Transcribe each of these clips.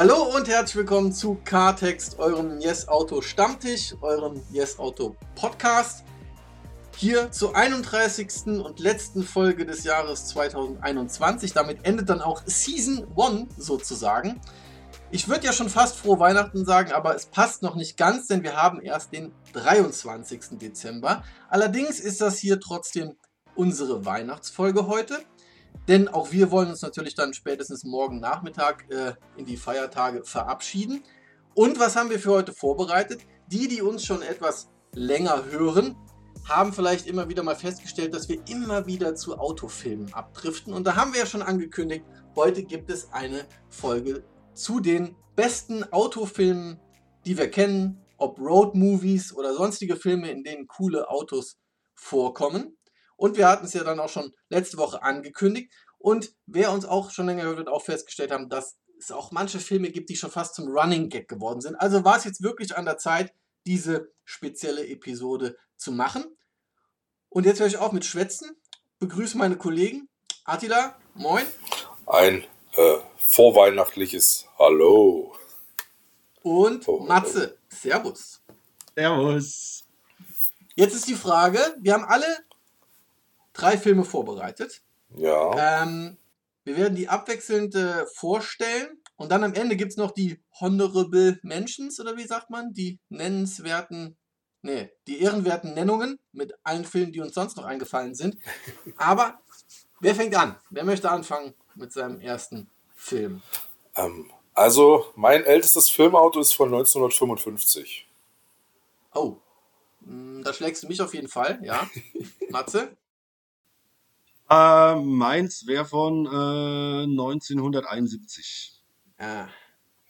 Hallo und herzlich willkommen zu Cartext, eurem Yes Auto Stammtisch, eurem Yes Auto Podcast. Hier zur 31. und letzten Folge des Jahres 2021. Damit endet dann auch Season 1 sozusagen. Ich würde ja schon fast frohe Weihnachten sagen, aber es passt noch nicht ganz, denn wir haben erst den 23. Dezember. Allerdings ist das hier trotzdem unsere Weihnachtsfolge heute. Denn auch wir wollen uns natürlich dann spätestens morgen Nachmittag äh, in die Feiertage verabschieden. Und was haben wir für heute vorbereitet? Die, die uns schon etwas länger hören, haben vielleicht immer wieder mal festgestellt, dass wir immer wieder zu Autofilmen abdriften. Und da haben wir ja schon angekündigt, heute gibt es eine Folge zu den besten Autofilmen, die wir kennen, ob Road-Movies oder sonstige Filme, in denen coole Autos vorkommen. Und wir hatten es ja dann auch schon letzte Woche angekündigt. Und wer uns auch schon länger hört, wird auch festgestellt haben, dass es auch manche Filme gibt, die schon fast zum Running Gag geworden sind. Also war es jetzt wirklich an der Zeit, diese spezielle Episode zu machen. Und jetzt höre ich auf mit Schwätzen. Begrüße meine Kollegen. Attila, moin. Ein äh, vorweihnachtliches Hallo. Und Matze, Servus. Servus. Jetzt ist die Frage, wir haben alle drei Filme vorbereitet. Ja. Ähm, wir werden die abwechselnd äh, vorstellen und dann am Ende gibt es noch die Honorable Mentions oder wie sagt man? Die nennenswerten, nee, die ehrenwerten Nennungen mit allen Filmen, die uns sonst noch eingefallen sind. Aber wer fängt an? Wer möchte anfangen mit seinem ersten Film? Ähm, also, mein ältestes Filmauto ist von 1955. Oh, hm, da schlägst du mich auf jeden Fall, ja. Matze? Äh, meins wäre von äh, 1971. Ja.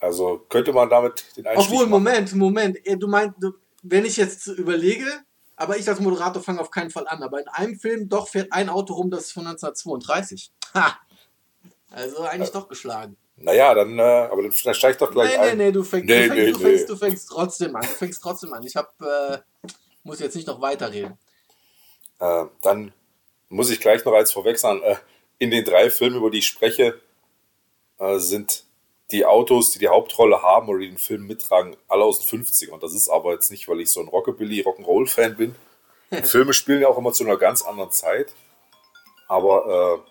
Also könnte man damit den Einstieg Obwohl, machen. Moment, Moment. Du meinst, wenn ich jetzt überlege, aber ich als Moderator fange auf keinen Fall an. Aber in einem Film doch fährt ein Auto rum, das ist von 1932. Ha! Also eigentlich äh, doch geschlagen. Naja, dann, äh, aber dann, steigt doch gleich nee, ein. Nee, nee, du fängst, nee, du, fängst, nee, du, fängst, du fängst trotzdem an. Du fängst trotzdem an. Ich hab, äh, muss jetzt nicht noch weiterreden. Äh, dann muss ich gleich noch eins vorweg sagen. Äh, in den drei Filmen, über die ich spreche, äh, sind die Autos, die die Hauptrolle haben oder die den Film mittragen, alle aus den 50ern. Und das ist aber jetzt nicht, weil ich so ein Rockabilly, Rock'n'Roll-Fan bin. Die Filme spielen ja auch immer zu einer ganz anderen Zeit. Aber äh,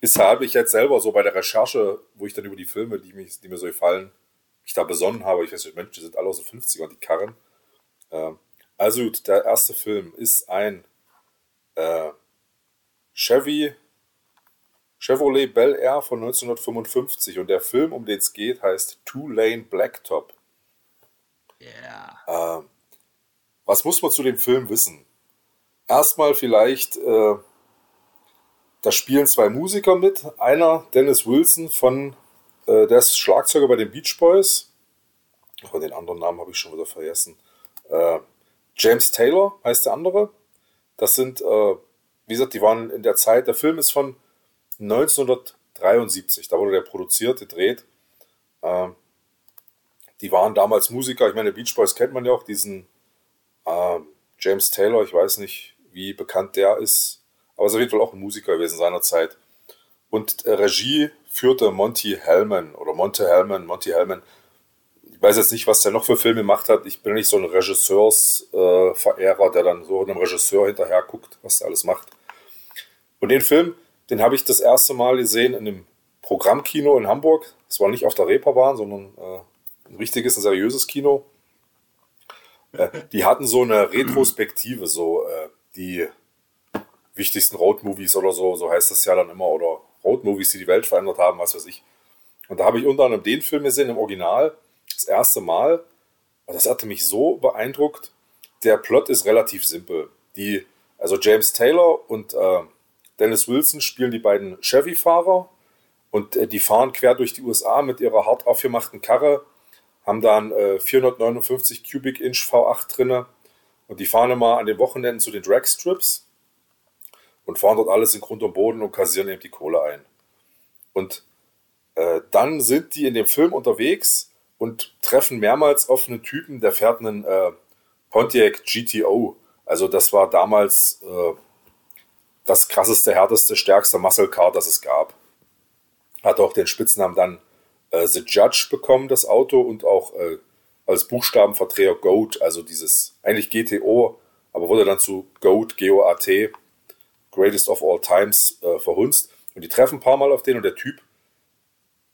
weshalb ich jetzt selber so bei der Recherche, wo ich dann über die Filme, die, mich, die mir so gefallen, mich da besonnen habe, ich weiß nicht, Mensch, die sind alle aus den 50ern, die Karren. Äh, also gut, der erste Film ist ein äh, Chevy Chevrolet Bel Air von 1955 und der Film, um den es geht, heißt Two Lane Blacktop. Yeah. Äh, was muss man zu dem Film wissen? Erstmal vielleicht, äh, da spielen zwei Musiker mit. Einer, Dennis Wilson von, äh, der ist Schlagzeuger bei den Beach Boys. Von den anderen Namen habe ich schon wieder vergessen. Äh, James Taylor heißt der andere. Das sind äh, wie gesagt, die waren in der Zeit, der Film ist von 1973, da wurde der produziert, gedreht. Ähm, die waren damals Musiker, ich meine, Beach Boys kennt man ja auch, diesen ähm, James Taylor, ich weiß nicht, wie bekannt der ist, aber ist auf jeden Fall auch ein Musiker gewesen seiner Zeit. Und äh, Regie führte Monty Hellman oder Monte Hellman, Monty Hellman. Weiß jetzt nicht, was der noch für Filme gemacht hat. Ich bin nicht so ein Regisseursverehrer, der dann so einem Regisseur hinterher guckt, was der alles macht. Und den Film, den habe ich das erste Mal gesehen in einem Programmkino in Hamburg. Es war nicht auf der Reeperbahn, sondern äh, ein richtiges, ein seriöses Kino. Äh, die hatten so eine Retrospektive, so äh, die wichtigsten Roadmovies oder so, so heißt das ja dann immer, oder Roadmovies, die die Welt verändert haben, was weiß ich. Und da habe ich unter anderem den Film gesehen, im Original, das erste Mal. Das hatte mich so beeindruckt. Der Plot ist relativ simpel. Die, also James Taylor und äh, Dennis Wilson spielen die beiden Chevy-Fahrer und äh, die fahren quer durch die USA mit ihrer hart aufgemachten Karre, haben dann äh, 459 Cubic Inch V8 drinne und die fahren immer an den Wochenenden zu den Dragstrips und fahren dort alles in Grund und Boden und kassieren eben die Kohle ein. Und äh, dann sind die in dem Film unterwegs und treffen mehrmals auf einen Typen, der fährt einen äh, Pontiac GTO. Also das war damals äh, das krasseste, härteste, stärkste Muscle Car, das es gab. Hat auch den Spitznamen dann äh, The Judge bekommen, das Auto, und auch äh, als Buchstabenverdreher Goat, also dieses eigentlich GTO, aber wurde dann zu Goat, G-O-A-T, Greatest of All Times, äh, verhunzt. Und die treffen ein paar Mal auf den und der Typ,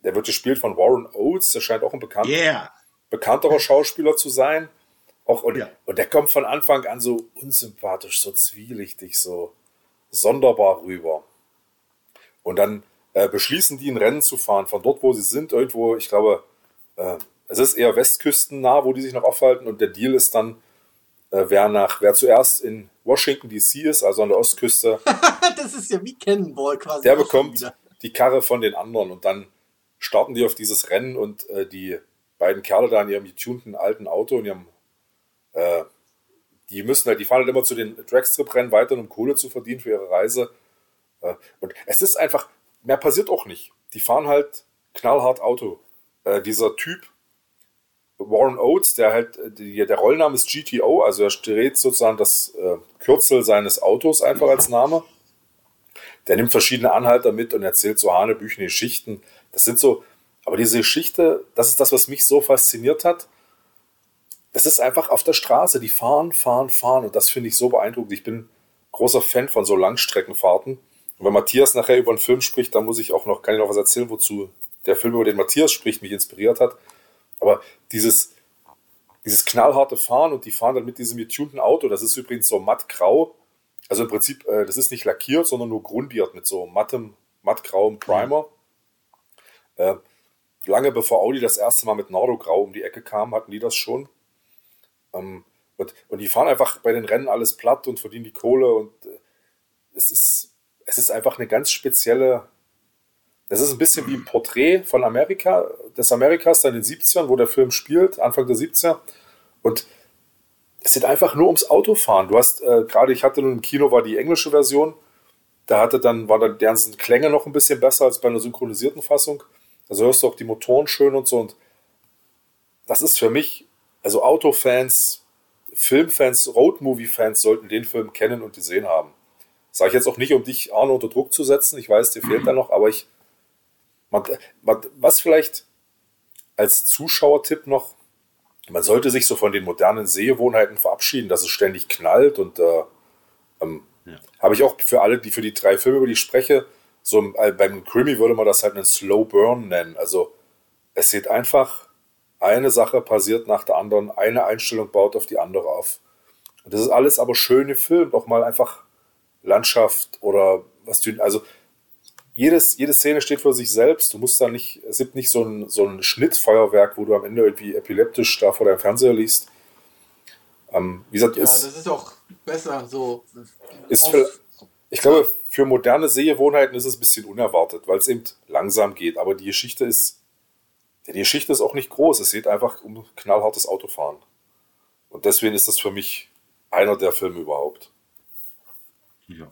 der wird gespielt von Warren Oates, der scheint auch ein bekannt, Yeah. bekannterer Schauspieler zu sein. Auch, und, Ja. und der kommt von Anfang an so unsympathisch, so zwielichtig, so sonderbar rüber. Und dann äh, beschließen die ein Rennen zu fahren, von dort, wo sie sind, irgendwo, ich glaube, äh, es ist eher westküstennah, wo die sich noch aufhalten. Und der Deal ist dann, äh, wer, nach, wer zuerst in Washington DC ist, also an der Ostküste, das ist ja wie Cannonball quasi. der bekommt die Karre von den anderen und dann starten die auf dieses Rennen und äh, die beiden Kerle da in ihrem getunten alten Auto in ihrem äh, die müssen halt, die fahren halt immer zu den Dragstrip-Rennen weiter, um Kohle zu verdienen für ihre Reise. Äh, und es ist einfach, mehr passiert auch nicht. Die fahren halt knallhart Auto. Äh, dieser Typ, Warren Oates, der halt, äh, die, der Rollname ist GTO, also er dreht sozusagen das äh, Kürzel seines Autos einfach als Name. Der nimmt verschiedene Anhalter mit und erzählt so hanebüchene Geschichten. Das sind so, aber diese Geschichte, das ist das, was mich so fasziniert hat. Das ist einfach auf der Straße. Die fahren, fahren, fahren. Und das finde ich so beeindruckend. Ich bin großer Fan von so Langstreckenfahrten. Und wenn Matthias nachher über einen Film spricht, dann muss ich auch noch, kann ich noch was erzählen, wozu der Film, über den Matthias spricht, mich inspiriert hat. Aber dieses, dieses knallharte Fahren und die fahren dann mit diesem getunten Auto, das ist übrigens so mattgrau. Also im Prinzip, äh, das ist nicht lackiert, sondern nur grundiert mit so mattem, mattgrauem Primer. Äh, lange bevor Audi das erste Mal mit Nardo Grau um die Ecke kam, hatten die das schon. Ähm, und, und die fahren einfach bei den Rennen alles platt und verdienen die Kohle und äh, es ist, es ist einfach eine ganz spezielle. Das ist ein bisschen wie ein Porträt von Amerika, des Amerikas dann in den 70ern, wo der Film spielt, Anfang der 70er. Und es geht einfach nur ums Autofahren. Du hast äh, gerade, ich hatte nun im Kino war die englische Version, da hatte dann, war dann deren Klänge noch ein bisschen besser als bei einer synchronisierten Fassung. Also hörst du auch die Motoren schön und so. Und das ist für mich, also Autofans, Filmfans, Roadmovie-Fans sollten den Film kennen und gesehen haben. Sage ich jetzt auch nicht, um dich, Arno, unter Druck zu setzen. Ich weiß, dir fehlt da noch, aber ich. Man, man, was vielleicht als Zuschauertipp noch, man sollte sich so von den modernen Sehgewohnheiten verabschieden, dass es ständig knallt und äh, ähm, Ja. habe ich auch für alle, die für die drei Filme, über die ich spreche, so äh, beim Krimi würde man das halt einen Slow Burn nennen. Also es sieht einfach, eine Sache passiert nach der anderen, eine Einstellung baut auf die andere auf. Und das ist alles aber schön gefilmt, auch mal einfach Landschaft oder was du, also jedes, jede Szene steht für sich selbst. Du musst da nicht, es gibt nicht so ein, so ein Schnittfeuerwerk, wo du am Ende irgendwie epileptisch da vor deinem Fernseher liest. Ähm, wie gesagt, Ja, ist, das ist auch besser so. ist Oft- ich glaube, für moderne Sehgewohnheiten ist es ein bisschen unerwartet, weil es eben langsam geht. Aber die Geschichte ist, die Geschichte ist auch nicht groß. Es geht einfach um knallhartes Autofahren. Und deswegen ist das für mich einer der Filme überhaupt. Ja.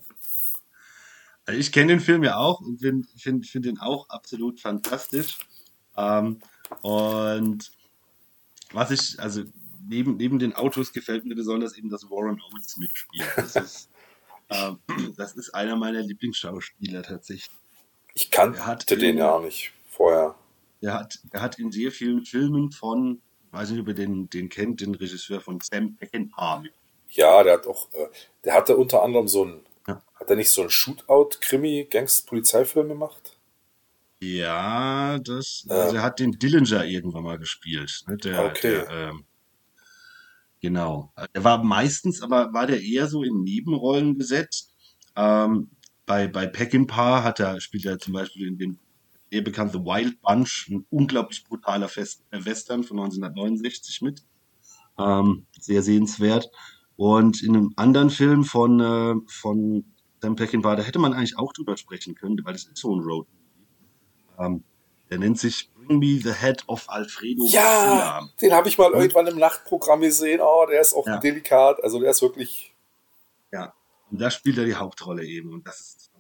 Also ich kenne den Film ja auch und finde find, find den auch absolut fantastisch. Ähm, und was ich, also neben, neben den Autos gefällt mir besonders eben, dass Warren Oates mitspielt. Das ist, das ist einer meiner Lieblingsschauspieler tatsächlich. Ich kannte den in- ja nicht vorher. Er hat, er hat in sehr vielen Filmen von, weiß nicht, ob ihr den, den kennt, den Regisseur von Sam Peckinpah. Ja, der hat auch, äh, der hatte unter anderem so ein, Ja. hat er nicht so ein Shootout-Krimi-Gangst-Polizeifilm gemacht? Ja, das, Ja. also er hat den Dillinger irgendwann mal gespielt. Ne? Der, Okay. der, ähm, genau. Er war meistens, aber war der eher so in Nebenrollen besetzt. Ähm, bei, bei Peckinpah hat er, spielt er zum Beispiel in dem sehr bekannte Wild Bunch, ein unglaublich brutaler Fest, äh, Western von 1969 mit. Ähm, sehr sehenswert. Und in einem anderen Film von, äh, von Sam Peckinpah, da hätte man eigentlich auch drüber sprechen können, weil das ist so ein Road ähm, der nennt sich Bring Me the Head of Alfredo Ja, Garcia. den habe ich mal Hm? irgendwann im Nachtprogramm gesehen. Oh, der ist auch Ja. delikat. Also der ist wirklich, Ja. Und da spielt er die Hauptrolle eben. Und das ist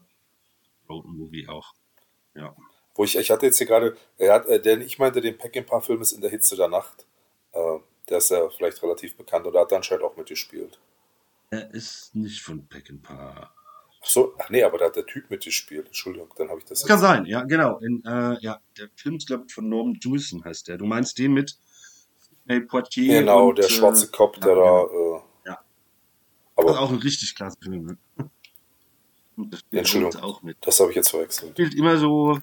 Road Movie auch. Ja. wo ich, ich hatte jetzt hier gerade, er hat, äh, denn ich meinte, den Peckinpah-Film ist in der Hitze der Nacht. Äh, der ist ja vielleicht relativ bekannt oder hat er anscheinend auch mitgespielt. Er ist nicht von Peckinpah. Ach so, ach nee, aber da hat der Typ mitgespielt. Entschuldigung, dann habe ich das. Das kann sein, ja, genau. In, äh, ja, der Film ist, glaube ich, von Norman Jewison heißt der. Du meinst den mit Sidney Poitier? Genau, und, der schwarze Kopf, der da. Äh, Ja. aber Das ist auch ein richtig klasse Film. Ne? Das Entschuldigung. Auch mit. das habe ich jetzt verwechselt. Spielt immer so,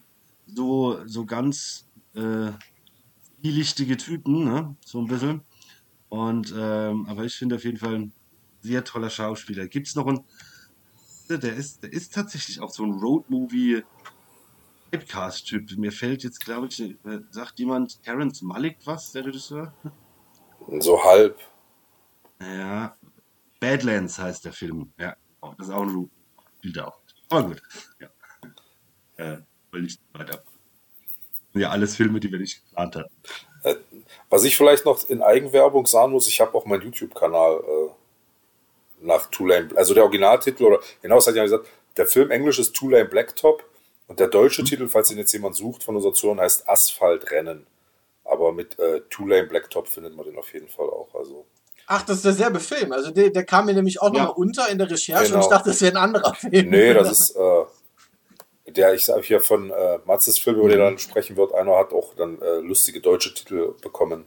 so, so ganz äh, stilistige Typen, ne? So ein bisschen. Und, ähm, aber ich finde auf jeden Fall ein sehr toller Schauspieler. Gibt es noch einen, der ist, der ist tatsächlich auch so ein Roadmovie Typecast-Typ. Mir fällt jetzt, glaube ich, äh, sagt jemand Terrence Malick was, der Regisseur? So halb. Ja, Badlands heißt der Film. Ja, oh, das ist auch ein Root. Auch. Aber gut. Ja. Äh, will ich weiter. Ja, alles Filme, die wir nicht geplant hatten. Was ich vielleicht noch in Eigenwerbung sagen muss, ich habe auch meinen YouTube-Kanal äh, nach Tulane, also der Originaltitel oder hinaus hat ja gesagt, der Film Englisch ist Tulane Blacktop und der deutsche Titel, falls ihn jetzt jemand sucht von unseren Zuhörern, heißt Asphaltrennen. Aber mit äh, Tulane Blacktop findet man den auf jeden Fall auch. Also Ach, das ist derselbe Film. Also der, der kam mir nämlich auch Ja. nochmal unter in der Recherche Genau. und ich dachte, das wäre ein anderer Film. Nee, das ist äh, der, ich sage hier von äh, Matzes Film, über den er dann sprechen wird. Einer hat auch dann äh, lustige deutsche Titel bekommen.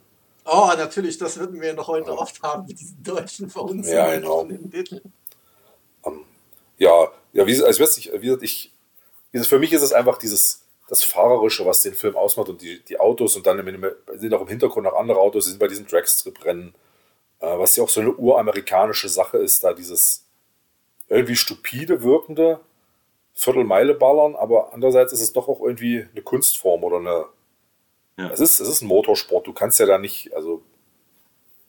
Oh, natürlich, das würden wir noch heute oft haben mit diesen deutschen Verhunzen. Ja, genau. Titeln. Ja, ja, wie, also ich wie gesagt, ich, für mich ist es einfach dieses, das Fahrerische, was den Film ausmacht und die, die Autos und dann im- sind auch im Hintergrund noch andere Autos, die sind bei diesen Dragstrip-Rennen, äh, was ja auch so eine uramerikanische Sache ist, da dieses irgendwie stupide wirkende Viertelmeile ballern, aber andererseits ist es doch auch irgendwie eine Kunstform oder eine, Ja. es ist, es ist ein Motorsport, du kannst ja da nicht, also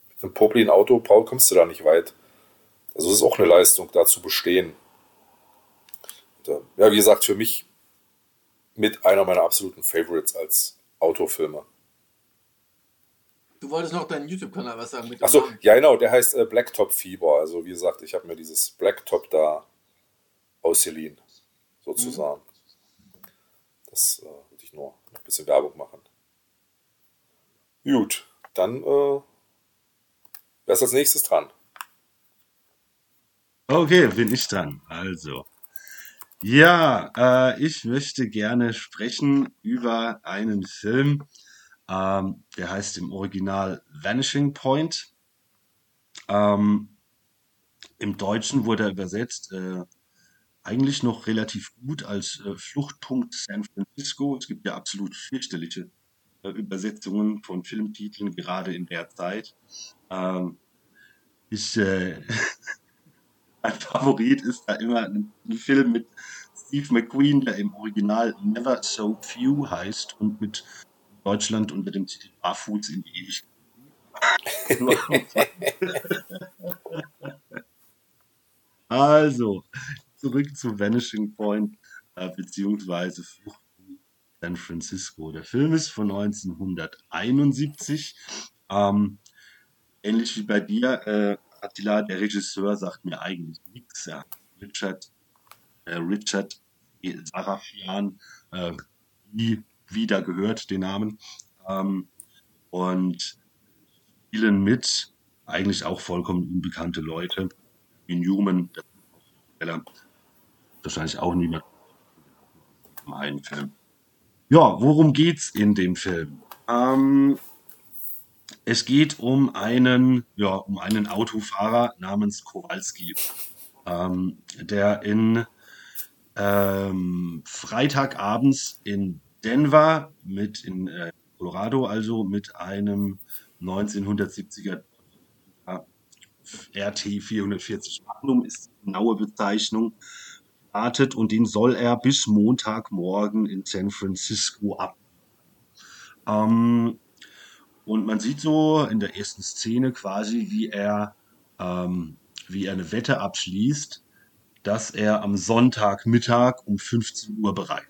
mit einem popeligen Auto Paul, kommst du da nicht weit. Also es ist auch eine Leistung, da zu bestehen. Und, äh, ja, wie gesagt, für mich mit einer meiner absoluten Favorites als Autofilmer. Du wolltest noch deinen YouTube-Kanal was sagen mit dem Achso, ja genau, der heißt äh, Blacktop Fieber. Also wie gesagt, ich habe mir dieses Blacktop da ausgeliehen, sozusagen. Das äh, würde ich nur noch ein bisschen Werbung machen. Gut, dann äh, wer ist als nächstes dran? Okay, bin ich dran. Also. Ja, äh, ich möchte gerne sprechen über einen Film, ähm, der heißt im Original Vanishing Point. Ähm, Im Deutschen wurde er übersetzt, äh, eigentlich noch relativ gut als äh, Fluchtpunkt San Francisco. Es gibt ja absolut fürchterliche Übersetzungen von Filmtiteln, gerade in der Zeit. Ähm, ich, äh, mein Favorit ist da immer ein, ein Film mit Steve McQueen, der im Original Never So Few heißt und mit Deutschland unter dem Titel Barfuß in die Ewigkeit. also, zurück zu Vanishing Point, äh, beziehungsweise Flucht San Francisco. Der Film ist von 1971. Ähm, ähnlich wie bei dir, äh, Attila, der Regisseur sagt mir eigentlich nichts. Ja. Richard, äh, Richard Sarafian, äh, wie wieder gehört, den Namen. Ähm, und spielen mit eigentlich auch vollkommen unbekannte Leute. Wie Newman, der wahrscheinlich auch niemand im einen Film. Ja, worum geht's in dem Film? Ähm, es geht um einen, ja, um einen Autofahrer namens Kowalski, ähm, der in ähm, Freitagabends in Denver mit in äh, Colorado also mit einem 1970er RT 440 Magnum ist die genaue Bezeichnung startet und den soll er bis Montagmorgen in San Francisco ab. Ähm, und man sieht so in der ersten Szene quasi, wie er, ähm, wie er eine Wette abschließt, dass er am Sonntagmittag um 15 Uhr bereit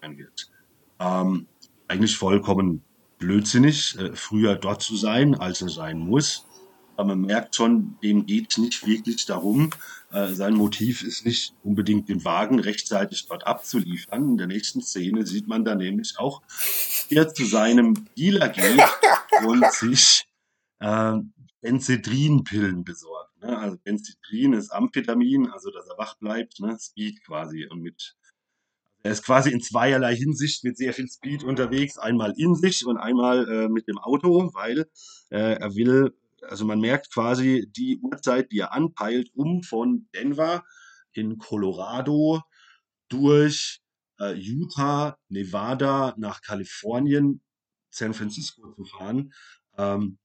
sein wird. Ähm, eigentlich vollkommen blödsinnig, äh, früher dort zu sein, als er sein muss. Aber man merkt schon, dem geht nicht wirklich darum. Äh, sein Motiv ist nicht unbedingt den Wagen rechtzeitig dort abzuliefern. In der nächsten Szene sieht man dann nämlich auch, wie er zu seinem Dealer geht und sich äh, Benzedrinpillen besorgt. Ne? Also Benzydrin ist Amphetamin, also dass er wach bleibt, ne? Speed quasi. Und mit er ist quasi in zweierlei Hinsicht mit sehr viel Speed unterwegs, einmal in sich und einmal äh, mit dem Auto, weil äh, er will, also man merkt quasi die Uhrzeit, die er anpeilt, um von Denver in Colorado durch äh, Utah, Nevada nach Kalifornien, San Francisco zu fahren. Ähm,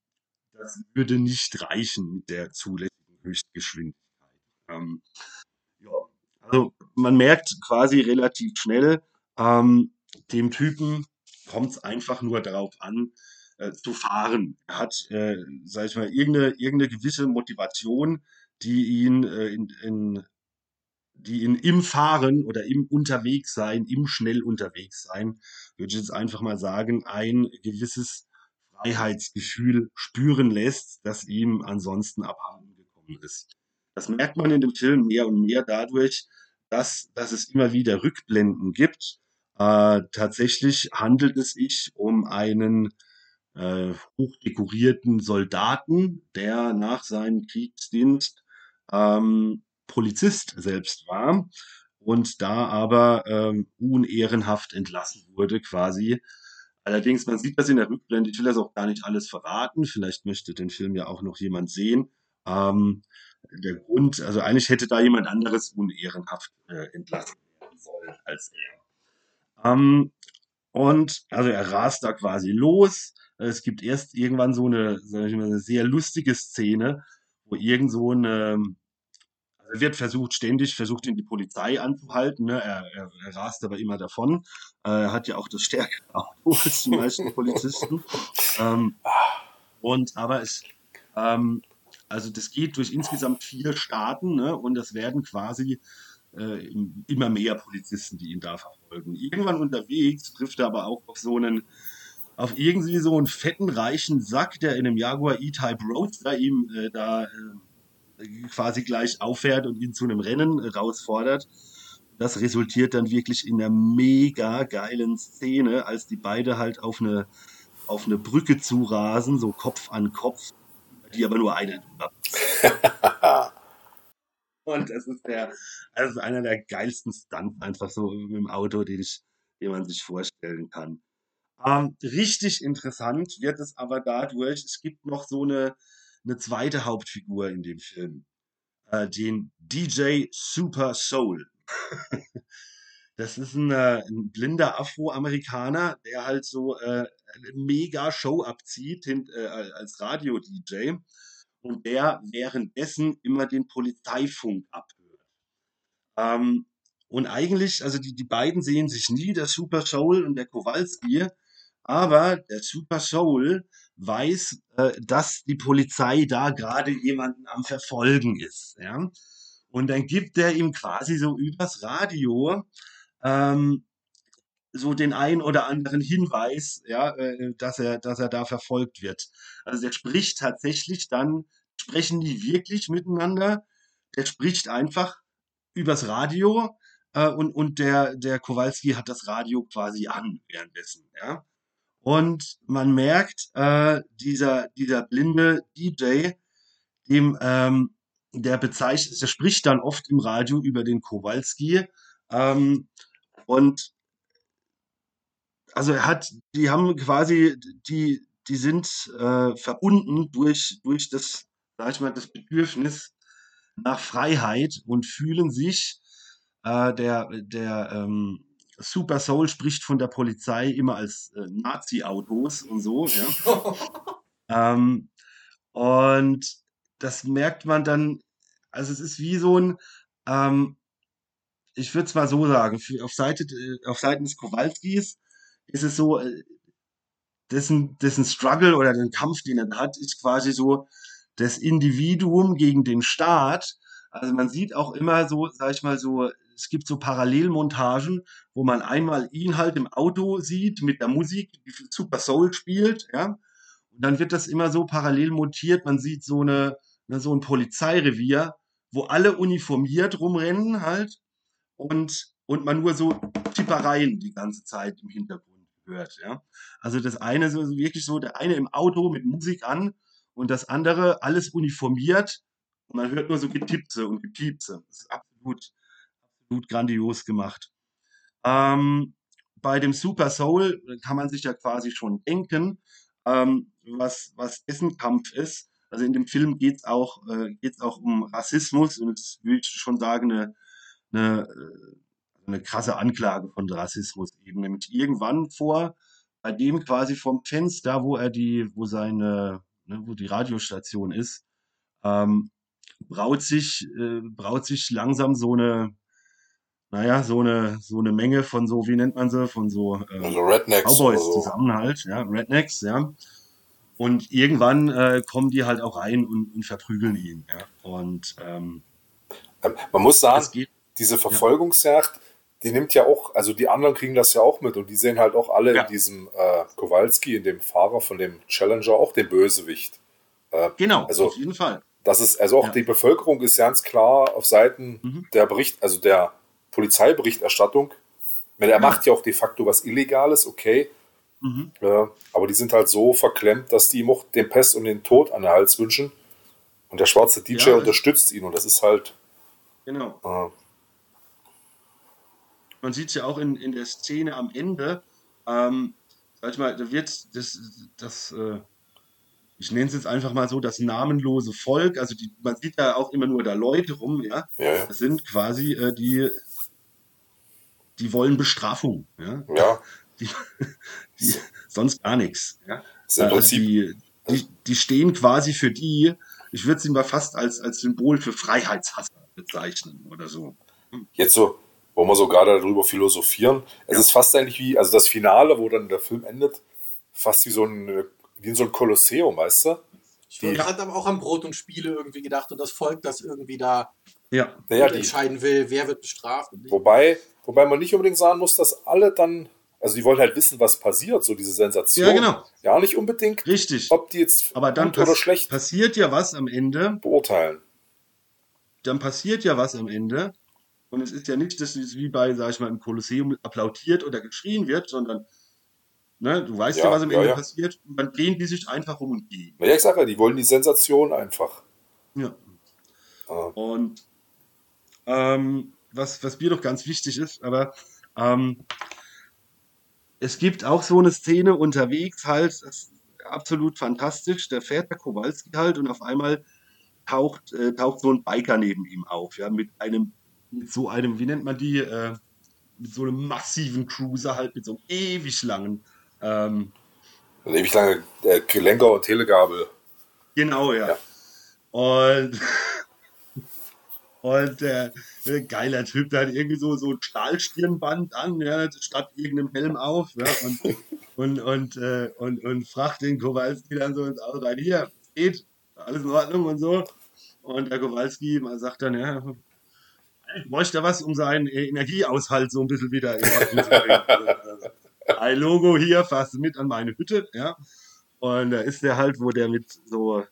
das würde nicht reichen mit der zulässigen Höchstgeschwindigkeit. Ähm, ja, also man merkt quasi relativ schnell, ähm, dem Typen kommt es einfach nur darauf an, äh, zu fahren. Er hat, äh, sag ich mal, irgendeine, irgendeine gewisse Motivation, die ihn äh, in, in die ihn im Fahren oder im Unterwegssein, im schnell unterwegs sein, würde ich jetzt einfach mal sagen, ein gewisses Freiheitsgefühl spüren lässt, das ihm ansonsten abhanden gekommen ist. Das merkt man in dem Film mehr und mehr dadurch, dass, dass es immer wieder Rückblenden gibt. Äh, tatsächlich handelt es sich um einen äh, hochdekorierten Soldaten, der nach seinem Kriegsdienst ähm, Polizist selbst war und da aber ähm, unehrenhaft entlassen wurde quasi. Allerdings, man sieht das in der Rückblende, ich will das auch gar nicht alles verraten, vielleicht möchte den Film ja auch noch jemand sehen. Ähm, der Grund, also eigentlich hätte da jemand anderes unehrenhaft äh, entlassen werden sollen als er. Ähm, und also er rast da quasi los. Es gibt erst irgendwann so eine, sag ich mal, eine sehr lustige Szene, wo irgend so eine also wird versucht, ständig versucht, ihn die Polizei anzuhalten. Ne? Er, er, er rast aber immer davon. Äh, er hat ja auch das stärkere Auto als die meisten Polizisten. Ähm, und aber es, ähm, also das geht durch insgesamt vier Staaten ne? und es werden quasi äh, immer mehr Polizisten, die ihn da verfolgen. Irgendwann unterwegs trifft er aber auch auf so einen auf irgendwie so einen fetten, reichen Sack, der in einem Jaguar E-Type Roadster ihm äh, da äh, quasi gleich auffährt und ihn zu einem Rennen herausfordert. Das resultiert dann wirklich in einer mega geilen Szene, als die beide halt auf eine, auf eine Brücke zurasen, so Kopf an Kopf, die aber nur einer Und das ist der, also einer der geilsten Stunts einfach so im Auto, den ich, den man sich vorstellen kann. Ähm, richtig interessant wird es aber dadurch, es gibt noch so eine, eine zweite Hauptfigur in dem Film, äh, den DJ Super Soul. das ist ein, äh, ein blinder Afroamerikaner, der halt so äh, eine mega Show abzieht hint, äh, als Radio-DJ und der währenddessen immer den Polizeifunk abhört. Ähm, und eigentlich, also die, die beiden sehen sich nie, der Super Soul und der Kowalski, aber der Super Soul weiß, äh, dass die Polizei da gerade jemanden am Verfolgen ist. Ja? Und dann gibt er ihm quasi so übers Radio ähm, so den ein oder anderen Hinweis, ja, äh, dass er, dass er da verfolgt wird. Also der spricht tatsächlich dann, sprechen die wirklich miteinander. Der spricht einfach übers Radio äh, und, und der, der Kowalski hat das Radio quasi an währenddessen, ja. Und man merkt, äh, dieser, dieser blinde DJ, dem, ähm, der bezeichnet, der spricht dann oft im Radio über den Kowalski. Ähm, und also er hat, die haben quasi, die, die sind äh, verbunden durch, durch das, sag ich mal, das Bedürfnis nach Freiheit und fühlen sich äh, der, der ähm, Super Soul spricht von der Polizei immer als äh, Nazi-Autos und so. Ja. ähm, und das merkt man dann, also es ist wie so ein, ähm, ich würde es mal so sagen, für, auf, Seite, äh, auf Seiten des Kowalskis ist es so, äh, dessen, dessen Struggle oder den Kampf, den er hat, ist quasi so das Individuum gegen den Staat. Also man sieht auch immer so, sag ich mal so, es gibt so Parallelmontagen, wo man einmal ihn halt im Auto sieht mit der Musik, die Super Soul spielt, ja. Und dann wird das immer so parallel montiert. Man sieht so eine, ne, so ein Polizeirevier, wo alle uniformiert rumrennen halt und, und man nur so Tippereien die ganze Zeit im Hintergrund hört, ja. Also das eine ist wirklich so, der eine im Auto mit Musik an und das andere alles uniformiert Und man hört nur so Getipse und Gepiepse. Das ist absolut, absolut grandios gemacht. Ähm, bei dem Super Soul kann man sich ja quasi schon denken, ähm, was, was dessen Kampf ist. Also in dem Film geht es auch, äh, auch um Rassismus und das würde schon sagen, eine, eine, äh, eine krasse Anklage von Rassismus eben. Nämlich irgendwann vor, bei dem quasi vom Fenster, wo er die, wo seine, ne, wo die Radiostation ist, ähm, braut sich, äh, braut sich langsam so eine, naja, so eine, so eine Menge von so, wie nennt man sie, von so äh, also Rednecks Cowboys so. zusammen halt, ja, Rednecks, ja. Und irgendwann äh, kommen die halt auch rein und, und verprügeln ihn, ja. Und ähm, ähm man muss sagen, geht, diese Verfolgungsjagd, ja. die nimmt ja auch, also die anderen kriegen das ja auch mit und die sehen halt auch alle ja. in diesem äh, Kowalski, in dem Fahrer von dem Challenger, auch den Bösewicht. Äh, genau, also, auf jeden Fall. Das ist, also auch ja. die Bevölkerung ist ganz klar auf Seiten mhm. der Bericht, also der Polizeiberichterstattung. Er macht ja auch de facto was Illegales, okay. Mhm. Ja, aber die sind halt so verklemmt, dass die ihm auch den Pest und den Tod an den Hals wünschen. Und der schwarze DJ ja, unterstützt ihn und das ist halt. Genau. Äh, Man sieht es ja auch in, in der Szene am Ende. Ähm, sag ich mal, da wird das, das äh, ich nenne es jetzt einfach mal so, das namenlose Volk, also die, man sieht ja auch immer nur da Leute rum, ja. ja. Das sind quasi äh, die die wollen Bestrafung. Ja. ja. Die, die, sonst gar nichts. Ja. Also die, die, die stehen quasi für die, ich würde sie mal fast als, als Symbol für Freiheitshasser bezeichnen oder so. Hm. Jetzt so, wo wir so gerade darüber philosophieren, es ja. ist fast eigentlich wie, also das Finale, wo dann der Film endet, fast wie so ein, wie in so ein Kolosseum, weißt du? Ich gerade aber auch an Brot und Spiele irgendwie gedacht und das Volk, das irgendwie da ja. naja, entscheiden will, wer wird bestraft. Wobei, Wobei man nicht unbedingt sagen muss, dass alle dann, also die wollen halt wissen, was passiert, so diese Sensation. Ja, genau. Ja, nicht unbedingt, Richtig. ob die jetzt Aber dann gut oder schlecht passiert ja was am Ende. Beurteilen. Dann passiert ja was am Ende. Und es ist ja nicht, dass es wie bei, sag ich mal, im Kolosseum applaudiert oder geschrien wird, sondern Ne, du weißt ja, ja was am ja, Ende ja. passiert. Und dann drehen die sich einfach um und gehen. Ja, ich sage ja, die wollen die Sensation einfach. Ja. Ah. Und ähm, was, was mir doch ganz wichtig ist, aber ähm, es gibt auch so eine Szene unterwegs halt, das absolut fantastisch, da fährt der Kowalski halt und auf einmal taucht, äh, taucht so ein Biker neben ihm auf, ja, mit einem, mit so einem, wie nennt man die, äh, mit so einem massiven Cruiser halt, mit so einem ewig langen, ähm, ewig lange äh, Lenker und Telegabel. Genau, ja. ja. Und Und äh, geiler Typ, der hat irgendwie so, so ein Stahlstirnband an, ja, statt irgendeinem Helm auf, ja, und, und, und, äh, und, und fragt den Kowalski dann so ins Auto rein, hier, geht, alles in Ordnung und so. Und der Kowalski sagt dann, ja, ich bräuchte was, um seinen Energieaushalt so ein bisschen wieder in Ordnung zu bringen. Ein Logo hier, fass mit an meine Hütte, ja. Und da ist der halt, wo der mit so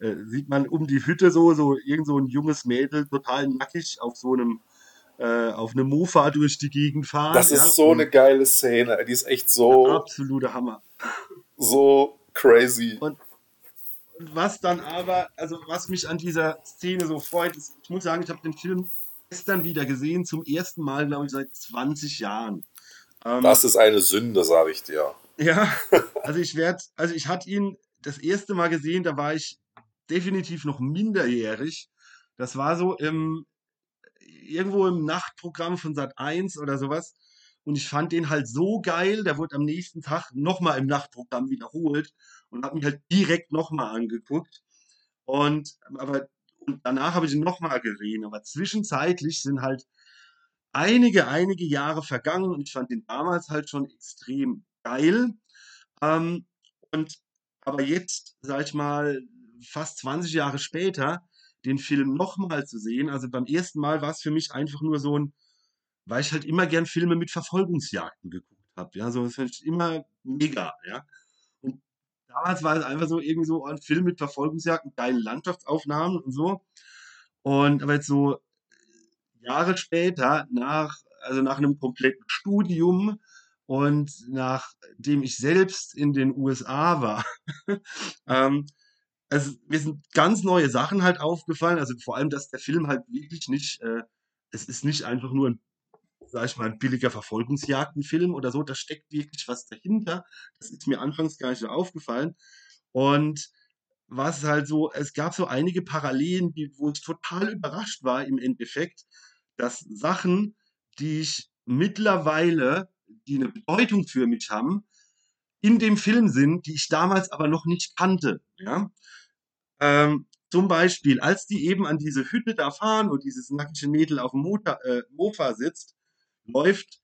äh, sieht man um die Hütte so, so irgend so ein junges Mädel total nackig auf so einem äh, auf einem Mofa durch die Gegend fahren. Das ist ja? so eine geile Szene. Die ist echt so. Absoluter Hammer. So crazy. Und, und, was dann aber, also was mich an dieser Szene so freut, ist, ich muss sagen, ich habe den Film gestern wieder gesehen, zum ersten Mal, glaube ich, seit 20 Jahren. Ähm, das ist eine Sünde, sage ich dir. Ja, also ich werde, also ich hatte ihn das erste Mal gesehen, da war ich definitiv noch minderjährig. Das war so im, irgendwo im Nachtprogramm von Sat 1 oder sowas. Und ich fand den halt so geil, der wurde am nächsten Tag nochmal im Nachtprogramm wiederholt und habe mich halt direkt nochmal angeguckt. Und, aber, und danach habe ich ihn nochmal gesehen. Aber zwischenzeitlich sind halt einige, einige Jahre vergangen und ich fand den damals halt schon extrem geil. Ähm, und aber jetzt, sag ich mal, fast 20 Jahre später den Film nochmal zu sehen. Also beim ersten Mal war es für mich einfach nur so ein, weil ich halt immer gern Filme mit Verfolgungsjagden geguckt habe. Ja, so das finde ich immer mega, ja. Und damals war es einfach so irgendwie so ein Film mit Verfolgungsjagden, geile Landschaftsaufnahmen und so. Und aber jetzt so Jahre später, nach, also nach einem kompletten Studium und nachdem ich selbst in den USA war, ähm, also mir sind ganz neue Sachen halt aufgefallen. Also vor allem, dass der Film halt wirklich nicht, äh, es ist nicht einfach nur ein, sag ich mal, ein billiger Verfolgungsjagdenfilm oder so. Da steckt wirklich was dahinter. Das ist mir anfangs gar nicht so aufgefallen. Und was halt so, es gab so einige Parallelen, die, wo ich total überrascht war im Endeffekt, dass Sachen, die ich mittlerweile, die eine Bedeutung für mich haben, in dem Film sind, die ich damals aber noch nicht kannte. Ja? Ähm, zum Beispiel, als die eben an diese Hütte da fahren und dieses nackige Mädel auf dem Motor, äh, Mofa sitzt, läuft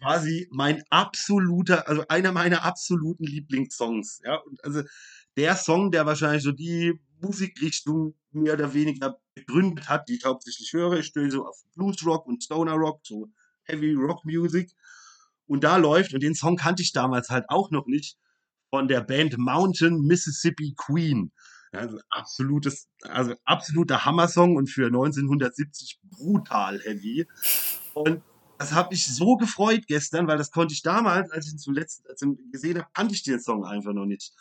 quasi mein absoluter, also einer meiner absoluten Lieblingssongs. Ja, und also der Song, der wahrscheinlich so die Musikrichtung mehr oder weniger begründet hat, die ich hauptsächlich höre. Ich stehe so auf Blues Rock und Stoner Rock, so Heavy Rock Music. Und da läuft, und den Song kannte ich damals halt auch noch nicht, von der Band Mountain Mississippi Queen. Also absolutes, also absoluter Hammersong und für 1970 brutal heavy. Und das hat mich so gefreut gestern, weil das konnte ich damals, als ich ihn zuletzt als ich ihn gesehen habe, kannte ich den Song einfach noch nicht.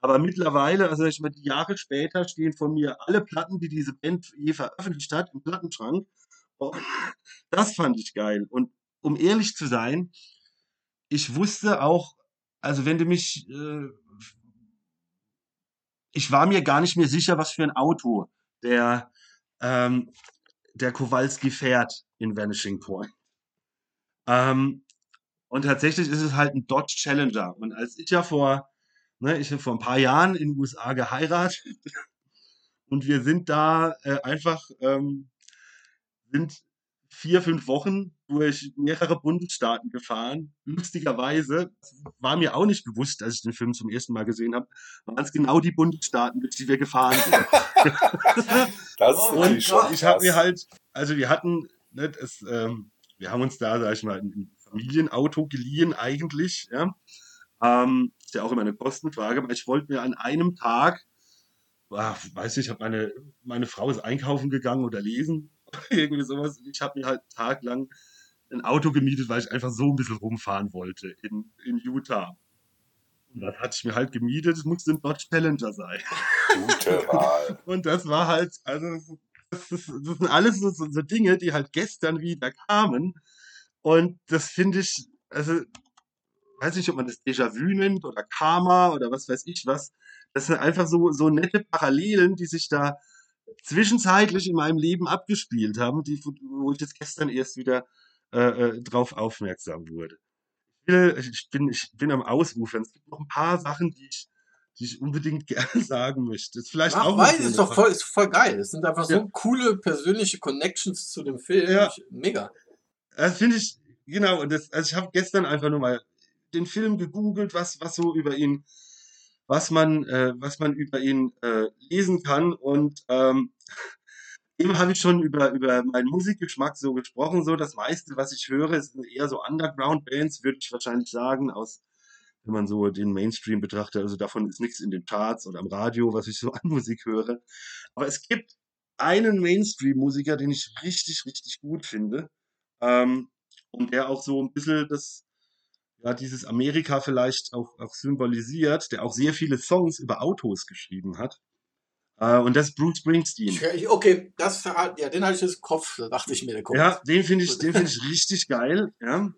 Aber mittlerweile, also ich meine, Jahre später stehen von mir alle Platten, die diese Band je veröffentlicht hat, im Plattenschrank. Und das fand ich geil. Und um ehrlich zu sein, ich wusste auch, also wenn du mich, äh, ich war mir gar nicht mehr sicher, was für ein Auto der, ähm, der Kowalski fährt in Vanishing Point. Ähm, und tatsächlich ist es halt ein Dodge Challenger. Und als ich ja vor, ne, ich habe vor ein paar Jahren in den USA geheiratet und wir sind da äh, einfach, ähm, sind vier, fünf Wochen durch mehrere Bundesstaaten gefahren. Lustigerweise, das war mir auch nicht bewusst, als ich den Film zum ersten Mal gesehen habe, waren es genau die Bundesstaaten, durch die wir gefahren sind. das ist Und ich habe mir halt, also wir hatten, ne, das, ähm, wir haben uns da, sag ich mal, ein Familienauto geliehen eigentlich, ja. Ähm, ist ja auch immer eine Kostenfrage, aber ich wollte mir an einem Tag, ach, weiß ich, habe meine, meine Frau ist einkaufen gegangen oder lesen irgendwie sowas. Ich habe mir halt taglang ein Auto gemietet, weil ich einfach so ein bisschen rumfahren wollte in, in Utah. Und das hatte ich mir halt gemietet, es musste ein Dodge Challenger sein. Gute Wahl. Und das war halt, also das, ist, das sind alles so, so Dinge, die halt gestern wieder kamen. Und das finde ich, also weiß nicht, ob man das Déjà-vu nennt oder Karma oder was weiß ich was. Das sind einfach so, so nette Parallelen, die sich da zwischenzeitlich in meinem Leben abgespielt haben, die, wo ich jetzt gestern erst wieder äh, äh, drauf aufmerksam wurde. Ich, bin, ich bin am Ausufern. Es gibt noch ein paar Sachen, die ich, die ich unbedingt gerne sagen möchte. Das ist vielleicht Ach, auch so ist doch voll, ist voll geil. Es sind einfach so Ja. coole persönliche Connections zu dem Film. Ja. Mega. Das finde ich, genau, und das, also ich habe gestern einfach nur mal den Film gegoogelt, was, was so über ihn, was man, äh, was man über ihn äh, lesen kann. Und ähm, eben habe ich schon über, über meinen Musikgeschmack so gesprochen. So, das meiste, was ich höre, sind eher so Underground-Bands, würde ich wahrscheinlich sagen, aus, wenn man so den Mainstream betrachtet. Also davon ist nichts in den Charts oder am Radio, was ich so an Musik höre. Aber es gibt einen Mainstream-Musiker, den ich richtig, richtig gut finde. Ähm, und der auch so ein bisschen das, ja, dieses Amerika vielleicht auch, auch symbolisiert, der auch sehr viele Songs über Autos geschrieben hat. Äh, und das ist Bruce Springsteen. Okay, das ja, den hatte ich jetzt im Kopf, da dachte ich mir, der kommt. Ja, den finde ich, den finde ich richtig geil, ja.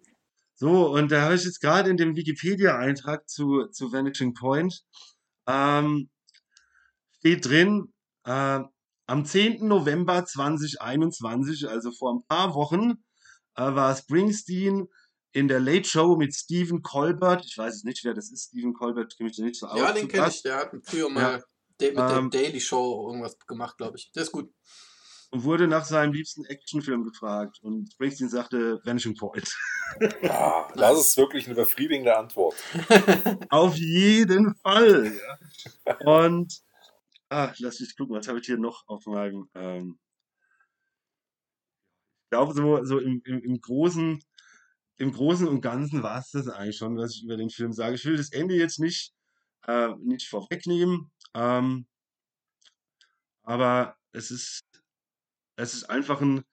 So, und da habe ich jetzt gerade in dem Wikipedia-Eintrag zu, zu Vanishing Point, ähm, steht drin, äh, am 10. November 2021, also vor ein paar Wochen, äh, war Springsteen in der Late Show mit Stephen Colbert. Ich weiß es nicht, wer das ist. Stephen Colbert kenne ich da nicht so aus. Ja, den kenne ich. Der hat früher mal da- mit Ähm, der Daily Show irgendwas gemacht, glaube ich. Der ist gut. Und wurde nach seinem liebsten Actionfilm gefragt. Und Springsteen sagte Vanishing Point. Ja, das ist wirklich eine befriedigende Antwort. Auf jeden Fall. Ja. Und ah, lass mich gucken, was habe ich hier noch auf meinem. Ähm, ich glaube, so, so im, im, im Großen, im Großen und Ganzen war es das eigentlich schon, was ich über den Film sage. Ich will das Ende jetzt nicht, äh, nicht vorwegnehmen. Ähm, aber es ist, es ist einfach ein,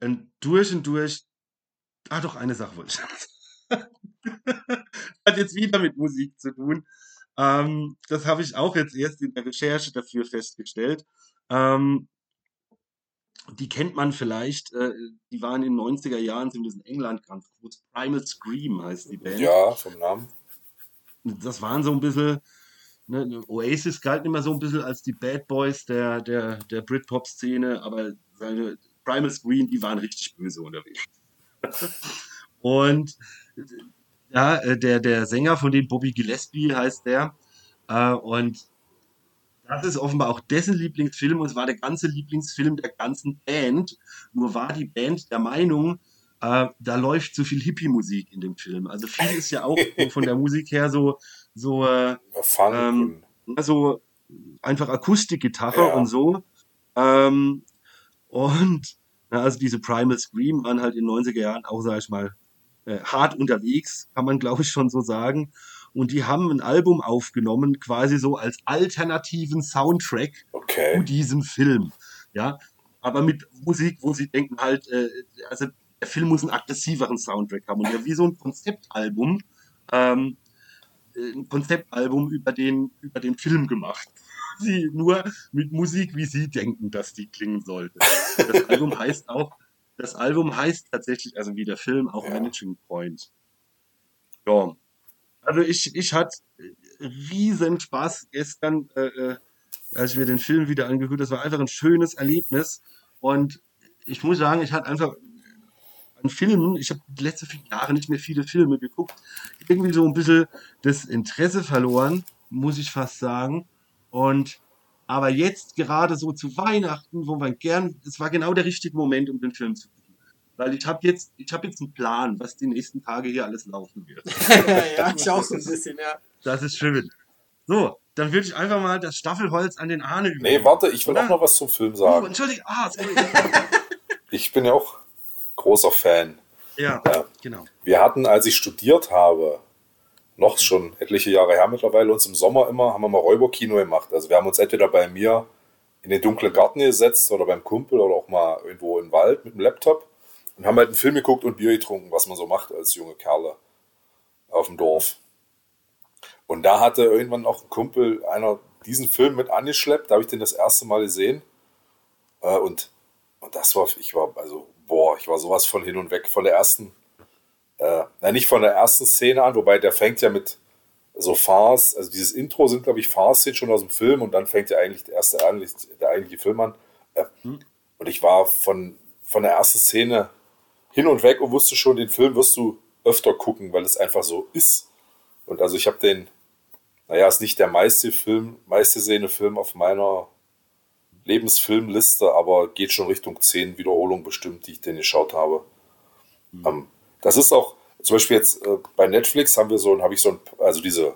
ein durch und durch. Ah, doch, eine Sache wollte ich. Hat jetzt wieder mit Musik zu tun. Ähm, das habe ich auch jetzt erst in der Recherche dafür festgestellt. Ähm, die kennt man vielleicht, äh, die waren in den 90er Jahren, sind in England ganz groß. Primal Scream heißt die Band. Ja, vom Namen. Das waren so ein bisschen, ne, Oasis galt immer so ein bisschen als die Bad Boys der, der, der Britpop-Szene, aber seine Primal Scream, die waren richtig böse unterwegs. Und ja, äh, der, der Sänger von dem Bobby Gillespie heißt der. Äh, und das ist offenbar auch dessen Lieblingsfilm und es war der ganze Lieblingsfilm der ganzen Band. Nur war die Band der Meinung, äh, da läuft zu viel Hippie-Musik in dem Film. Also viel ist ja auch von der Musik her so, so, äh, ähm, so einfach Akustikgitarre ja. und so. Ähm, und also diese Primal Scream waren halt in den 90er Jahren auch, sag ich mal, äh, hart unterwegs, kann man glaube ich schon so sagen. Und die haben ein Album aufgenommen, quasi so als alternativen Soundtrack okay. zu diesem Film. Ja, aber mit Musik, wo sie denken halt, äh, also der Film muss einen aggressiveren Soundtrack haben. Und ja, wie so ein Konzeptalbum, ähm, äh, ein Konzeptalbum über den, über den Film gemacht. Sie nur mit Musik, wie sie denken, dass die klingen sollte. Das Album heißt auch das Album heißt tatsächlich, also wie der Film, auch ja. Managing Point. Ja. Also ich, ich hatte riesen Spaß gestern, äh, äh, als ich mir den Film wieder angehört Das war einfach ein schönes Erlebnis. Und ich muss sagen, ich hatte einfach an Filmen, ich habe die letzten vier Jahre nicht mehr viele Filme geguckt, irgendwie so ein bisschen das Interesse verloren, muss ich fast sagen. Und aber jetzt gerade so zu Weihnachten, wo man gern, es war genau der richtige Moment, um den Film zu gucken. Weil ich habe jetzt, ich habe jetzt einen Plan, was die nächsten Tage hier alles laufen wird. ja, ich auch so ein bisschen, ja. Das ist schön. So, dann würde ich einfach mal das Staffelholz an den Ahne übergeben. Nee, warte, ich will Oder? auch noch was zum Film sagen. Oh, Entschuldigung, ah, sorry. ich bin ja auch großer Fan. Ja, ja, genau. Wir hatten, als ich studiert habe, noch schon etliche Jahre her mittlerweile, uns im Sommer immer, haben wir mal Räuberkino gemacht. Also wir haben uns entweder bei mir in den dunklen Garten gesetzt oder beim Kumpel oder auch mal irgendwo im Wald mit dem Laptop und haben halt einen Film geguckt und Bier getrunken, was man so macht als junge Kerle auf dem Dorf. Und da hatte irgendwann auch ein Kumpel einer diesen Film mit angeschleppt, da habe ich den das erste Mal gesehen. Äh, und, und das war, ich war, also, boah, ich war sowas von hin und weg von der ersten äh, na, nicht von der ersten Szene an, wobei der fängt ja mit so Farce, also dieses Intro sind, glaube ich, Farce-Szenen schon aus dem Film und dann fängt ja eigentlich der erste der eigentliche Film an. Äh, hm. Und ich war von, von der ersten Szene hin und weg und wusste schon, den Film wirst du öfter gucken, weil es einfach so ist. Und also ich habe den, naja, ist nicht der meiste Film, meiste Szene Film auf meiner Lebensfilmliste, aber geht schon Richtung 10 Wiederholungen bestimmt, die ich den geschaut habe. Mhm. Das ist auch, zum Beispiel jetzt äh, bei Netflix haben wir so, habe ich so ein, also diese,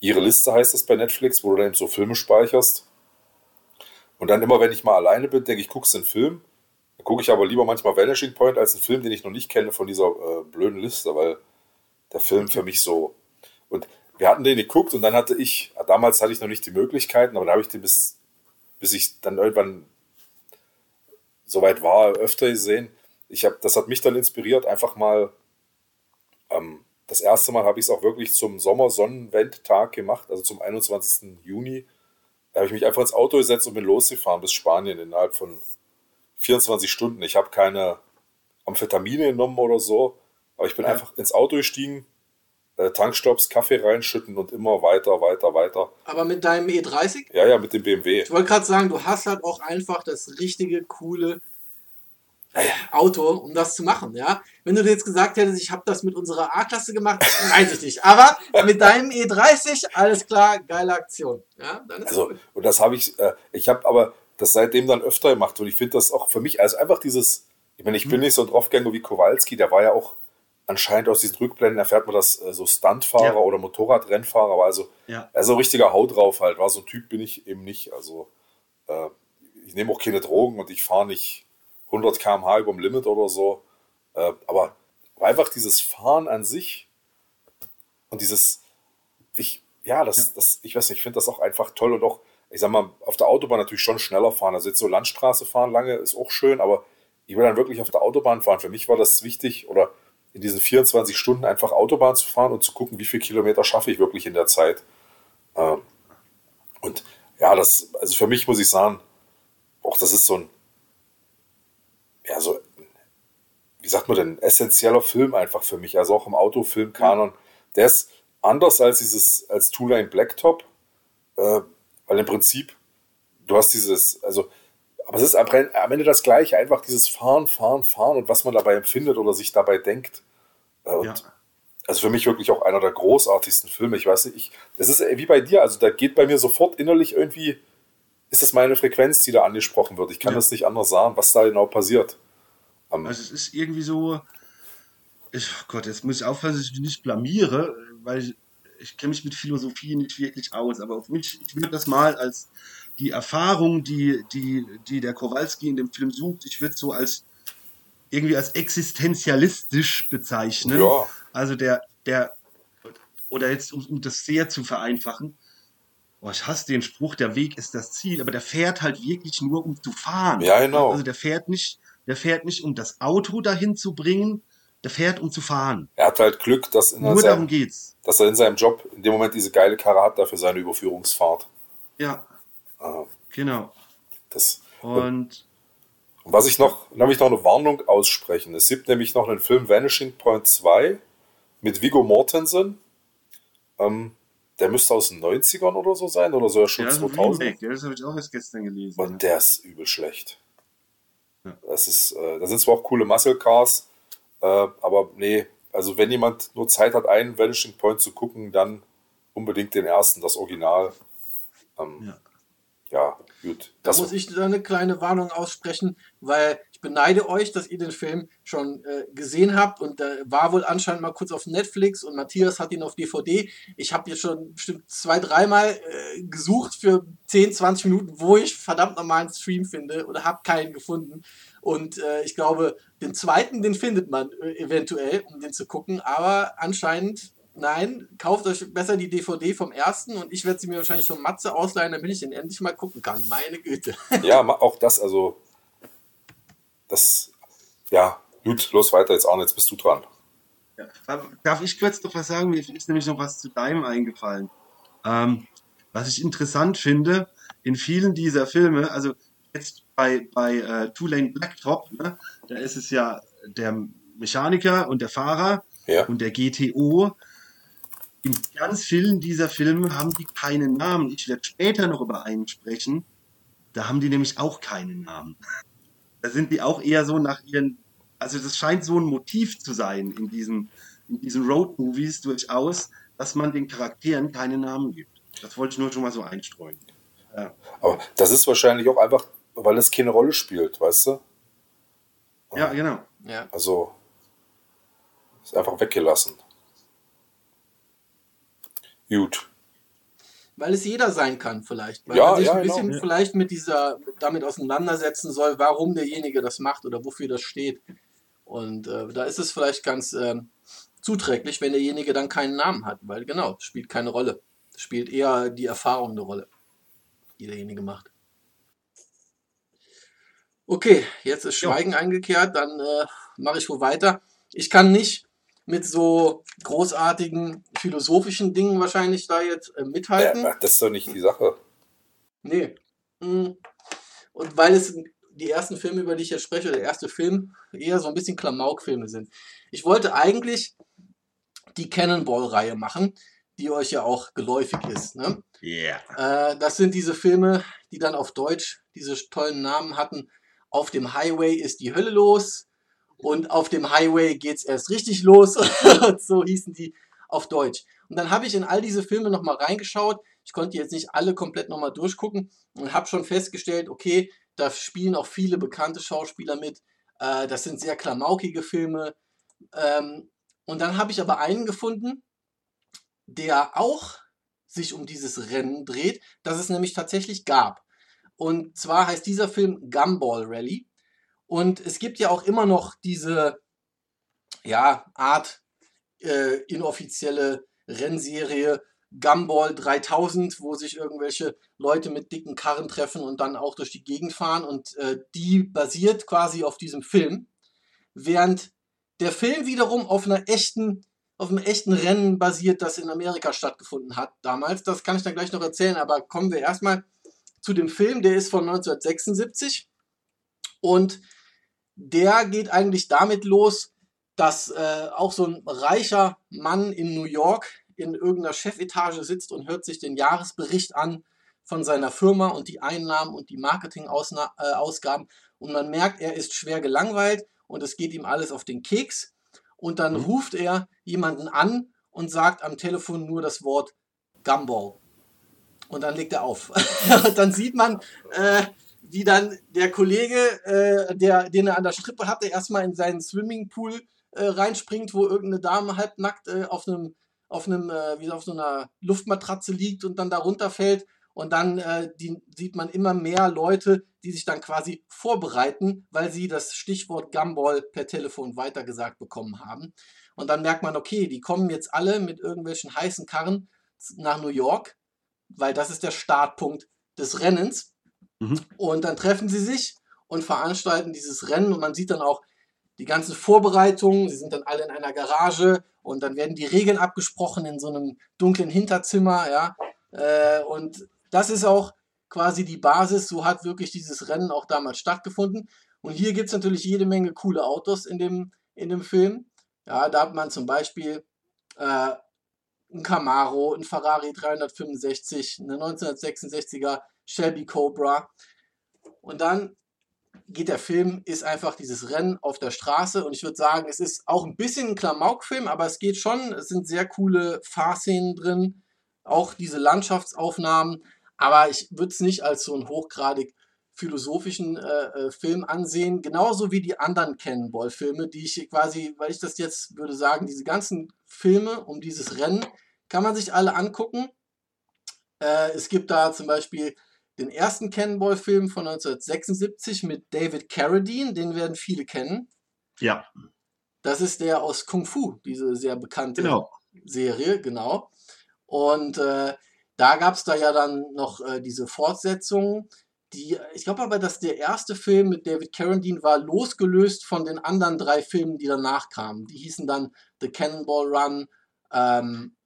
ihre Liste heißt es bei Netflix, wo du dann so Filme speicherst. Und dann immer, wenn ich mal alleine bin, denke ich, guckst du einen Film. Gucke ich aber lieber manchmal Vanishing Point als einen Film, den ich noch nicht kenne von dieser äh, blöden Liste, weil der Film für mich so. Und wir hatten den geguckt und dann hatte ich, damals hatte ich noch nicht die Möglichkeiten, aber da habe ich den bis, bis ich dann irgendwann soweit war, öfter gesehen ich habe, das hat mich dann inspiriert, einfach mal, ähm, das erste Mal habe ich es auch wirklich zum Sommersonnenwendtag gemacht, also zum 21. Juni. Da habe ich mich einfach ins Auto gesetzt und bin losgefahren bis Spanien innerhalb von 24 Stunden. Ich habe keine Amphetamine genommen oder so, aber ich bin ja. einfach ins Auto gestiegen, äh, Tankstops, Kaffee reinschütten und immer weiter, weiter, weiter. Aber mit deinem E30? Ja, ja, mit dem BMW. Ich wollte gerade sagen, du hast halt auch einfach das richtige, coole Auto, um das zu machen, ja. Wenn du dir jetzt gesagt hättest, ich habe das mit unserer A-Klasse gemacht, weiß ich nicht. Aber mit deinem E30, alles klar, geile Aktion. Ja, dann ist also, cool. und das habe ich, äh, ich habe aber das seitdem dann öfter gemacht und ich finde das auch für mich, also einfach dieses, ich meine, ich bin hm. nicht so ein Draufgänger wie Kowalski, der war ja auch anscheinend aus diesen Rückblenden erfährt man, dass äh, so Stuntfahrer ja. oder Motorradrennfahrer war, also, ja. also richtiger Haut drauf halt, war so ein Typ bin ich eben nicht, also äh, ich nehme auch keine Drogen und ich fahre nicht 100 km/h über dem Limit oder so. Äh, aber einfach dieses Fahren an sich und dieses, ich, ja, das, ja. das, ich weiß nicht, ich finde das auch einfach toll und auch, ich sag mal, auf der Autobahn natürlich schon schneller fahren. Also jetzt so Landstraße fahren lange ist auch schön, aber ich will dann wirklich auf der Autobahn fahren. Für mich war das wichtig, oder in diesen 24 Stunden einfach Autobahn zu fahren und zu gucken, wie viele Kilometer schaffe ich wirklich in der Zeit. ja, das, also für mich muss ich sagen, auch das ist so ein, ja, so, wie sagt man denn, essentieller Film einfach für mich. Also auch im Autofilm-Kanon. Der ist anders als dieses, als Two-Lane Blacktop, äh, weil im Prinzip, du hast dieses, also, aber es ist am, am Ende das Gleiche, einfach dieses Fahren, Fahren, Fahren und was man dabei empfindet oder sich dabei denkt. Äh, und ja. Also für mich wirklich auch einer der großartigsten Filme. Ich weiß nicht, ich, das ist wie bei dir, also da geht bei mir sofort innerlich irgendwie, ist das meine Frequenz, die da angesprochen wird. Ich kann ja. das nicht anders sagen, was da genau passiert. Um, also es ist irgendwie so, ich, oh Gott, jetzt muss ich aufpassen, dass ich mich nicht blamiere, weil ich, ich kenne mich mit Philosophie nicht wirklich aus, aber auf mich, ich würde das mal als die Erfahrung, die, die, die der Kowalski in dem Film sucht, ich würde so als irgendwie als existenzialistisch bezeichnen. Ja. Also der, der, oder jetzt um, um das sehr zu vereinfachen, oh, ich hasse den Spruch, der Weg ist das Ziel, aber der fährt halt wirklich nur, um zu fahren. Ja, genau. Also der fährt nicht, der fährt nicht, um das Auto dahin zu bringen, der fährt, um zu fahren. Er hat halt Glück, dass, in Nur seinem, geht's. dass er in seinem Job in dem Moment diese geile Karre hat dafür seine Überführungsfahrt. Ja. Ah. Genau. Das, und, und was ich noch, dann habe ich noch eine Warnung aussprechen. Es gibt nämlich noch einen Film Vanishing Point 2 mit Vigo Mortensen. Ähm, der müsste aus den 90ern oder so sein, oder so ja schon ja, 2000. Remake, ja, das habe ich auch erst gestern gelesen. Und der ist übel schlecht. Ja. Das ist, äh, da sind zwar auch coole Muscle Cars, äh, aber nee, also wenn jemand nur Zeit hat, einen Vanishing Point zu gucken, dann unbedingt den ersten, das Original. Ähm, ja. ja. gut. Da muss ich da eine kleine Warnung aussprechen, weil ich beneide euch, dass ihr den Film schon äh, gesehen habt und äh, war wohl anscheinend mal kurz auf Netflix und Matthias hat ihn auf DVD. Ich habe jetzt schon bestimmt zwei, dreimal äh, gesucht für 10, 20 Minuten, wo ich verdammt normalen Stream finde oder habe keinen gefunden. Und äh, ich glaube, den zweiten, den findet man äh, eventuell, um den zu gucken, aber anscheinend nein, kauft euch besser die DVD vom ersten und ich werde sie mir wahrscheinlich von Matze ausleihen, damit ich den endlich mal gucken kann. Meine Güte. Ja, auch das, also das, ja, gut, los weiter jetzt, Arne, jetzt bist du dran. Ja. Darf ich kurz noch was sagen? Mir ist nämlich noch was zu deinem eingefallen. Ähm, was ich interessant finde, in vielen dieser Filme, also jetzt bei, bei äh, Two Lane Blacktop, ne, da ist es ja der Mechaniker und der Fahrer ja. und der GTO. In ganz vielen dieser Filme haben die keinen Namen. Ich werde später noch über einen sprechen. Da haben die nämlich auch keinen Namen da sind die auch eher so nach ihren, also das scheint so ein Motiv zu sein in diesen, in diesen Road-Movies durchaus, dass man den Charakteren keine Namen gibt. Das wollte ich nur schon mal so einstreuen. Ja. Aber das ist wahrscheinlich auch einfach, weil es keine Rolle spielt, weißt du? Ja, genau. Ja. Also ist einfach weggelassen. Gut weil es jeder sein kann vielleicht. Weil ja, man sich ja, ein bisschen genau. vielleicht mit dieser, damit auseinandersetzen soll, warum derjenige das macht oder wofür das steht. Und äh, da ist es vielleicht ganz äh, zuträglich, wenn derjenige dann keinen Namen hat, weil genau, spielt keine Rolle. Spielt eher die Erfahrung eine Rolle, die derjenige macht. Okay, jetzt ist Schweigen ja. eingekehrt, dann äh, mache ich wohl weiter. Ich kann nicht mit so großartigen philosophischen Dingen wahrscheinlich da jetzt äh, mithalten. Ja, das ist doch nicht die Sache. Nee. Mm. Und weil es die ersten Filme, über die ich jetzt spreche, der erste Film, eher so ein bisschen Klamauk-Filme sind. Ich wollte eigentlich die Cannonball-Reihe machen, die euch ja auch geläufig ist. Ne? Yeah. Äh, das sind diese Filme, die dann auf Deutsch diese tollen Namen hatten. Auf dem Highway ist die Hölle los, und auf dem Highway geht's erst richtig los. so hießen die auf Deutsch. Und dann habe ich in all diese Filme nochmal reingeschaut. Ich konnte jetzt nicht alle komplett nochmal durchgucken und habe schon festgestellt, okay, da spielen auch viele bekannte Schauspieler mit. Äh, das sind sehr klamaukige Filme. Ähm, und dann habe ich aber einen gefunden, der auch sich um dieses Rennen dreht, das es nämlich tatsächlich gab. Und zwar heißt dieser Film Gumball Rally. Und es gibt ja auch immer noch diese ja, Art äh, inoffizielle Rennserie Gumball 3000, wo sich irgendwelche Leute mit dicken Karren treffen und dann auch durch die Gegend fahren. Und äh, die basiert quasi auf diesem Film. Während der Film wiederum auf einer echten, auf einem echten Rennen basiert, das in Amerika stattgefunden hat damals. Das kann ich dann gleich noch erzählen, aber kommen wir erstmal zu dem Film, der ist von 1976 und der geht eigentlich damit los, dass äh, auch so ein reicher Mann in New York in irgendeiner Chefetage sitzt und hört sich den Jahresbericht an von seiner Firma und die Einnahmen und die Marketingausgaben. Äh, und man merkt, er ist schwer gelangweilt und es geht ihm alles auf den Keks. Und dann mhm. ruft er jemanden an und sagt am Telefon nur das Wort Gumball. Und dann legt er auf. und dann sieht man, äh, wie dann der Kollege, äh, der, den er an der Strippe hatte, erstmal in seinen Swimmingpool äh, reinspringt, wo irgendeine Dame halbnackt äh, auf einem, auf einem, äh, wie auf so einer Luftmatratze liegt und dann da runterfällt. Und dann äh, die, sieht man immer mehr Leute, die sich dann quasi vorbereiten, weil sie das Stichwort Gumball per Telefon weitergesagt bekommen haben. Und dann merkt man, okay, die kommen jetzt alle mit irgendwelchen heißen Karren nach New York, weil das ist der Startpunkt des Rennens. Mhm. Und dann treffen sie sich und veranstalten dieses Rennen und man sieht dann auch die ganzen Vorbereitungen. Sie sind dann alle in einer Garage und dann werden die Regeln abgesprochen in so einem dunklen Hinterzimmer, ja. Äh, und das ist auch quasi die Basis. So hat wirklich dieses Rennen auch damals stattgefunden. Und hier gibt es natürlich jede Menge coole Autos in dem, in dem Film. Ja, da hat man zum Beispiel äh, ein Camaro, ein Ferrari 365, eine 1966er Shelby Cobra. Und dann geht der Film, ist einfach dieses Rennen auf der Straße. Und ich würde sagen, es ist auch ein bisschen ein Klamauk-Film, aber es geht schon. Es sind sehr coole Fahrszenen drin. Auch diese Landschaftsaufnahmen. Aber ich würde es nicht als so einen hochgradig philosophischen äh, äh, Film ansehen, genauso wie die anderen Cannonball-Filme, die ich quasi, weil ich das jetzt würde sagen, diese ganzen Filme um dieses Rennen kann man sich alle angucken. Äh, es gibt da zum Beispiel den ersten Cannonball-Film von 1976 mit David Carradine, den werden viele kennen. Ja. Das ist der aus Kung Fu, diese sehr bekannte genau. Serie, genau. Und äh, da gab es da ja dann noch äh, diese Fortsetzung. Die, ich glaube aber, dass der erste Film mit David Carradine war losgelöst von den anderen drei Filmen, die danach kamen. Die hießen dann The Cannonball Run ähm,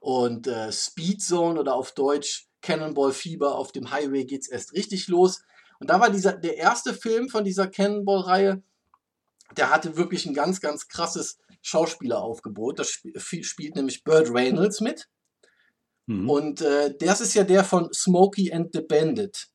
und äh, Speed Zone oder auf Deutsch Cannonball Fieber, auf dem Highway geht es erst richtig los. Und da war dieser, der erste Film von dieser Cannonball-Reihe, der hatte wirklich ein ganz, ganz krasses Schauspieleraufgebot. Da sp spielt nämlich Burt Reynolds mit. Mhm. Und äh, das ist ja der von Smokey and the Bandit.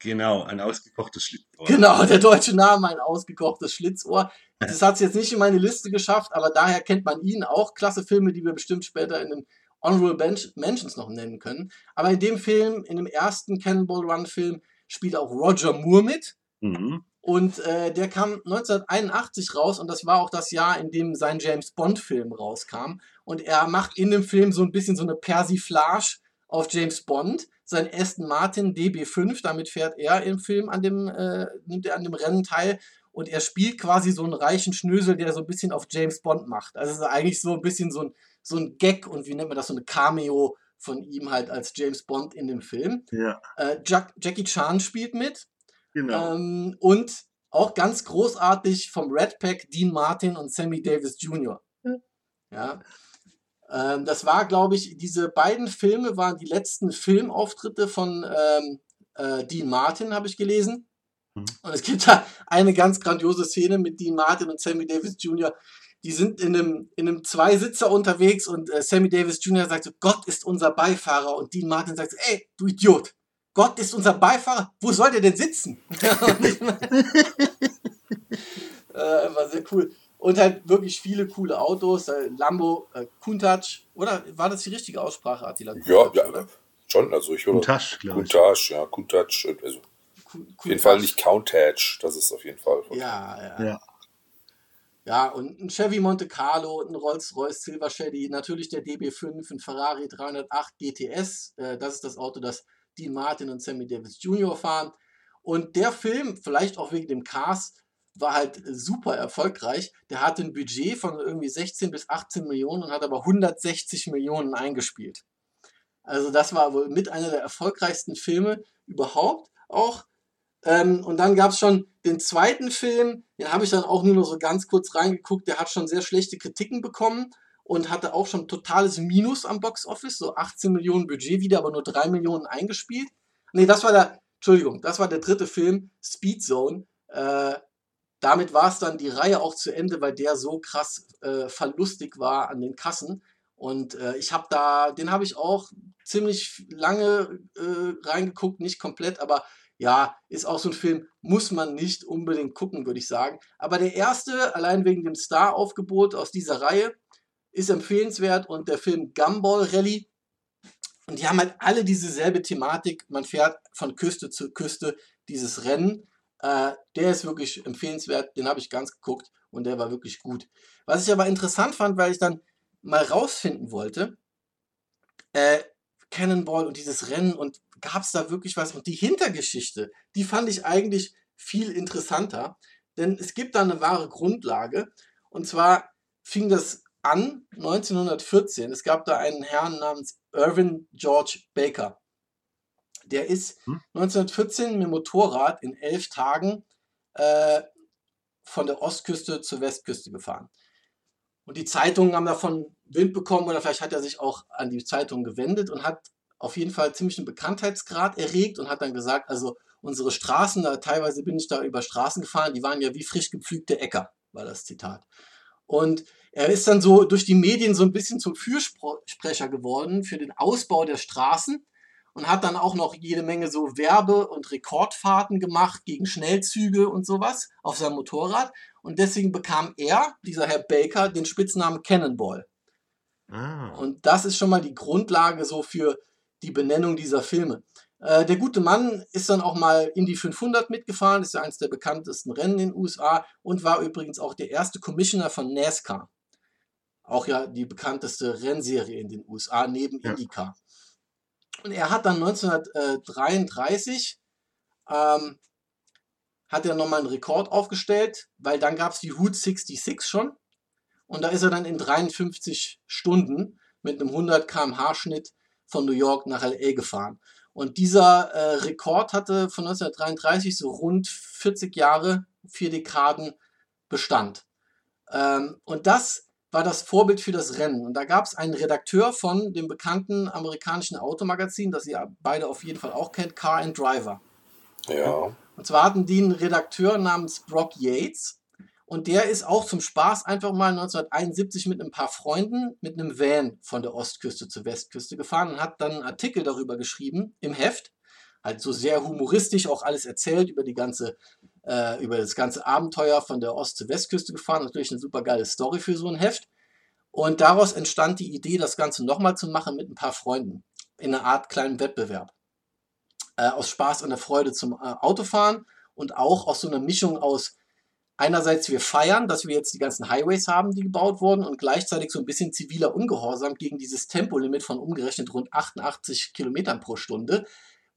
Genau, ein ausgekochtes Schlitzohr. Genau, der deutsche Name, ein ausgekochtes Schlitzohr. Das hat es jetzt nicht in meine Liste geschafft, aber daher kennt man ihn auch. Klasse Filme, die wir bestimmt später in den Honorable Mentions noch nennen können. Aber in dem Film, in dem ersten Cannonball Run Film, spielt auch Roger Moore mit. Mhm. Und äh, der kam 1981 raus und das war auch das Jahr, in dem sein James Bond Film rauskam. Und er macht in dem Film so ein bisschen so eine Persiflage auf James Bond. Sein Aston Martin DB5, damit fährt er im Film an dem, äh, nimmt er an dem Rennen teil. Und er spielt quasi so einen reichen Schnösel, der so ein bisschen auf James Bond macht. Also es ist eigentlich so ein bisschen so ein, so ein Gag und wie nennt man das, so eine Cameo von ihm halt als James Bond in dem Film. Ja. Äh, Jack, Jackie Chan spielt mit. Genau. Ähm, und auch ganz großartig vom Red Pack Dean Martin und Sammy Davis Jr. Ja. Ähm, das war, glaube ich, diese beiden Filme waren die letzten Filmauftritte von ähm, äh, Dean Martin, habe ich gelesen. Mhm. Und es gibt da eine ganz grandiose Szene mit Dean Martin und Sammy Davis Jr., die sind in einem, in einem Zweisitzer unterwegs und äh, Sammy Davis Jr. sagt so, Gott ist unser Beifahrer und Dean Martin sagt so, ey, du Idiot, Gott ist unser Beifahrer, wo soll der denn sitzen? äh, war sehr cool. Und halt wirklich viele coole Autos, äh, Lambo, äh, Countach, oder war das die richtige Aussprache, Attila? Ja, ja, schon, also ich höre. Countach, glaube ich. Countach, ja, Countach, also auf jeden Fall nicht Countach, das ist auf jeden Fall. Ja, ja. ja. Ja, und ein Chevy Monte Carlo, ein Rolls-Royce Silver Shady, natürlich der DB5, ein Ferrari 308 GTS. Äh, das ist das Auto, das Dean Martin und Sammy Davis Jr. fahren. Und der Film, vielleicht auch wegen dem Cast, war halt super erfolgreich. Der hatte ein Budget von irgendwie 16 bis 18 Millionen und hat aber 160 Millionen eingespielt. Also das war wohl mit einer der erfolgreichsten Filme überhaupt auch. Ähm, und dann gab es schon den zweiten Film, den habe ich dann auch nur noch so ganz kurz reingeguckt, der hat schon sehr schlechte Kritiken bekommen und hatte auch schon totales Minus am Box Office, so 18 Millionen Budget wieder, aber nur 3 Millionen eingespielt. Nee, das war der, Entschuldigung, das war der dritte Film, Speed Zone. Äh, damit war es dann die Reihe auch zu Ende, weil der so krass äh, verlustig war an den Kassen. Und äh, ich habe da, den habe ich auch ziemlich lange äh, reingeguckt, nicht komplett, aber ja, ist auch so ein Film, muss man nicht unbedingt gucken, würde ich sagen. Aber der erste, allein wegen dem Star-Aufgebot aus dieser Reihe, ist empfehlenswert und der Film Gumball Rally. Und die haben halt alle dieselbe Thematik. Man fährt von Küste zu Küste dieses Rennen. Äh, der ist wirklich empfehlenswert. Den habe ich ganz geguckt und der war wirklich gut. Was ich aber interessant fand, weil ich dann mal rausfinden wollte, äh, Cannonball und dieses Rennen und gab es da wirklich was? Und die Hintergeschichte, die fand ich eigentlich viel interessanter, denn es gibt da eine wahre Grundlage. Und zwar fing das an 1914. Es gab da einen Herrn namens Irvin George Baker. Der ist hm? 1914 mit dem Motorrad in elf Tagen äh, von der Ostküste zur Westküste gefahren. Und die Zeitungen haben davon Wind bekommen oder vielleicht hat er sich auch an die Zeitung gewendet und hat auf jeden Fall ziemlich einen Bekanntheitsgrad erregt und hat dann gesagt, also unsere Straßen, da teilweise bin ich da über Straßen gefahren, die waren ja wie frisch gepflügte Äcker, war das Zitat. Und er ist dann so durch die Medien so ein bisschen zum Fürsprecher geworden für den Ausbau der Straßen und hat dann auch noch jede Menge so Werbe- und Rekordfahrten gemacht gegen Schnellzüge und sowas auf seinem Motorrad. Und deswegen bekam er, dieser Herr Baker, den Spitznamen Cannonball. Ah. Und das ist schon mal die Grundlage so für die Benennung dieser Filme. Äh, der gute Mann ist dann auch mal in die 500 mitgefahren, ist ja eines der bekanntesten Rennen in den USA und war übrigens auch der erste Commissioner von NASCAR. Auch ja die bekannteste Rennserie in den USA neben ja. IndyCar. Und er hat dann 1933 ähm, hat er nochmal einen Rekord aufgestellt, weil dann gab es die Route 66 schon. Und da ist er dann in 53 Stunden mit einem 100 km/h Schnitt von New York nach LA gefahren. Und dieser äh, Rekord hatte von 1933 so rund 40 Jahre, vier Dekaden Bestand. Ähm, und das war das Vorbild für das Rennen. Und da gab es einen Redakteur von dem bekannten amerikanischen Automagazin, das ihr beide auf jeden Fall auch kennt, Car and Driver. Ja. Und zwar hatten die einen Redakteur namens Brock Yates. Und der ist auch zum Spaß einfach mal 1971 mit ein paar Freunden mit einem Van von der Ostküste zur Westküste gefahren und hat dann einen Artikel darüber geschrieben im Heft. Halt so sehr humoristisch auch alles erzählt über die ganze, äh, über das ganze Abenteuer von der Ost- zur Westküste gefahren. Natürlich eine super geile Story für so ein Heft. Und daraus entstand die Idee, das Ganze nochmal zu machen mit ein paar Freunden. In einer Art kleinen Wettbewerb. Äh, aus Spaß und der Freude zum äh, Autofahren und auch aus so einer Mischung aus einerseits wir feiern, dass wir jetzt die ganzen Highways haben, die gebaut wurden und gleichzeitig so ein bisschen ziviler Ungehorsam gegen dieses Tempolimit von umgerechnet rund 88 Kilometern pro Stunde,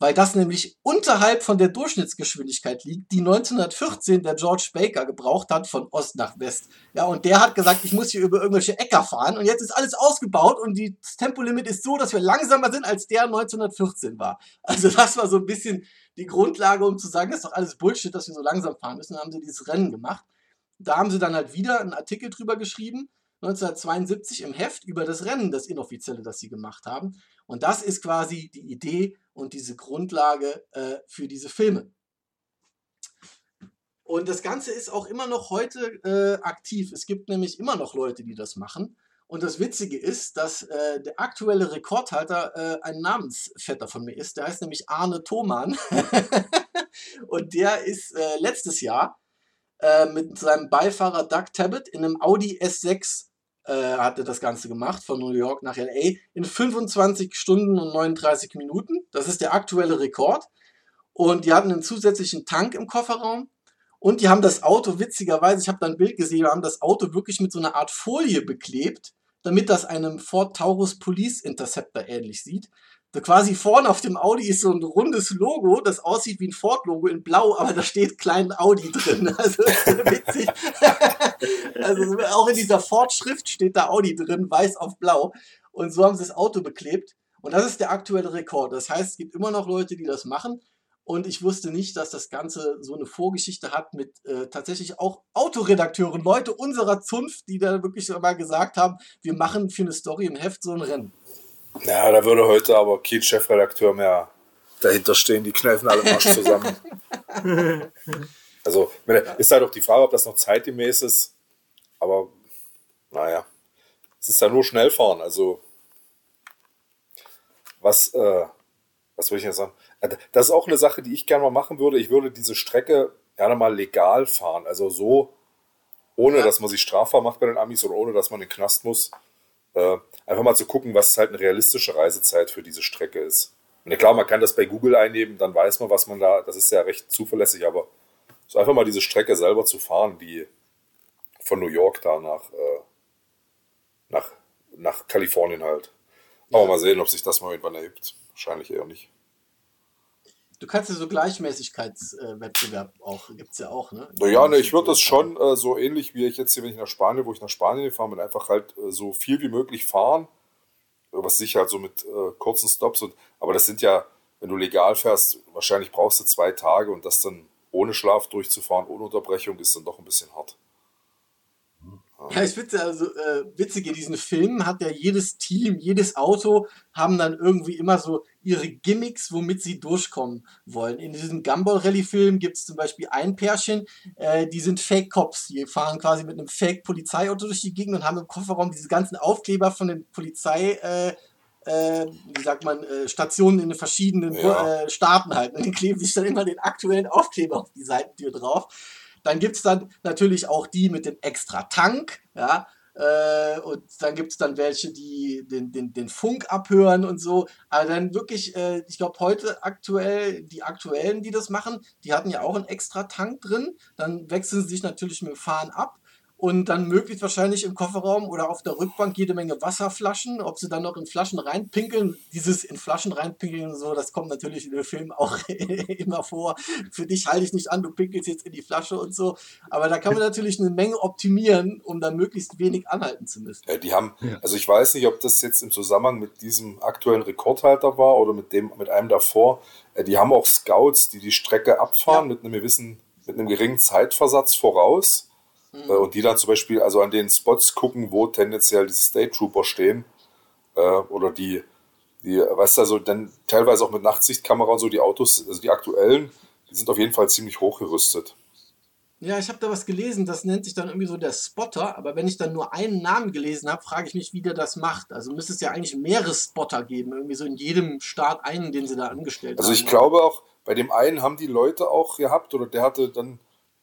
weil das nämlich unterhalb von der Durchschnittsgeschwindigkeit liegt, die 1914 der George Baker gebraucht hat von Ost nach West. Ja, und der hat gesagt, ich muss hier über irgendwelche Äcker fahren und jetzt ist alles ausgebaut und das Tempolimit ist so, dass wir langsamer sind, als der 1914 war. Also das war so ein bisschen die Grundlage, um zu sagen, das ist doch alles Bullshit, dass wir so langsam fahren müssen. Dann haben sie dieses Rennen gemacht. Da haben sie dann halt wieder einen Artikel drüber geschrieben, 1972 im Heft über das Rennen, das inoffizielle, das sie gemacht haben. Und das ist quasi die Idee und diese Grundlage äh, für diese Filme. Und das Ganze ist auch immer noch heute äh, aktiv. Es gibt nämlich immer noch Leute, die das machen. Und das Witzige ist, dass äh, der aktuelle Rekordhalter äh, ein Namensvetter von mir ist. Der heißt nämlich Arne Thoman. und der ist äh, letztes Jahr äh, mit seinem Beifahrer Doug Tabbitt in einem Audi S6 äh, hat er das Ganze gemacht, von New York nach LA, in 25 Stunden und 39 Minuten. Das ist der aktuelle Rekord. Und die hatten einen zusätzlichen Tank im Kofferraum. Und die haben das Auto, witzigerweise, ich habe da ein Bild gesehen, haben das Auto wirklich mit so einer Art Folie beklebt damit das einem Ford Taurus Police Interceptor ähnlich sieht. So quasi vorne auf dem Audi ist so ein rundes Logo, das aussieht wie ein Ford-Logo in Blau, aber da steht klein Audi drin. Also witzig. also auch in dieser Ford-Schrift steht da Audi drin, weiß auf blau. Und so haben sie das Auto beklebt. Und das ist der aktuelle Rekord. Das heißt, es gibt immer noch Leute, die das machen. Und ich wusste nicht, dass das Ganze so eine Vorgeschichte hat mit äh, tatsächlich auch Autoredakteuren, Leute unserer Zunft, die da wirklich mal gesagt haben, wir machen für eine Story im Heft so ein Rennen. Ja, da würde heute aber kein Chefredakteur mehr dahinter stehen, die kneifen alle Marsch zusammen. also, ist halt auch die Frage, ob das noch zeitgemäß ist. Aber, naja, es ist ja nur Schnellfahren. Also, was, äh, was will ich jetzt sagen? Äh, das ist auch eine Sache, die ich gerne mal machen würde. Ich würde diese Strecke gerne mal legal fahren. Also so, ohne ja. dass man sich strafbar macht bei den Amis oder ohne dass man in den Knast muss. Äh, einfach mal zu gucken, was halt eine realistische Reisezeit für diese Strecke ist. Und ja klar, man kann das bei Google einnehmen, dann weiß man, was man da, das ist ja recht zuverlässig, aber so einfach mal diese Strecke selber zu fahren, die von New York da nach, äh, nach, nach Kalifornien halt. Aber ja. mal sehen, ob sich das mal irgendwann ergibt. Wahrscheinlich eher nicht. Du kannst ja so Gleichmäßigkeitswettbewerb äh, auch, gibt es ja auch, ne? Naja, ne, ich würde das schon äh, so ähnlich wie ich jetzt hier, wenn ich nach Spanien, wo ich nach Spanien gefahren bin, einfach halt äh, so viel wie möglich fahren, was sicher halt so mit äh, kurzen Stops und, aber das sind ja, wenn du legal fährst, wahrscheinlich brauchst du zwei Tage und das dann ohne Schlaf durchzufahren, ohne Unterbrechung, ist dann doch ein bisschen hart. Ja, ich finde also äh, witzig, in diesen Filmen hat ja jedes Team, jedes Auto haben dann irgendwie immer so ihre Gimmicks, womit sie durchkommen wollen. In diesem Gumball Rally Film gibt es zum Beispiel ein Pärchen, äh, die sind Fake Cops, die fahren quasi mit einem Fake Polizeiauto durch die Gegend und haben im Kofferraum diese ganzen Aufkleber von den Polizei äh, äh, wie sagt man, äh, Stationen in den verschiedenen ja. äh, Staaten halt. Und die kleben sich dann immer den aktuellen Aufkleber auf die Seitentür drauf. Dann gibt es dann natürlich auch die mit dem extra Tank, ja. Äh, und dann gibt es dann welche, die den, den, den Funk abhören und so. Aber dann wirklich, äh, ich glaube, heute aktuell, die aktuellen, die das machen, die hatten ja auch einen extra Tank drin. Dann wechseln sie sich natürlich mit dem Fahren ab und dann möglichst wahrscheinlich im Kofferraum oder auf der Rückbank jede Menge Wasserflaschen. Ob sie dann noch in Flaschen reinpinkeln, dieses in Flaschen reinpinkeln und so, das kommt natürlich in den Filmen auch immer vor. Für dich halte ich nicht an, du pinkelst jetzt in die Flasche und so. Aber da kann man natürlich eine Menge optimieren, um dann möglichst wenig anhalten zu müssen. Ja, die haben, also ich weiß nicht, ob das jetzt im Zusammenhang mit diesem aktuellen Rekordhalter war oder mit dem, mit einem davor. Äh, die haben auch Scouts, die die Strecke abfahren ja. mit einem gewissen, mit einem geringen Zeitversatz voraus Mhm. Und die dann zum Beispiel also an den Spots gucken, wo tendenziell diese State Trooper stehen. Äh, oder die, die, weißt du, also dann teilweise auch mit Nachtsichtkamera und so, die Autos, also die aktuellen, die sind auf jeden Fall ziemlich hochgerüstet. Ja, ich habe da was gelesen, das nennt sich dann irgendwie so der Spotter, aber wenn ich dann nur einen Namen gelesen habe, frage ich mich, wie der das macht. Also müsste es ja eigentlich mehrere Spotter geben, irgendwie so in jedem Staat einen, den sie da angestellt also haben. Also ich glaube auch, bei dem einen haben die Leute auch gehabt, oder der hatte dann,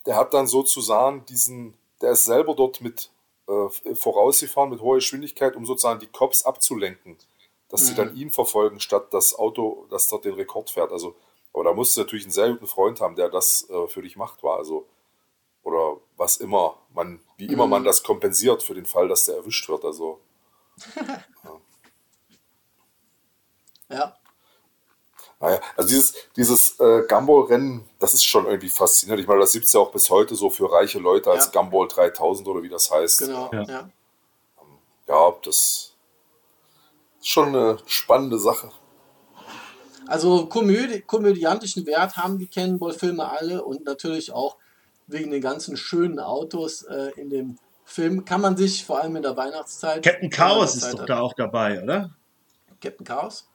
der hat dann sozusagen diesen, der ist selber dort mit äh, vorausgefahren mit hoher Geschwindigkeit, um sozusagen die Cops abzulenken, dass mhm. sie dann ihn verfolgen, statt das Auto, das dort den Rekord fährt. Also, aber da musst du natürlich einen sehr guten Freund haben, der das äh, für dich macht, war. Also, oder was immer man, wie immer mhm. man das kompensiert für den Fall, dass der erwischt wird. Also. ja. ja. Naja, also dieses, dieses äh, Gumball-Rennen, das ist schon irgendwie faszinierend. Ich meine, das gibt es ja auch bis heute so für reiche Leute als ja. Gumball 3000 oder wie das heißt. Genau, ja. Ja, ja das ist schon eine spannende Sache. Also komödi komödiantischen Wert haben die Cannonball-Filme alle und natürlich auch wegen den ganzen schönen Autos äh, in dem Film kann man sich vor allem in der Weihnachtszeit. Captain Chaos ist doch da auch dabei, oder? Captain Chaos?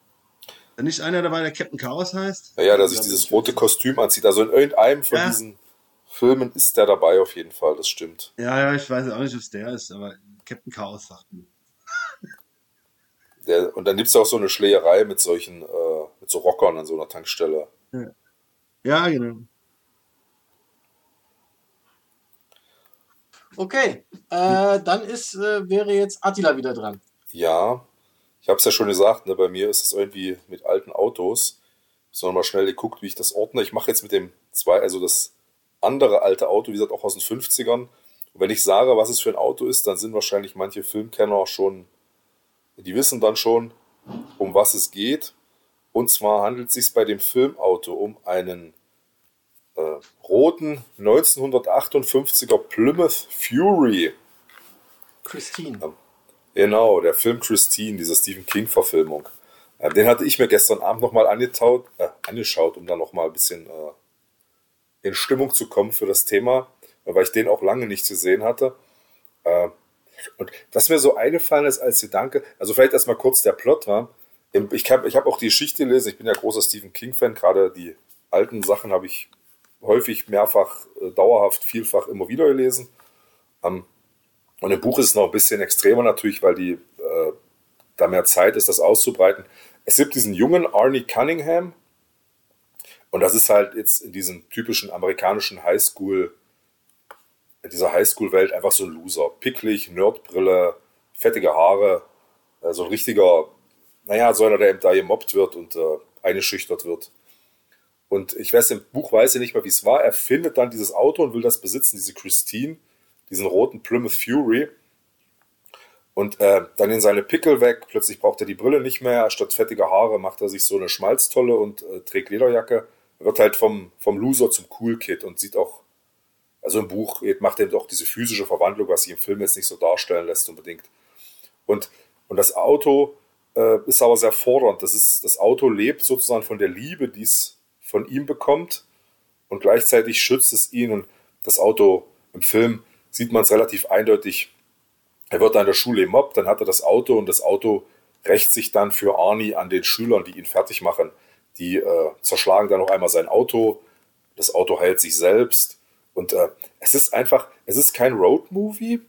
Nicht einer dabei, der Captain Chaos heißt? Ja, ja, der sich dieses rote Kostüm anzieht. Also in irgendeinem von ja. diesen Filmen ist der dabei auf jeden Fall, das stimmt. Ja, ja, ich weiß auch nicht, was der ist, aber Captain Chaos sagt mir. Der, und dann gibt es auch so eine Schlägerei mit solchen, äh, mit so Rockern an so einer Tankstelle. Ja, ja genau. Okay, äh, dann ist, äh, wäre jetzt Attila wieder dran. Ja, ich habe es ja schon gesagt, ne, bei mir ist es irgendwie mit alten Autos. Habe mal schnell geguckt, wie ich das ordne. Ich mache jetzt mit dem zwei, also das andere alte Auto, wie gesagt, auch aus den 50ern. Und wenn ich sage, was es für ein Auto ist, dann sind wahrscheinlich manche Filmkenner schon, die wissen dann schon, um was es geht. Und zwar handelt es sich bei dem Filmauto um einen äh, roten 1958er Plymouth Fury. Christine. Ähm, Genau, der Film Christine, diese Stephen King-Verfilmung. Äh, den hatte ich mir gestern Abend nochmal äh, angeschaut, um dann nochmal ein bisschen äh, in Stimmung zu kommen für das Thema, weil ich den auch lange nicht gesehen hatte. Äh, und was mir so eingefallen ist als Gedanke, also vielleicht erstmal kurz der Plot war, ich habe ich hab auch die Geschichte gelesen, ich bin ja großer Stephen King-Fan, gerade die alten Sachen habe ich häufig, mehrfach, äh, dauerhaft, vielfach immer wieder gelesen. Ähm, und im Buch ist es noch ein bisschen extremer natürlich, weil die, äh, da mehr Zeit ist, das auszubreiten. Es gibt diesen jungen Arnie Cunningham, und das ist halt jetzt in diesem typischen amerikanischen Highschool, in dieser Highschool-Welt einfach so ein Loser. Picklig, Nerdbrille, fettige Haare, äh, so ein richtiger, naja, so einer, der eben da gemobbt wird und äh, eingeschüchtert wird. Und ich weiß, im Buch weiß ich nicht mehr, wie es war. Er findet dann dieses Auto und will das besitzen, diese Christine, diesen roten Plymouth Fury. Und äh, dann in seine Pickel weg. Plötzlich braucht er die Brille nicht mehr. Statt fettiger Haare macht er sich so eine Schmalztolle und äh, trägt Lederjacke wird halt vom, vom Loser zum Cool Kid und sieht auch, also im Buch macht er auch diese physische Verwandlung, was sich im Film jetzt nicht so darstellen lässt unbedingt. Und, und das Auto äh, ist aber sehr fordernd. Das, ist, das Auto lebt sozusagen von der Liebe, die es von ihm bekommt und gleichzeitig schützt es ihn. Und das Auto im Film sieht man es relativ eindeutig. Er wird da in der Schule gemobbt, dann hat er das Auto und das Auto rächt sich dann für Arnie an den Schülern, die ihn fertig machen. Die äh, zerschlagen dann noch einmal sein Auto. Das Auto heilt sich selbst. Und äh, es ist einfach, es ist kein Road-Movie.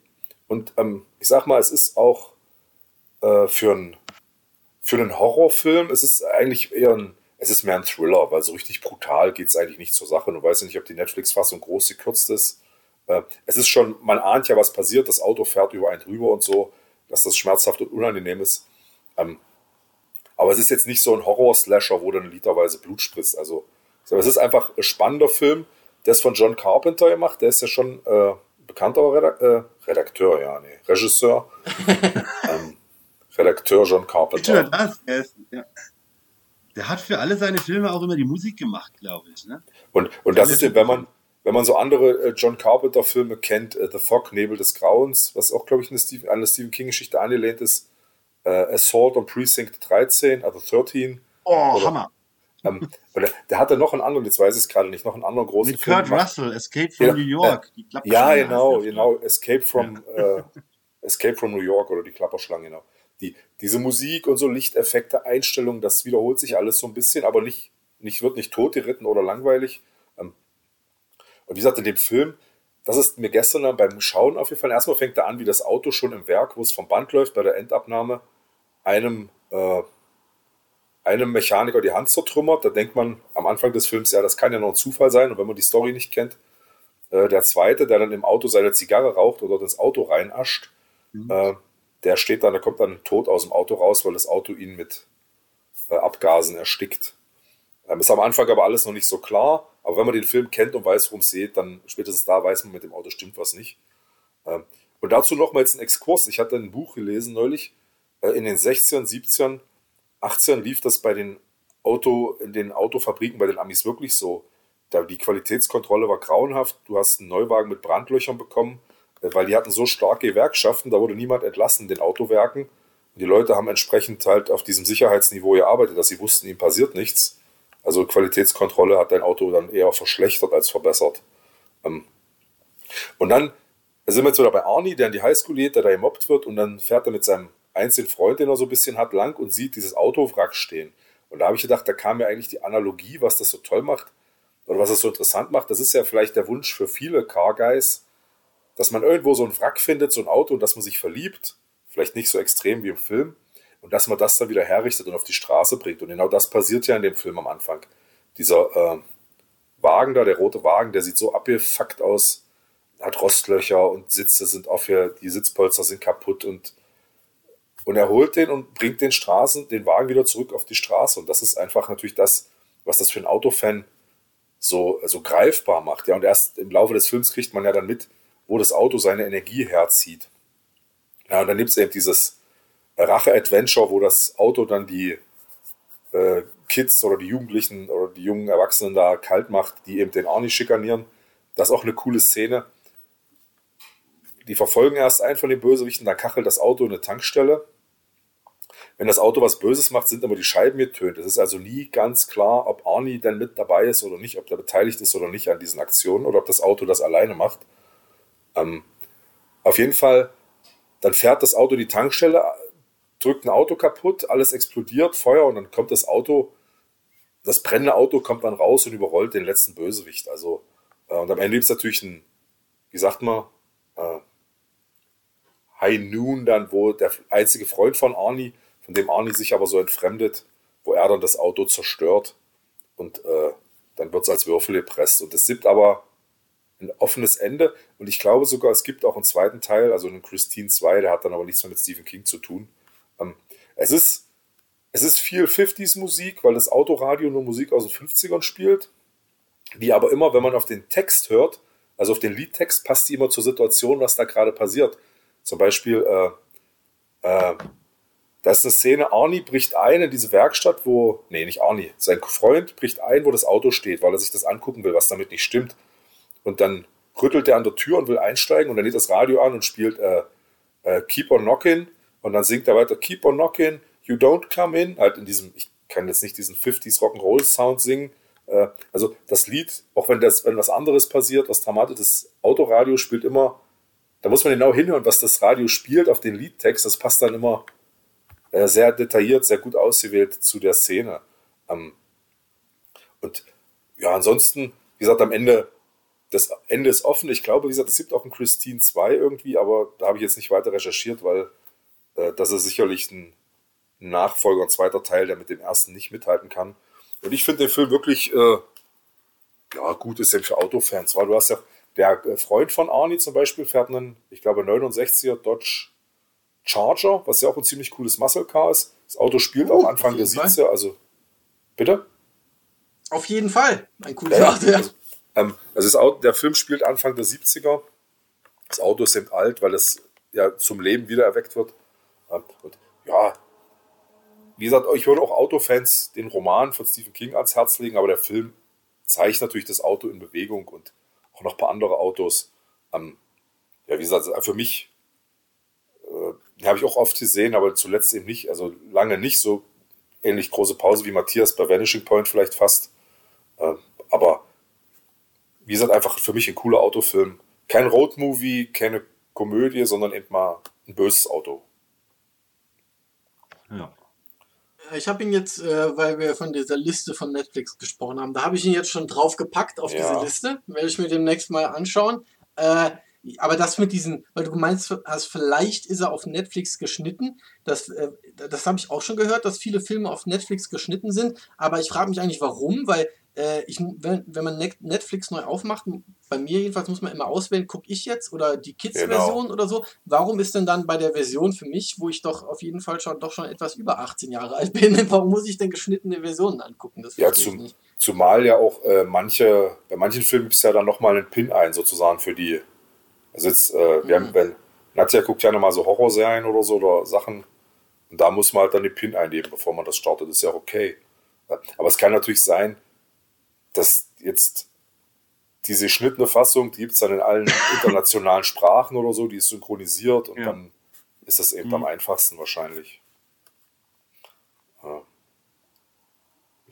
Und ähm, ich sag mal, es ist auch äh, für, ein, für einen Horrorfilm, es ist eigentlich eher ein, es ist mehr ein Thriller, weil so richtig brutal geht es eigentlich nicht zur Sache. Du weißt ja nicht, ob die Netflix-Fassung groß gekürzt ist. Äh, es ist schon, man ahnt ja, was passiert. Das Auto fährt über einen drüber und so, dass das schmerzhaft und unangenehm ist. Ähm, aber es ist jetzt nicht so ein Horror-Slasher, wo dann literweise Blut spritzt. Also, es ist einfach ein spannender Film. Der ist von John Carpenter gemacht. Der ist ja schon äh, bekannter Redak äh, Redakteur, ja, nee, Regisseur. ähm, Redakteur John Carpenter. Das, der, ist, ja. der hat für alle seine Filme auch immer die Musik gemacht, glaube ich. Ne? Und, und das ist, wenn man, wenn man so andere äh, John Carpenter-Filme kennt, äh, The Fog, Nebel des Grauens, was auch, glaube ich, eine Stephen, eine Stephen King-Geschichte angelehnt ist, äh, Assault on Precinct 13, also 13. Oh, oder, Hammer. Ähm, oder, der hatte noch einen anderen, jetzt weiß ich es gerade nicht, noch einen anderen großen Mit Film. Kurt Russell, Escape from ja, New York. Äh, ja, genau, genau, Escape from, ja. äh, Escape from New York oder die Klapperschlange, genau. Die, diese Musik und so Lichteffekte, Einstellungen, das wiederholt sich alles so ein bisschen, aber nicht, nicht wird nicht totgeritten oder langweilig. Und wie gesagt, in dem Film, das ist mir gestern dann beim Schauen aufgefallen. Erstmal fängt er an, wie das Auto schon im Werk, wo es vom Band läuft, bei der Endabnahme, einem, äh, einem Mechaniker die Hand zertrümmert. Da denkt man am Anfang des Films, ja, das kann ja noch ein Zufall sein. Und wenn man die Story nicht kennt, äh, der zweite, der dann im Auto seine Zigarre raucht oder ins Auto reinascht, mhm. äh, der steht dann, der kommt dann tot aus dem Auto raus, weil das Auto ihn mit äh, Abgasen erstickt. Ähm, ist am Anfang aber alles noch nicht so klar. Aber wenn man den Film kennt und weiß, worum es geht, dann spätestens da weiß man, mit dem Auto stimmt was nicht. Ähm, und dazu nochmals ein Exkurs. Ich hatte ein Buch gelesen neulich, äh, in den 60ern, 70ern, 18ern lief das bei den Auto, in den Autofabriken bei den Amis wirklich so. Da die Qualitätskontrolle war grauenhaft. Du hast einen Neuwagen mit Brandlöchern bekommen, äh, weil die hatten so starke Gewerkschaften, da wurde niemand entlassen in den Autowerken. Und die Leute haben entsprechend halt auf diesem Sicherheitsniveau gearbeitet, dass sie wussten, ihnen passiert nichts. Also Qualitätskontrolle hat dein Auto dann eher verschlechtert als verbessert. Ähm, und dann sind wir jetzt wieder bei Arnie, der in die Highschool geht, der da gemobbt wird und dann fährt er mit seinem einzigen Freund, den er so ein bisschen hat, lang und sieht dieses Autowrack stehen. Und da habe ich gedacht, da kam mir eigentlich die Analogie, was das so toll macht oder was das so interessant macht. Das ist ja vielleicht der Wunsch für viele Car Guys, dass man irgendwo so ein Wrack findet, so ein Auto und dass man sich verliebt. Vielleicht nicht so extrem wie im Film. Und dass man das dann wieder herrichtet und auf die Straße bringt. Und genau das passiert ja in dem Film am Anfang. Dieser äh, Wagen da, der rote Wagen, der sieht so abgefuckt aus, hat Rostlöcher und Sitze sind auf hier, die Sitzpolster sind kaputt und und er holt den und bringt den Straßen, den Wagen wieder zurück auf die Straße. Und das ist einfach natürlich das, was das für einen Autofan so, so greifbar macht. Ja, und erst im Laufe des Films kriegt man ja dann mit, wo das Auto seine Energie herzieht. Ja, und dann gibt es eben dieses Rache-Adventure, wo das Auto dann die äh, Kids oder die Jugendlichen oder die jungen Erwachsenen da kalt macht, die eben den Arnie schikanieren. Das ist auch eine coole Szene. Die verfolgen erst einen von den Bösewichten, da kachelt das Auto in eine Tankstelle wenn das Auto was Böses macht, sind immer die Scheiben getönt. Es ist also nie ganz klar, ob Arnie denn mit dabei ist oder nicht, ob der beteiligt ist oder nicht an diesen Aktionen oder ob das Auto das alleine macht. Ähm, auf jeden Fall, dann fährt das Auto die Tankstelle drückt ein Auto kaputt, alles explodiert, Feuer und dann kommt das Auto, das brennende Auto kommt dann raus und überrollt den letzten Bösewicht. Also, äh, und am Ende gibt es natürlich ein, wie sagt man, äh, High Noon dann, wo der einzige Freund von Arnie, von dem Arnie sich aber so entfremdet, wo er dann das Auto zerstört und äh, dann wird es als Würfel gepresst. Und es gibt aber ein offenes Ende und ich glaube sogar, es gibt auch einen zweiten Teil, also einen Christine 2, der hat dann aber nichts mehr mit Stephen King zu tun. Es, ist, es ist viel 50s Musik, weil das Autoradio nur Musik aus den 50ern spielt, wie aber immer, wenn man auf den Text hört, also auf den Liedtext, passt die immer zur Situation, was da gerade passiert. Zum Beispiel, äh, äh, da ist eine Szene, Arnie bricht ein in diese Werkstatt, wo, nee, nicht Arnie, sein Freund bricht ein, wo das Auto steht, weil er sich das angucken will, was damit nicht stimmt. Und dann rüttelt er an der Tür und will einsteigen und dann geht das Radio an und spielt äh, äh, Keep on Knockin' und dann singt er weiter Keep on Knockin', You don't come in, halt in diesem, ich kann jetzt nicht diesen 50s Rock'n'Roll Sound singen, äh, also das Lied, auch wenn, das, wenn was anderes passiert, was dramatisch, das Autoradio spielt immer da muss man genau hinhören, was das Radio spielt auf den Liedtext. Das passt dann immer äh, sehr detailliert, sehr gut ausgewählt zu der Szene. Ähm, und ja, ansonsten, wie gesagt, am Ende, das Ende ist offen. Ich glaube, wie gesagt, es gibt auch ein Christine 2 irgendwie, aber da habe ich jetzt nicht weiter recherchiert, weil das ist sicherlich ein Nachfolger, ein zweiter Teil, der mit dem ersten nicht mithalten kann. Und ich finde den Film wirklich, äh, ja, gut ist ja für Autofans, weil du hast ja der äh, Freund von Arnie zum Beispiel fährt einen, ich glaube, 69er Dodge Charger, was ja auch ein ziemlich cooles Muscle Car ist. Das Auto spielt uh, am Anfang der 70er, also bitte? Auf jeden Fall. Ein cooles ja, Auto, ja. Also, ähm, also Auto, der Film spielt Anfang der 70er. Das Auto ist eben alt, weil es ja zum Leben wieder erweckt wird. Und ja, wie gesagt, ich würde auch Autofans den Roman von Stephen King ans Herz legen, aber der Film zeigt natürlich das Auto in Bewegung und auch noch ein paar andere Autos. Ähm, ja, wie gesagt, für mich äh, habe ich auch oft gesehen, aber zuletzt eben nicht, also lange nicht so ähnlich große Pause wie Matthias bei Vanishing Point vielleicht fast. Äh, aber wie gesagt, einfach für mich ein cooler Autofilm. Kein Roadmovie, keine Komödie, sondern eben mal ein böses Auto. Ja. Ich habe ihn jetzt, äh, weil wir von dieser Liste von Netflix gesprochen haben, da habe ich ihn jetzt schon drauf gepackt auf ja. diese Liste. Werde ich mir demnächst mal anschauen. Äh, aber das mit diesen, weil du meinst hast, vielleicht ist er auf Netflix geschnitten. Das, äh, das habe ich auch schon gehört, dass viele Filme auf Netflix geschnitten sind. Aber ich frage mich eigentlich, warum, weil äh, ich, wenn, wenn man Netflix neu aufmacht, bei mir jedenfalls muss man immer auswählen, gucke ich jetzt oder die Kids-Version genau. oder so. Warum ist denn dann bei der Version für mich, wo ich doch auf jeden Fall schon doch schon etwas über 18 Jahre alt bin, warum muss ich denn geschnittene Versionen angucken? Das ja, zum, zumal ja auch äh, manche, bei manchen Filmen ist ja dann nochmal ein Pin ein, sozusagen für die. Also jetzt, äh, wir mhm. haben, wenn, Nadja guckt ja nochmal so Horrorserien oder so oder Sachen. Und da muss man halt dann den Pin eingeben, bevor man das startet. Das ist ja okay. Aber es kann natürlich sein, dass jetzt diese schnittene Fassung, die gibt es dann in allen internationalen Sprachen oder so, die ist synchronisiert und ja. dann ist das eben mhm. am einfachsten wahrscheinlich.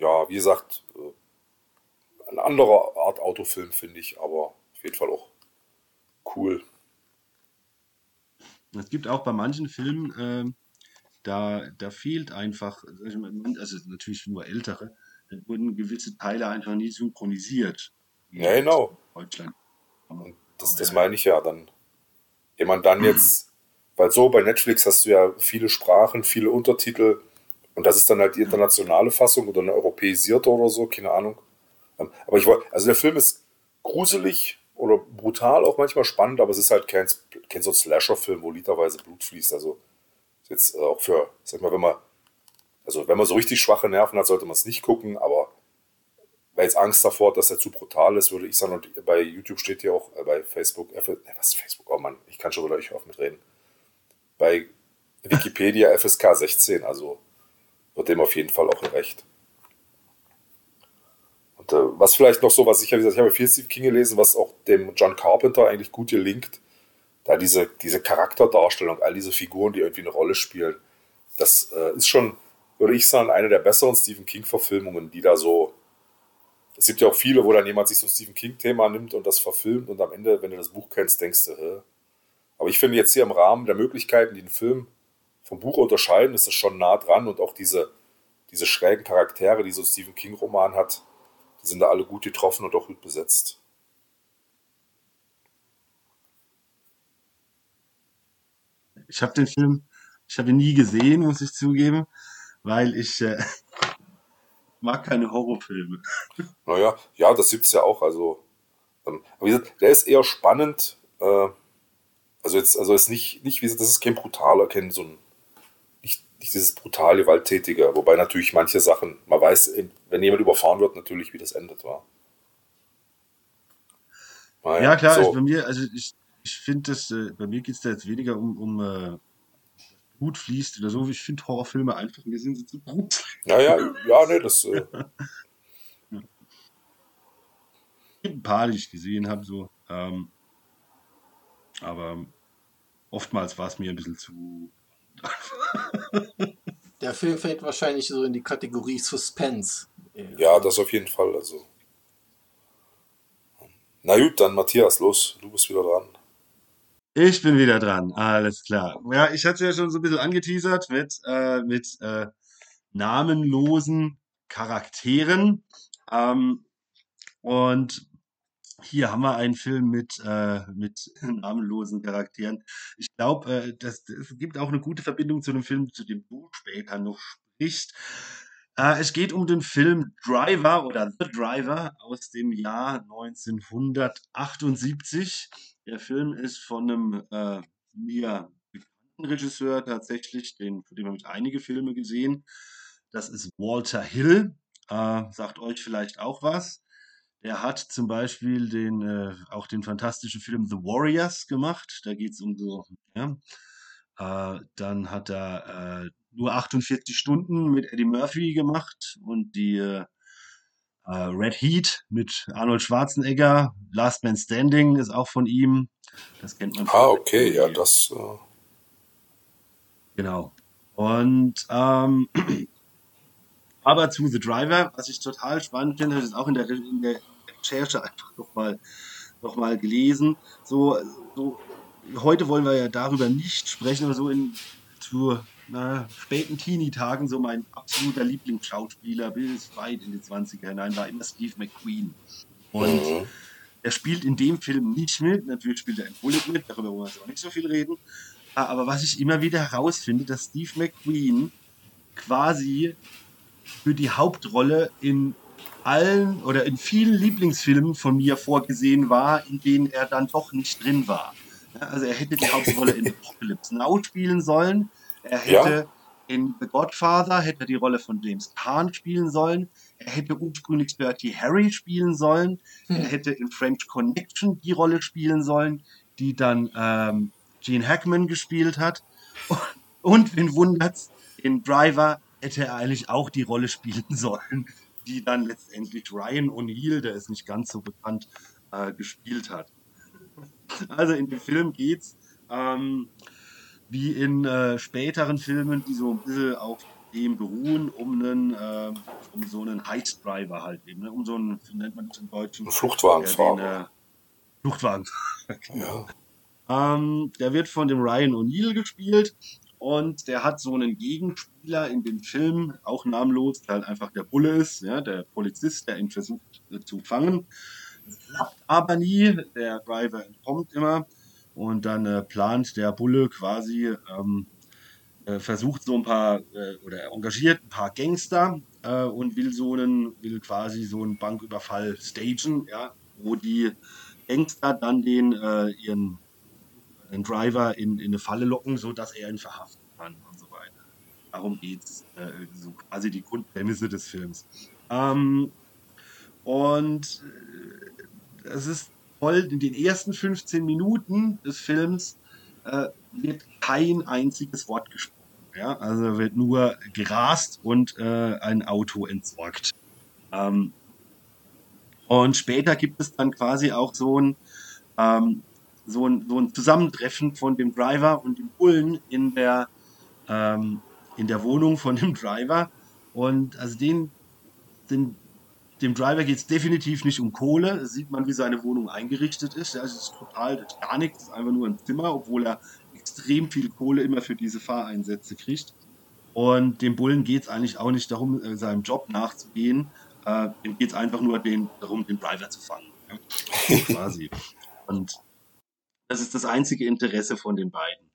Ja, wie gesagt, äh, eine andere Art Autofilm finde ich, aber auf jeden Fall auch cool. Es gibt auch bei manchen Filmen, äh, da, da fehlt einfach, also natürlich nur ältere, dann wurden gewisse Teile einfach nie synchronisiert. Ja, genau. Deutschland. Und das, das meine ich ja dann. Jemand dann jetzt, weil so bei Netflix hast du ja viele Sprachen, viele Untertitel und das ist dann halt die internationale Fassung oder eine europäisierte oder so, keine Ahnung. Aber ich wollte, also der Film ist gruselig oder brutal auch manchmal spannend, aber es ist halt kein, kein so Slasher-Film, wo literweise Blut fließt. Also jetzt auch für, sag mal, wenn man also wenn man so richtig schwache Nerven hat, sollte man es nicht gucken, aber wer jetzt Angst davor hat, dass er zu brutal ist, würde ich sagen, und bei YouTube steht hier auch, äh, bei Facebook, äh, was ist Facebook? Oh Mann, ich kann schon wieder euch auf mitreden. Bei Wikipedia FSK 16, also wird dem auf jeden Fall auch recht. Und äh, was vielleicht noch so, was ich ja gesagt ich habe viel Steve King gelesen, was auch dem John Carpenter eigentlich gut gelingt, da diese, diese Charakterdarstellung, all diese Figuren, die irgendwie eine Rolle spielen, das äh, ist schon, würde ich sagen, eine der besseren Stephen King-Verfilmungen, die da so. Es gibt ja auch viele, wo dann jemand sich so ein Stephen King-Thema nimmt und das verfilmt und am Ende, wenn du das Buch kennst, denkst du, hä? Aber ich finde jetzt hier im Rahmen der Möglichkeiten, die ein Film vom Buch unterscheiden, ist es schon nah dran und auch diese, diese schrägen Charaktere, die so ein Stephen King-Roman hat, die sind da alle gut getroffen und auch gut besetzt. Ich habe den Film, ich habe ihn nie gesehen, muss ich zugeben, weil ich äh, mag keine Horrorfilme. Naja, ja, das gibt es ja auch. Also, ähm, wie gesagt, der ist eher spannend. Äh, also jetzt, also ist nicht, nicht wie gesagt, das ist kein brutaler, kein so ein nicht, nicht dieses brutal gewalttätige, wobei natürlich manche Sachen, man weiß, wenn jemand überfahren wird, natürlich, wie das endet war. Naja, ja, klar, so. also bei mir, also ich, ich finde das, äh, bei mir geht es da jetzt weniger um, um äh, Blut fließt oder so. Ich finde Horrorfilme einfach, mir sind sie zu gut. Ja, ja, ja, ne, das. Äh... ja. Ein paar, die ich gesehen habe, so. Ähm, aber oftmals war es mir ein bisschen zu. Der Film fällt wahrscheinlich so in die Kategorie Suspense. Ja, das auf jeden Fall. Also. Na gut, dann Matthias, los, du bist wieder dran. Ich bin wieder dran, alles klar. Ja, ich hatte ja schon so ein bisschen angeteasert mit, äh, mit äh, namenlosen Charakteren. Ähm, und hier haben wir einen Film mit, äh, mit namenlosen Charakteren. Ich glaube, äh, das, es gibt auch eine gute Verbindung zu einem Film, zu dem du später noch sprichst. Äh, es geht um den Film Driver oder The Driver aus dem Jahr 1978. Der Film ist von einem äh, mir bekannten Regisseur tatsächlich, den, von dem habe ich einige Filme gesehen. Das ist Walter Hill. Äh, sagt euch vielleicht auch was. Er hat zum Beispiel den, äh, auch den fantastischen Film The Warriors gemacht. Da geht es um so, ja. Äh, dann hat er äh, nur 48 Stunden mit Eddie Murphy gemacht und die äh, Uh, Red Heat mit Arnold Schwarzenegger, Last Man Standing ist auch von ihm. Das kennt man. Ah, okay, ja, das. Uh... Genau. Und ähm, aber zu The Driver, was ich total spannend finde, habe ich auch in der, in der Recherche einfach nochmal noch mal gelesen. So, so, heute wollen wir ja darüber nicht sprechen, aber so in zu na, späten Teenie-Tagen so mein absoluter Lieblingsschauspieler bis weit in die 20er hinein war immer Steve McQueen. Und mhm. er spielt in dem Film nicht mit, natürlich spielt er in Bullet mit, darüber wollen wir jetzt auch nicht so viel reden. Aber was ich immer wieder herausfinde, dass Steve McQueen quasi für die Hauptrolle in allen oder in vielen Lieblingsfilmen von mir vorgesehen war, in denen er dann doch nicht drin war. Also er hätte die Hauptrolle in Apocalypse Now spielen sollen, er hätte ja. in The Godfather hätte die Rolle von James Caan spielen sollen. Er hätte ursprünglich Bertie Harry spielen sollen. Hm. Er hätte in French Connection die Rolle spielen sollen, die dann ähm, Gene Hackman gespielt hat. Und wen wundert's, in Driver hätte er eigentlich auch die Rolle spielen sollen, die dann letztendlich Ryan O'Neill, der ist nicht ganz so bekannt, äh, gespielt hat. Also in dem Film geht's ähm, wie in äh, späteren Filmen, die so ein bisschen auf dem beruhen, um einen, äh, um so einen Heist-Driver halt eben, ne? um so einen, wie nennt man das im Deutschen? Fluchtwagenfahrer. Äh, Fluchtwagen. ja. ähm, der wird von dem Ryan O'Neill gespielt und der hat so einen Gegenspieler in dem Film, auch namenlos, der halt einfach der Bulle ist, ja, der Polizist, der ihn versucht äh, zu fangen. Das klappt aber nie, der Driver entkommt immer und dann äh, plant der Bulle quasi, ähm, äh, versucht so ein paar äh, oder engagiert ein paar Gangster äh, und will so einen, will quasi so einen Banküberfall stagen, ja, wo die Gangster dann den äh, ihren den Driver in, in eine Falle locken, sodass er ihn verhaften kann und so weiter. Darum geht's, äh, so quasi die Grundprämisse des Films. Ähm, und es ist voll in den ersten 15 Minuten des Films äh, wird kein einziges Wort gesprochen. Ja? Also wird nur gerast und äh, ein Auto entsorgt. Ähm, und später gibt es dann quasi auch so ein, ähm, so ein, so ein Zusammentreffen von dem Driver und dem Bullen in der, ähm, in der Wohnung von dem Driver. Und also den, den dem Driver geht es definitiv nicht um Kohle. Sieht man, wie seine Wohnung eingerichtet ist. Also es ist total das ist gar nichts, es ist einfach nur ein Zimmer, obwohl er extrem viel Kohle immer für diese Fahreinsätze kriegt. Und dem Bullen geht es eigentlich auch nicht darum, äh, seinem Job nachzugehen. Äh, dem geht es einfach nur den, darum, den Driver zu fangen. Ja? quasi. Und das ist das einzige Interesse von den beiden.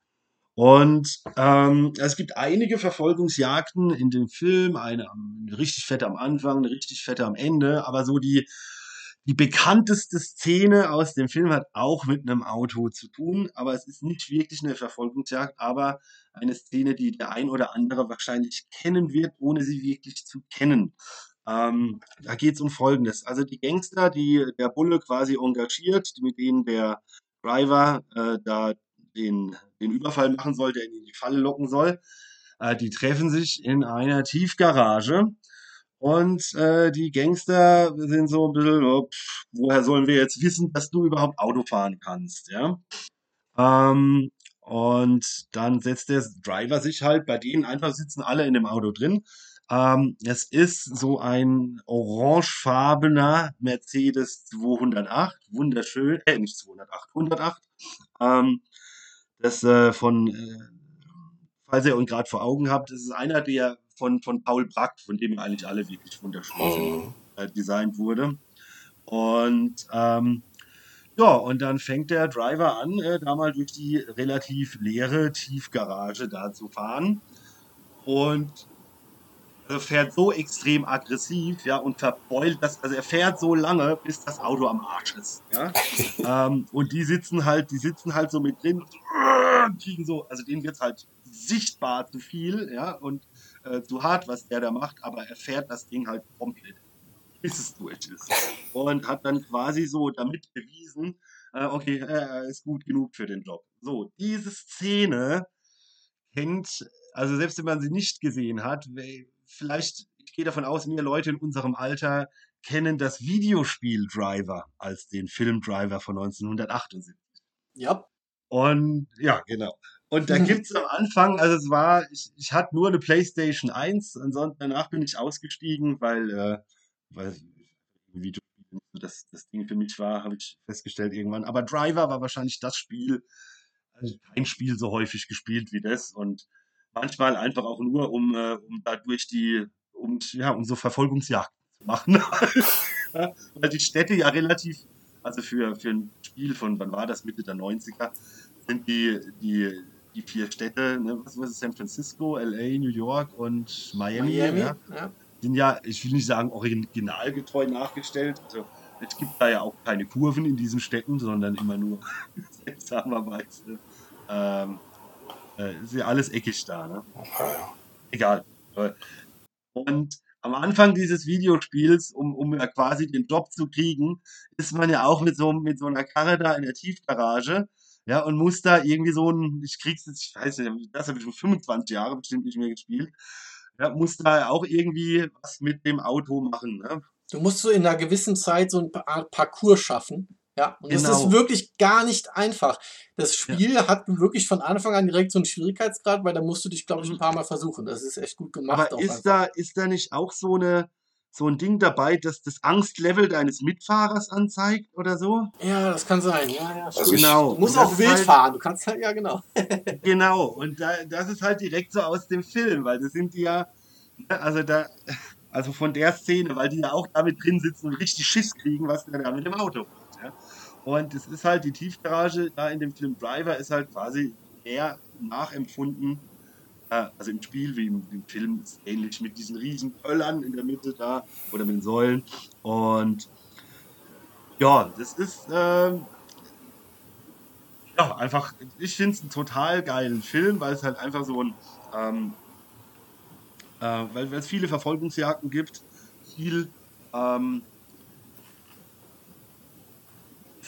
Und ähm, es gibt einige Verfolgungsjagden in dem Film, eine, eine richtig fette am Anfang, eine richtig fette am Ende, aber so die, die bekannteste Szene aus dem Film hat auch mit einem Auto zu tun, aber es ist nicht wirklich eine Verfolgungsjagd, aber eine Szene, die der ein oder andere wahrscheinlich kennen wird, ohne sie wirklich zu kennen. Ähm, da geht es um Folgendes. Also die Gangster, die der Bulle quasi engagiert, mit denen der Driver äh, da den, den Überfall machen soll, der ihn in die Falle locken soll. Äh, die treffen sich in einer Tiefgarage. Und äh, die Gangster sind so ein bisschen, oh, pff, woher sollen wir jetzt wissen, dass du überhaupt Auto fahren kannst, ja? Ähm, und dann setzt der Driver sich halt bei denen einfach, sitzen alle in dem Auto drin. Ähm, es ist so ein orangefarbener Mercedes 208, wunderschön, äh, nicht 208, 108. Ähm, das äh, von, äh, falls ihr ihn gerade vor Augen habt, das ist einer, der von, von Paul Brack, von dem eigentlich alle wirklich wunderschön sind, mhm. äh, designt wurde. Und ähm, ja, und dann fängt der Driver an, äh, da mal durch die relativ leere Tiefgarage da zu fahren. Und fährt so extrem aggressiv, ja, und verbeult das, also er fährt so lange, bis das Auto am Arsch ist, ja. ähm, und die sitzen halt, die sitzen halt so mit drin, kriegen so, also denen wird's halt sichtbar zu viel, ja, und äh, zu hart, was der da macht, aber er fährt das Ding halt komplett, bis es durch ist. Und hat dann quasi so damit bewiesen, äh, okay, er ist gut genug für den Job. So, diese Szene kennt, also selbst wenn man sie nicht gesehen hat, vielleicht, ich gehe davon aus, mehr Leute in unserem Alter kennen das Videospiel Driver als den Film Driver von 1978. Ja. Und ja, genau. Und da gibt es am Anfang, also es war, ich, ich hatte nur eine PlayStation 1, ansonsten danach bin ich ausgestiegen, weil, äh, weil Videospiel das, das Ding für mich war, habe ich festgestellt irgendwann. Aber Driver war wahrscheinlich das Spiel, also kein Spiel so häufig gespielt wie das. Und manchmal einfach auch nur, um, äh, um dadurch die, um, ja, um so Verfolgungsjagden zu machen. weil die Städte ja relativ, also für, für ein Spiel von, wann war das, Mitte der 90er, sind die, die, die vier Städte, ne, was war es, San Francisco, LA, New York und Miami, Miami ja, ja. sind ja, ich will nicht sagen originalgetreu nachgestellt, also es gibt da ja auch keine Kurven in diesen Städten, sondern immer nur seltsamerweise ähm, äh, ist ja alles eckig da, ne? Egal. Und am Anfang dieses Videospiels, um, um ja quasi den Job zu kriegen, ist man ja auch mit so, mit so einer Karre da in der Tiefgarage, ja, und muss da irgendwie so ein, ich krieg's jetzt, ich weiß nicht, das habe ich schon 25 Jahre bestimmt nicht mehr gespielt, ja, muss da auch irgendwie was mit dem Auto machen, ne? Du musst so in einer gewissen Zeit so ein Parcours schaffen. Ja, und genau. das ist wirklich gar nicht einfach. Das Spiel ja. hat wirklich von Anfang an direkt so einen Schwierigkeitsgrad, weil da musst du dich, glaube ich, ein mhm. paar Mal versuchen. Das ist echt gut gemacht. Aber ist da, ist da nicht auch so eine, so ein Ding dabei, dass das Angstlevel deines Mitfahrers anzeigt oder so? Ja, das kann sein. Ja, ja, also genau. Du musst auch wild halt, fahren. Du kannst halt, ja, genau. genau. Und da, das ist halt direkt so aus dem Film, weil das sind die ja, also da, also von der Szene, weil die ja auch damit drin sitzen und richtig Schiss kriegen, was der da mit dem Auto macht. Und es ist halt die Tiefgarage da in dem Film Driver ist halt quasi eher nachempfunden, äh, also im Spiel wie im, im Film ist ähnlich mit diesen riesen Pöllern in der Mitte da oder mit den Säulen. Und ja, das ist ähm, ja einfach, ich finde es einen total geilen Film, weil es halt einfach so ein ähm, äh, weil es viele Verfolgungsjagden gibt, viel ähm,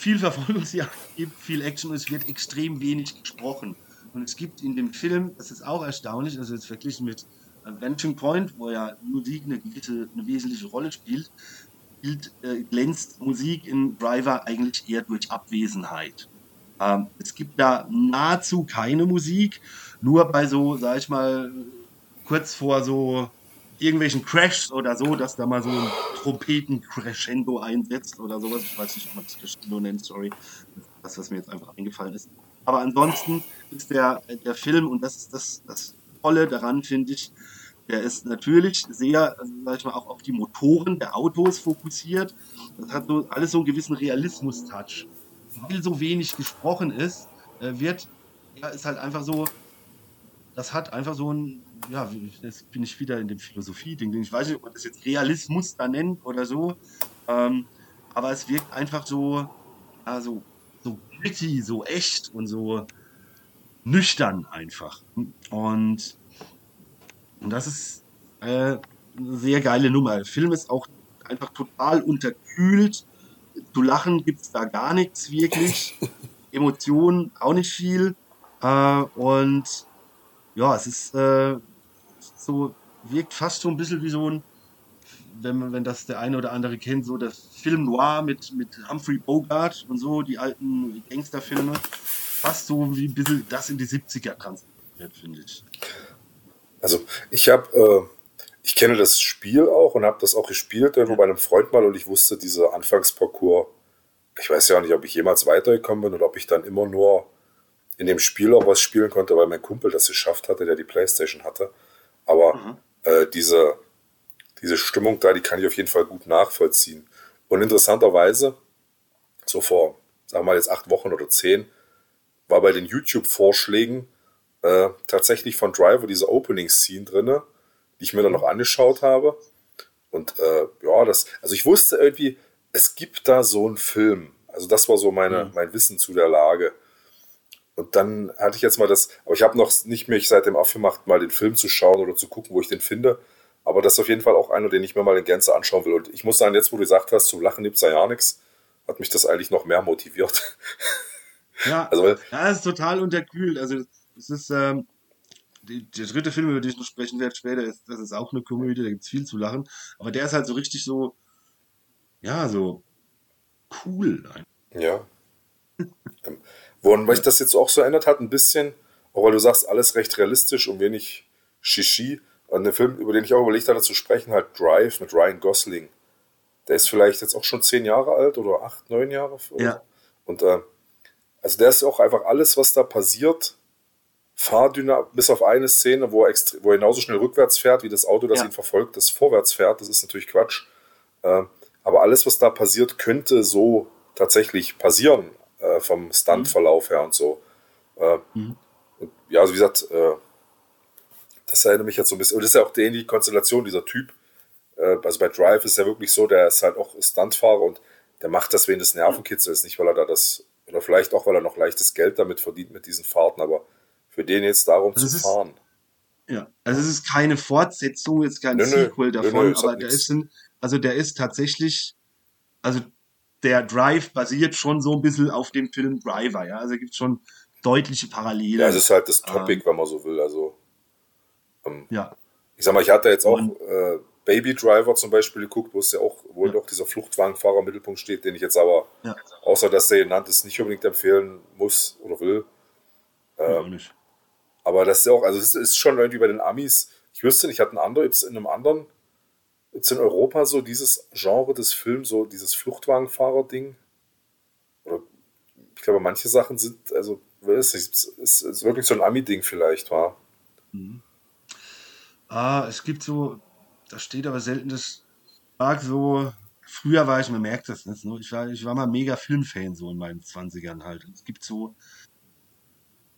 viel Verfolgungsjagd gibt, viel Action und es wird extrem wenig gesprochen. Und es gibt in dem Film, das ist auch erstaunlich, also jetzt verglichen mit Vanishing Point, wo ja Musik eine, eine wesentliche Rolle spielt, spielt äh, glänzt Musik in Driver eigentlich eher durch Abwesenheit. Ähm, es gibt da nahezu keine Musik, nur bei so, sag ich mal, kurz vor so irgendwelchen Crashs oder so, dass da mal so ein Trompeten-Crescendo einsetzt oder sowas. Ich weiß nicht, ob man das Crescendo nennt, sorry. Das, was mir jetzt einfach eingefallen ist. Aber ansonsten ist der, der Film, und das ist das, das Tolle daran, finde ich, der ist natürlich sehr, also sag ich mal, auch auf die Motoren der Autos fokussiert. Das hat so alles so einen gewissen Realismus-Touch. Weil so wenig gesprochen ist, äh, wird, ja, ist halt einfach so, das hat einfach so ein, ja, jetzt bin ich wieder in dem Philosophie-Ding. Ich weiß nicht, ob man das jetzt Realismus da nennt oder so. Ähm, aber es wirkt einfach so, so, so gritty, so echt und so nüchtern einfach. Und, und das ist äh, eine sehr geile Nummer. Der Film ist auch einfach total unterkühlt. Zu lachen gibt es da gar nichts wirklich. Emotionen auch nicht viel. Äh, und ja, es ist äh, so, wirkt fast so ein bisschen wie so ein, wenn, man, wenn das der eine oder andere kennt, so das Film Noir mit, mit Humphrey Bogart und so, die alten Gangsterfilme. Fast so wie ein bisschen das in die 70er transportiert, finde ich. Also, ich habe, äh, ich kenne das Spiel auch und habe das auch gespielt irgendwo bei einem Freund mal und ich wusste, dieser Anfangsparcours, ich weiß ja nicht, ob ich jemals weitergekommen bin oder ob ich dann immer nur in dem Spiel auch was spielen konnte, weil mein Kumpel das geschafft hatte, der die Playstation hatte. Aber mhm. äh, diese, diese Stimmung da, die kann ich auf jeden Fall gut nachvollziehen. Und interessanterweise, so vor, sagen wir mal jetzt acht Wochen oder zehn, war bei den YouTube-Vorschlägen äh, tatsächlich von Driver diese Opening-Scene drin, die ich mir dann noch angeschaut habe. Und äh, ja, das, also ich wusste irgendwie, es gibt da so einen Film. Also das war so meine, mhm. mein Wissen zu der Lage. Und dann hatte ich jetzt mal das, aber ich habe noch nicht mich seitdem aufgemacht, mal den Film zu schauen oder zu gucken, wo ich den finde. Aber das ist auf jeden Fall auch einer, den ich mir mal in Gänze anschauen will. Und ich muss sagen, jetzt, wo du gesagt hast, zum Lachen gibt es ja nichts, hat mich das eigentlich noch mehr motiviert. Ja, also, ja, ist total unterkühlt. Also, es ist, ähm, die, der dritte Film, über den ich noch sprechen werde später, ist, das ist auch eine Komödie, da gibt es viel zu lachen. Aber der ist halt so richtig so, ja, so cool. Ja. Woran weil sich das jetzt auch so ändert hat, ein bisschen, auch weil du sagst, alles recht realistisch und wenig Shishi. Und der Film, über den ich auch überlegt hatte zu sprechen, halt Drive mit Ryan Gosling. Der ist vielleicht jetzt auch schon zehn Jahre alt oder acht, neun Jahre. Ja. Und äh, also der ist auch einfach alles, was da passiert, fahrdünner, bis auf eine Szene, wo er, wo er genauso schnell rückwärts fährt, wie das Auto, das ja. ihn verfolgt, das vorwärts fährt. Das ist natürlich Quatsch. Äh, aber alles, was da passiert, könnte so tatsächlich passieren äh, vom Stuntverlauf her und so. Äh, mhm. und, ja, also wie gesagt, äh, das erinnert mich jetzt so ein bisschen. Und das ist ja auch die Konstellation dieser Typ. Äh, also bei Drive ist ja wirklich so, der ist halt auch Stuntfahrer und der macht das wegen des Nervenkitzels, nicht weil er da das, oder vielleicht auch, weil er noch leichtes Geld damit verdient mit diesen Fahrten, aber für den jetzt darum also zu fahren. ja, also es ist keine Fortsetzung, jetzt kein nö, Sequel davon, nö, nö, aber der ist, ein, also der ist tatsächlich, also der Drive basiert schon so ein bisschen auf dem Film Driver, ja. Also gibt es schon deutliche Parallelen. Ja, es ist halt das Topic, ähm, wenn man so will. Also ähm, ja. Ich sag mal, ich hatte jetzt auch äh, Baby Driver zum Beispiel geguckt, wo es ja auch, wo ja. doch dieser Fluchtwagenfahrer im Mittelpunkt steht, den ich jetzt aber, ja. außer dass der genannt ist, nicht unbedingt empfehlen muss oder will. Ähm, nicht. Aber das ist ja auch, also es ist schon irgendwie bei den Amis, ich wüsste nicht, hat ein anderer, in einem anderen jetzt in Europa so dieses Genre des Films, so dieses Fluchtwagenfahrer-Ding? ich glaube, manche Sachen sind, also, es ist, ist wirklich so ein Ami-Ding vielleicht, war. Mhm. Ah, es gibt so, da steht aber selten das, mag so, früher war ich, man merkt das nicht, ne? ich war, ich war mal mega Filmfan so in meinen 20ern halt. es gibt so,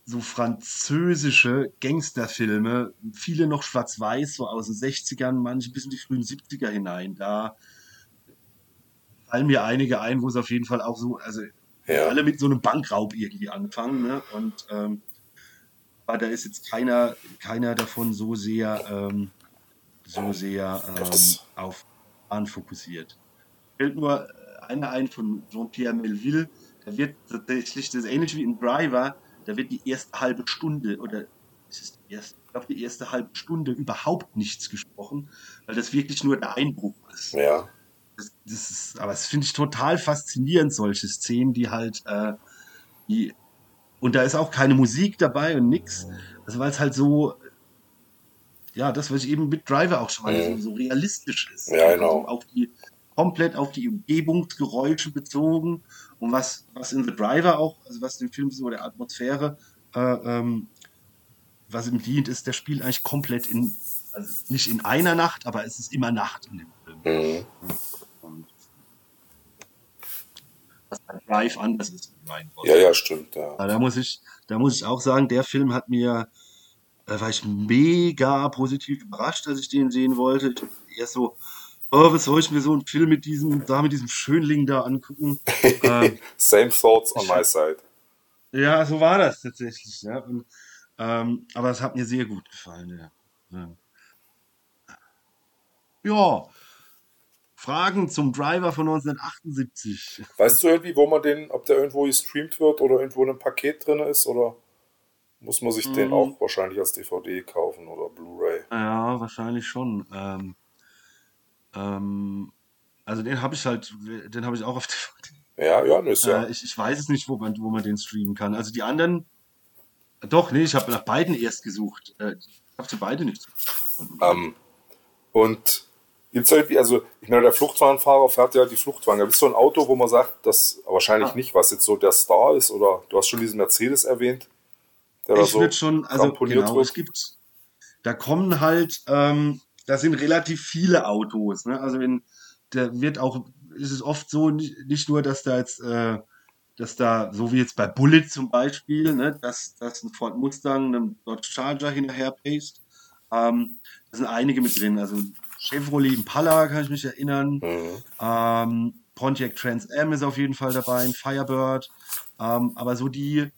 so französische Gangsterfilme, viele noch schwarz-weiß, so aus den 60ern, manche bis in die frühen 70er hinein. Da fallen mir einige ein, wo es auf jeden Fall auch so, also ja. alle mit so einem Bankraub irgendwie anfangen. Ne? Und ähm, aber da ist jetzt keiner, keiner davon so sehr, ähm, so sehr ähm, auf Bahn fokussiert. Fällt nur einer ein von Jean-Pierre Melville, da wird tatsächlich das ähnlich wie in Driver, da wird die erste halbe Stunde oder ist es die erste, ich glaube, die erste halbe Stunde überhaupt nichts gesprochen, weil das wirklich nur der Einbruch ist. Ja. Das, das ist, aber das finde ich total faszinierend, solche Szenen, die halt, äh, die, und da ist auch keine Musik dabei und nix. Also weil es halt so, ja, das, was ich eben mit Driver auch schon mal mhm. so, so, realistisch ist. Ja, genau. Also auf die, komplett auf die Umgebungsgeräusche bezogen und was, was in The Driver auch, also was dem Film so der Atmosphäre, äh, ähm, was ihm dient, ist, der spielt eigentlich komplett in, also nicht in einer Nacht, aber es ist immer Nacht in dem Film. Mhm. Und was bei Drive anders ist. Mein Gott. Ja, ja, stimmt. Ja. Da muss ich, da muss ich auch sagen, der Film hat mir, da war ich mega positiv überrascht, als ich den sehen wollte. Ich erst so, oh, was soll ich mir so einen Film mit diesem, da mit diesem Schönling da angucken? ähm, Same thoughts on my side. ja, so war das tatsächlich. Ja. Und, ähm, aber es hat mir sehr gut gefallen. Ja. Ja. Fragen zum Driver von 1978. Weißt du irgendwie, wo man den, ob der irgendwo gestreamt wird oder irgendwo in einem Paket drin ist oder muss man sich den Mhm. auch wahrscheinlich als DVD kaufen oder Blu-ray? Ja, wahrscheinlich schon. Ähm, ähm, also den habe ich halt, den habe ich auch auf DVD. Ja, ja, ne, ist ja. Äh, ich, ich weiß es nicht, wo man, wo man den streamen kann. Also die anderen, doch, nee, ich habe nach beiden erst gesucht. Äh, ich habe sie beide nicht gefunden. Ähm, und gibt's irgendwie, also ich meine, der Fluchtwagenfahrer fährt ja die Fluchtwagen. Gibt es so ein Auto, wo man sagt, das wahrscheinlich Ah. nicht, was jetzt so der Star ist? Oder du hast schon diesen Mercedes erwähnt, der da ich so würde schon, also genau, wird. es gibt, da kommen halt, ähm, da sind relativ viele Autos, ne? Also wenn, der wird auch, ist es oft so, nicht, nicht nur, dass da jetzt, äh, dass da, so wie jetzt bei Bullet zum Beispiel, ne, dass, dass ein Ford Mustang einem Dodge Charger hinterher paced. Ähm, da sind einige mit drin, also Chevrolet Impala kann ich mich erinnern, Mhm. ähm, Pontiac Trans Am ist auf jeden Fall dabei, ein Firebird. Ähm, aber so die,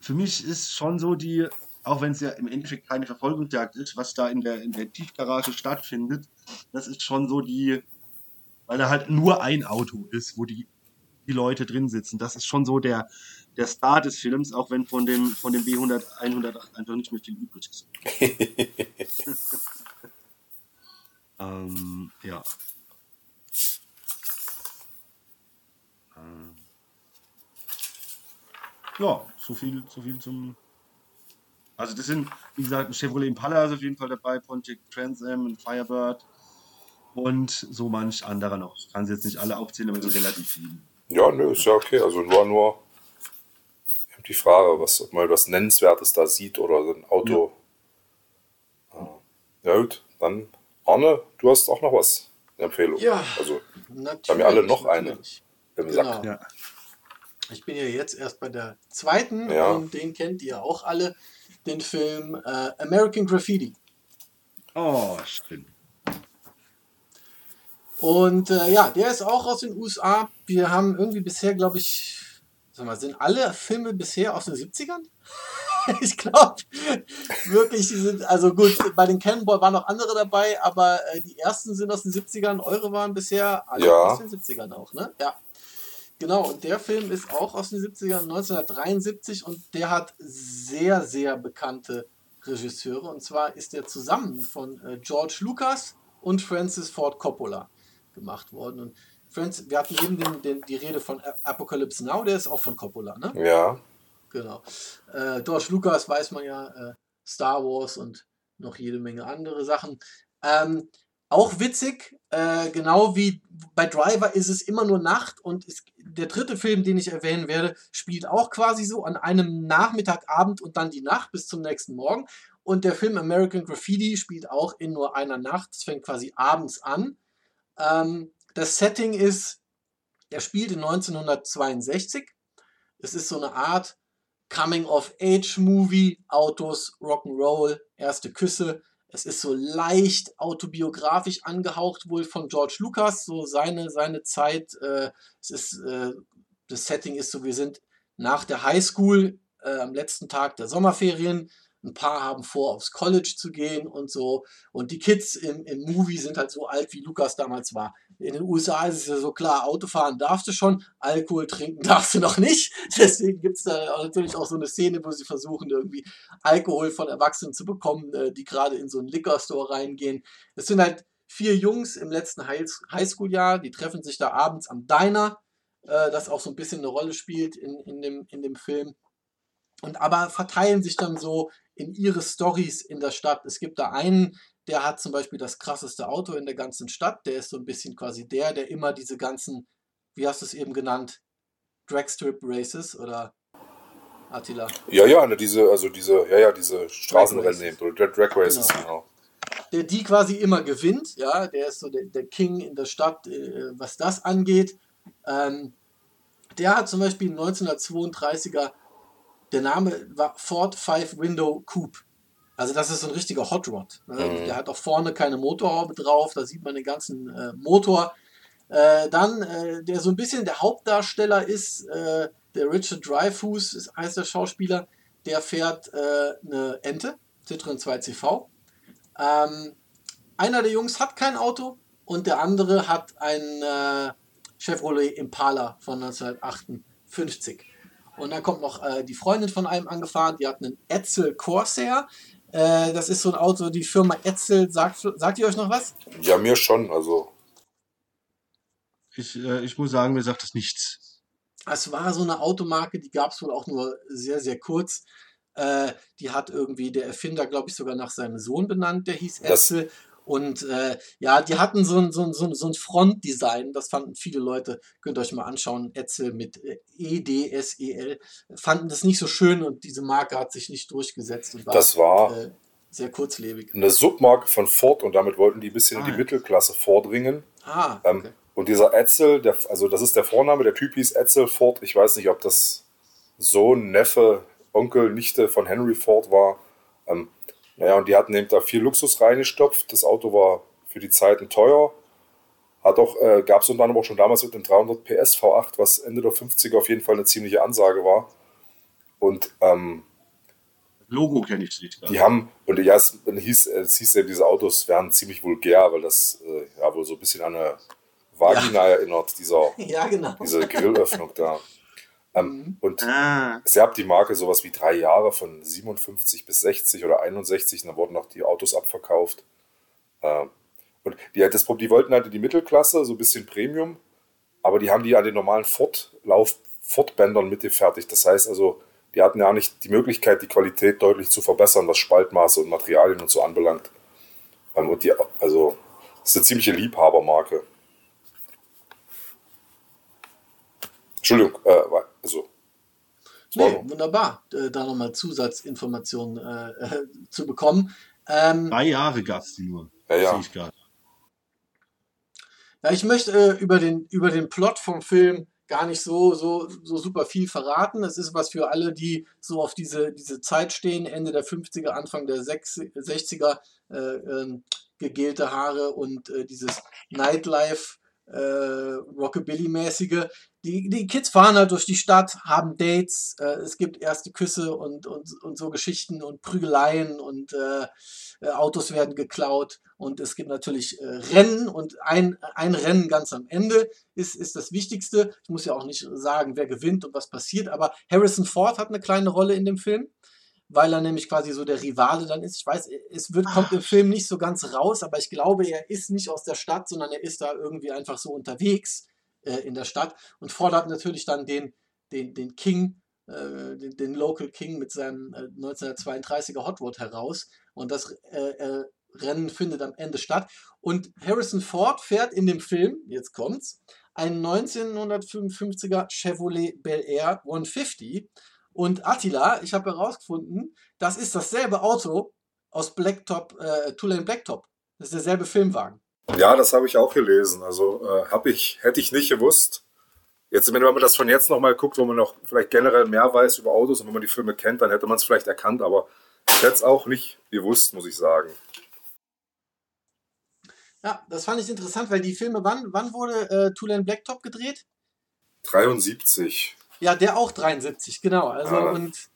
für mich ist schon so die, auch wenn es ja im Endeffekt keine Verfolgungsjagd ist, was da in der, in der Tiefgarage stattfindet, das ist schon so die, weil da halt nur ein Auto ist, wo die, die Leute drin sitzen. Das ist schon so der, der Star des Films, auch wenn von dem, von dem B100, 108 einfach nicht mehr viel übrig ist. ähm, ja. Ähm, Ja, so viel, so viel zum. Also das sind, wie gesagt, ein Chevrolet Impala ist auf jeden Fall dabei, Pontiac Trans Am, ein Firebird und so manch anderer noch. Ich kann sie jetzt nicht alle aufzählen, aber so relativ viele. Ja, nö, ist ja okay. Also nur nur die Frage, was, ob man was Nennenswertes da sieht oder so ein Auto. Ja. ja gut, dann Arne, du hast auch noch was. Eine Empfehlung. Ja. Also Natürlich. haben wir alle noch eine. im Sack. Genau. Ja. Ich bin ja jetzt erst bei der zweiten Ja. und den kennt ihr auch alle, den Film äh, American Graffiti. Oh, stimmt. Und äh, ja, der ist auch aus den USA. Wir haben irgendwie bisher, glaube ich, sag mal, sind alle Filme bisher aus den 70ern? ich glaube wirklich, die sind, also gut, bei den Cannonball waren noch andere dabei, aber äh, die ersten sind aus den 70ern, eure waren bisher alle Ja. aus den 70ern auch, ne? Ja. Genau, und der Film ist auch aus den 70ern, 1973 und der hat sehr, sehr bekannte Regisseure. Und zwar ist der zusammen von äh, George Lucas und Francis Ford Coppola gemacht worden. Und Francis, wir hatten eben den, den, die Rede von Apocalypse Now, der ist auch von Coppola, ne? Ja, Genau. Äh, George Lucas weiß man ja, äh, Star Wars und noch jede Menge andere Sachen. Ähm, auch witzig, äh, genau wie bei Driver ist es immer nur Nacht und es, der dritte Film, den ich erwähnen werde, spielt auch quasi so an einem Nachmittagabend und dann die Nacht bis zum nächsten Morgen. Und der Film American Graffiti spielt auch in nur einer Nacht. Es fängt quasi abends an. Ähm, das Setting ist, er spielt in 1962. Es ist so eine Art Coming-of-Age-Movie, Autos, Rock'n'Roll, erste Küsse. Es ist so leicht autobiografisch angehaucht wohl von George Lucas, so seine, seine Zeit. Äh, es ist, äh, das Setting ist so, wir sind nach der Highschool äh, am letzten Tag der Sommerferien. Ein paar haben vor, aufs College zu gehen und so. Und die Kids im, im Movie sind halt so alt, wie Lukas damals war. In den USA ist es ja so klar, Autofahren darfst du schon, Alkohol trinken darfst du noch nicht. Deswegen gibt es da natürlich auch so eine Szene, wo sie versuchen, irgendwie Alkohol von Erwachsenen zu bekommen, äh, die gerade in so einen Liquor-Store reingehen. Es sind halt vier Jungs im letzten High- Highschool-Jahr, die treffen sich da abends am Diner, äh, das auch so ein bisschen eine Rolle spielt in, in, dem, in dem Film. Und aber verteilen sich dann so in ihre Stories in der Stadt. Es gibt da einen, der hat zum Beispiel das krasseste Auto in der ganzen Stadt. Der ist so ein bisschen quasi der, der immer diese ganzen, wie hast du es eben genannt, Dragstrip Races oder Attila? Ja, ja, ne, diese, also diese, ja, ja, diese Straßenrennen oder Drag, Drag Races, Genau. genau. der die quasi immer gewinnt, ja, der ist so der, der King in der Stadt, äh, was das angeht. Ähm, der hat zum Beispiel 1932er, der Name war Ford Five Window Coupe. Also das ist so ein richtiger Hot Rod. Ne? Mhm. Der hat auch vorne keine Motorhaube drauf, da sieht man den ganzen äh, Motor. Äh, dann, äh, der so ein bisschen der Hauptdarsteller ist, äh, der Richard Dreyfuss, ist, heißt der Schauspieler, der fährt äh, eine Ente, Citroen 2CV. Ähm, einer der Jungs hat kein Auto und der andere hat ein äh, Chevrolet Impala von 1958. Und dann kommt noch äh, die Freundin von einem angefahren, die hat einen Etzel Corsair. Äh, das ist so ein Auto, die Firma Etzel, sagt, sagt ihr euch noch was? Ja, mir schon, also, Ich, äh, ich muss sagen, mir sagt das nichts. Es war so eine Automarke, die gab es wohl auch nur sehr, sehr kurz. Äh, die hat irgendwie der Erfinder, glaube ich, sogar nach seinem Sohn benannt, der hieß Das- Etzel. Und äh, ja, die hatten so ein, so ein, so ein, so ein Frontdesign, das fanden viele Leute, könnt ihr euch mal anschauen, Etzel mit äh, E-D-S-E-L, fanden das nicht so schön und diese Marke hat sich nicht durchgesetzt und war, das war äh, sehr kurzlebig. eine Submarke von Ford und damit wollten die ein bisschen in Ah, die ja. Mittelklasse vordringen. Ah, Ähm, okay. Und dieser Etzel, der, also das ist der Vorname, der Typ hieß Etzel Ford. Ich weiß nicht, ob das Sohn, Neffe, Onkel, Nichte von Henry Ford war. Ähm, naja, und die hatten eben da viel Luxus reingestopft. Das Auto war für die Zeiten teuer. Hat auch, äh, gab es unter anderem auch schon damals mit dem 300 PS V8, was Ende der 50er auf jeden Fall eine ziemliche Ansage war. Und ähm, Logo kenne ich nicht. die haben, und ja, es hieß, es hieß ja, diese Autos wären ziemlich vulgär, weil das äh, ja wohl so ein bisschen an eine Vagina erinnert, dieser, Ja, genau. diese Grillöffnung da. Ähm, Mhm. und Ah, es gab die Marke sowas wie drei Jahre von 57 bis 60 oder 61 und dann wurden auch die Autos abverkauft. Ähm, und die, das, die wollten halt die Mittelklasse, so ein bisschen Premium, aber die haben die an den normalen Fortlauf, Fortbändern mitgefertigt. Das heißt also, die hatten ja nicht die Möglichkeit, die Qualität deutlich zu verbessern, was Spaltmaße und Materialien und so anbelangt. Ähm, und die, also, das ist eine ziemliche Liebhabermarke. Entschuldigung, äh, also. Nee, noch- wunderbar, äh, da nochmal Zusatzinformationen äh, äh, zu bekommen. Ähm, drei Jahre gab es die nur. Ja, ja. Sehe ich gerade. Ja, ich möchte äh, über, den, über den Plot vom Film gar nicht so, so, so super viel verraten. Es ist was für alle, die so auf diese, diese Zeit stehen, Ende der 50er, Anfang der 60er, äh, ähm, gegelte Haare und äh, dieses Nightlife, äh, Rockabilly-mäßige. Die, die Kids fahren halt durch die Stadt, haben Dates, äh, es gibt erste Küsse und, und, und so Geschichten und Prügeleien und äh, äh, Autos werden geklaut und es gibt natürlich äh, Rennen und ein, ein Rennen ganz am Ende ist, ist das Wichtigste. Ich muss ja auch nicht sagen, wer gewinnt und was passiert, aber Harrison Ford hat eine kleine Rolle in dem Film, weil er nämlich quasi so der Rivale dann ist. Ich weiß, es wird, kommt im Film nicht so ganz raus, aber ich glaube, er ist nicht aus der Stadt, sondern er ist da irgendwie einfach so unterwegs äh, in der Stadt und fordert natürlich dann den, den, den King, äh, den, den Local King mit seinem äh, 1932er Hot Rod heraus und das äh, äh, Rennen findet am Ende statt. Und Harrison Ford fährt in dem Film, jetzt kommt's, einen 1955er Chevrolet Bel Air 150. Und Attila, ich habe herausgefunden, das ist dasselbe Auto aus Blacktop, äh, Tulane Blacktop. Das ist derselbe Filmwagen. Ja, das habe ich auch gelesen. Also äh, habe ich, hätte ich nicht gewusst. Jetzt, wenn man das von jetzt nochmal guckt, wo man noch vielleicht generell mehr weiß über Autos und wenn man die Filme kennt, dann hätte man es vielleicht erkannt, aber ich hätte es auch nicht gewusst, muss ich sagen. Ja, das fand ich interessant, weil die Filme, wann, wann wurde äh, Tulane Blacktop gedreht? 73 Ja, der auch 73, genau. Also Ah. und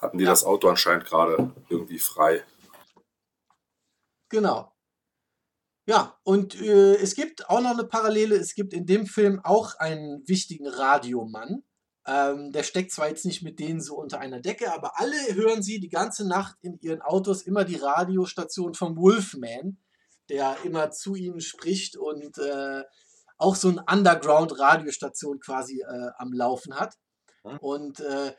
hatten die Ja. das Auto anscheinend gerade irgendwie frei. Genau. Ja, und äh, es gibt auch noch eine Parallele. Es gibt in dem Film auch einen wichtigen Radiomann. Ähm, der steckt zwar jetzt nicht mit denen so unter einer Decke, aber alle hören sie die ganze Nacht in ihren Autos immer die Radiostation vom Wolfman, der immer zu ihnen spricht und äh, auch so eine Underground-Radiostation quasi äh, am Laufen hat. Und äh,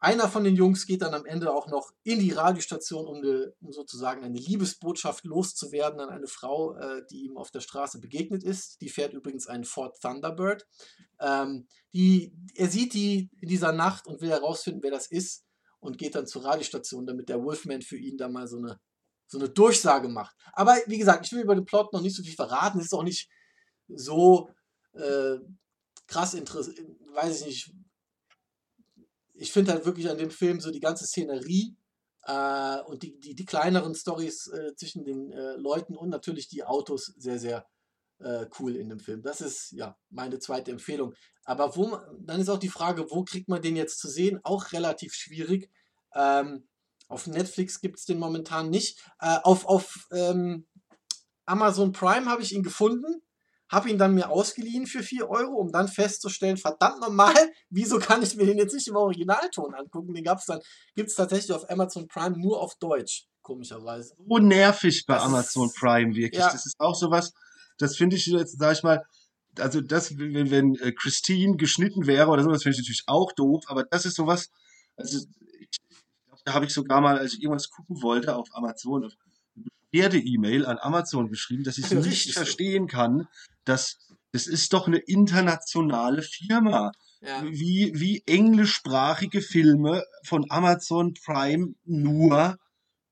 einer von den Jungs geht dann am Ende auch noch in die Radiostation, um, eine, um sozusagen eine Liebesbotschaft loszuwerden an eine Frau, äh, die ihm auf der Straße begegnet ist. Die fährt übrigens einen Ford Thunderbird. Ähm, die, er sieht die in dieser Nacht und will herausfinden, wer das ist und geht dann zur Radiostation, damit der Wolfman für ihn da mal so eine, so eine Durchsage macht. Aber wie gesagt, ich will über den Plot noch nicht so viel verraten. Es ist auch nicht so äh, krass interessant, weiß ich nicht, ich finde halt wirklich an dem Film so die ganze Szenerie äh, und die, die, die kleineren Stories äh, zwischen den äh, Leuten und natürlich die Autos sehr, sehr äh, cool in dem Film. Das ist ja meine zweite Empfehlung. Aber wo dann ist auch die Frage, wo kriegt man den jetzt zu sehen? Auch relativ schwierig. Ähm, auf Netflix gibt es den momentan nicht. Äh, auf auf ähm, Amazon Prime habe ich ihn gefunden habe ihn dann mir ausgeliehen für 4 Euro, um dann festzustellen, verdammt normal, wieso kann ich mir den jetzt nicht im Originalton angucken? Den gab es dann, gibt es tatsächlich auf Amazon Prime nur auf Deutsch, komischerweise. So nervig bei das Amazon Prime wirklich. Ja. Das ist auch sowas, das finde ich jetzt, sag ich mal, also das, wenn, wenn äh, Christine geschnitten wäre oder sowas, finde ich natürlich auch doof, aber das ist sowas, also ich, da habe ich sogar mal, als ich irgendwas gucken wollte auf Amazon, auf Beschwerde-E-Mail an Amazon geschrieben, dass ich es nicht verstehen kann, dass das ist doch eine internationale Firma. Ja. Wie, wie englischsprachige Filme von Amazon Prime nur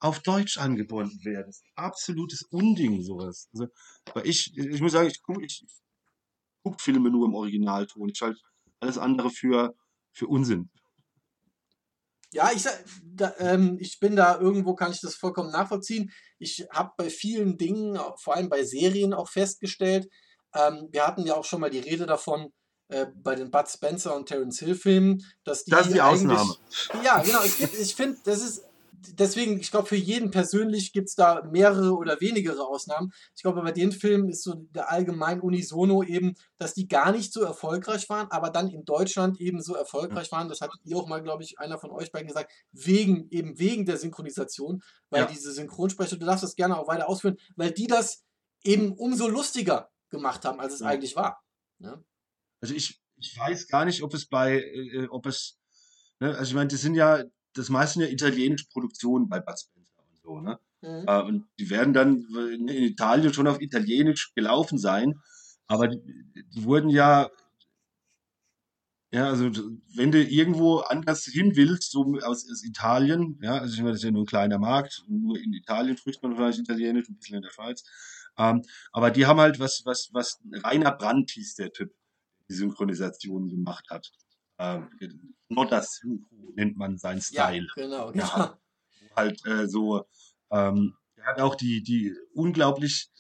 auf Deutsch angeboten werden. Das ist absolutes Unding, sowas. Also, weil ich, ich muss sagen, ich gucke ich guck Filme nur im Originalton. Ich halte alles andere für, für Unsinn. Ja, ich, da, ähm, ich bin da irgendwo, kann ich das vollkommen nachvollziehen. Ich habe bei vielen Dingen, vor allem bei Serien auch festgestellt, ähm, wir hatten ja auch schon mal die Rede davon, äh, bei den Bud Spencer und Terence Hill Filmen, dass die. Das ist die Ausnahme. Ja, genau. Ich, ich finde, das ist deswegen, ich glaube, für jeden persönlich gibt es da mehrere oder wenigere Ausnahmen. Ich glaube, bei den Filmen ist so der allgemein unisono eben, dass die gar nicht so erfolgreich waren, aber dann in Deutschland eben so erfolgreich waren. Das hat ihr auch mal, glaube ich, einer von euch beiden gesagt, wegen, eben wegen der Synchronisation, weil ja. diese Synchronsprecher, du darfst das gerne auch weiter ausführen, weil die das eben umso lustiger gemacht haben, als es ja. eigentlich war. Ne? Also ich, ich weiß gar nicht, ob es bei, äh, ob es, ne, also ich meine, das sind ja das meiste ja italienische Produktionen bei Bud Spencer und so, ne? Mhm. Äh, und die werden dann in Italien schon auf Italienisch gelaufen sein, aber die, die wurden ja ja, also wenn du irgendwo anders hin willst, so aus, aus Italien, ja, also ich meine, das ist ja nur ein kleiner Markt, nur in Italien spricht man wahrscheinlich Italienisch, ein bisschen in der Schweiz. Ähm, aber die haben halt was, was, was Rainer Brandt hieß der Typ, die Synchronisation gemacht hat. Ähm, das nennt man seinen Style. Ja, genau, genau. Ja, halt äh, so, ähm, er hat auch die, die unglaublich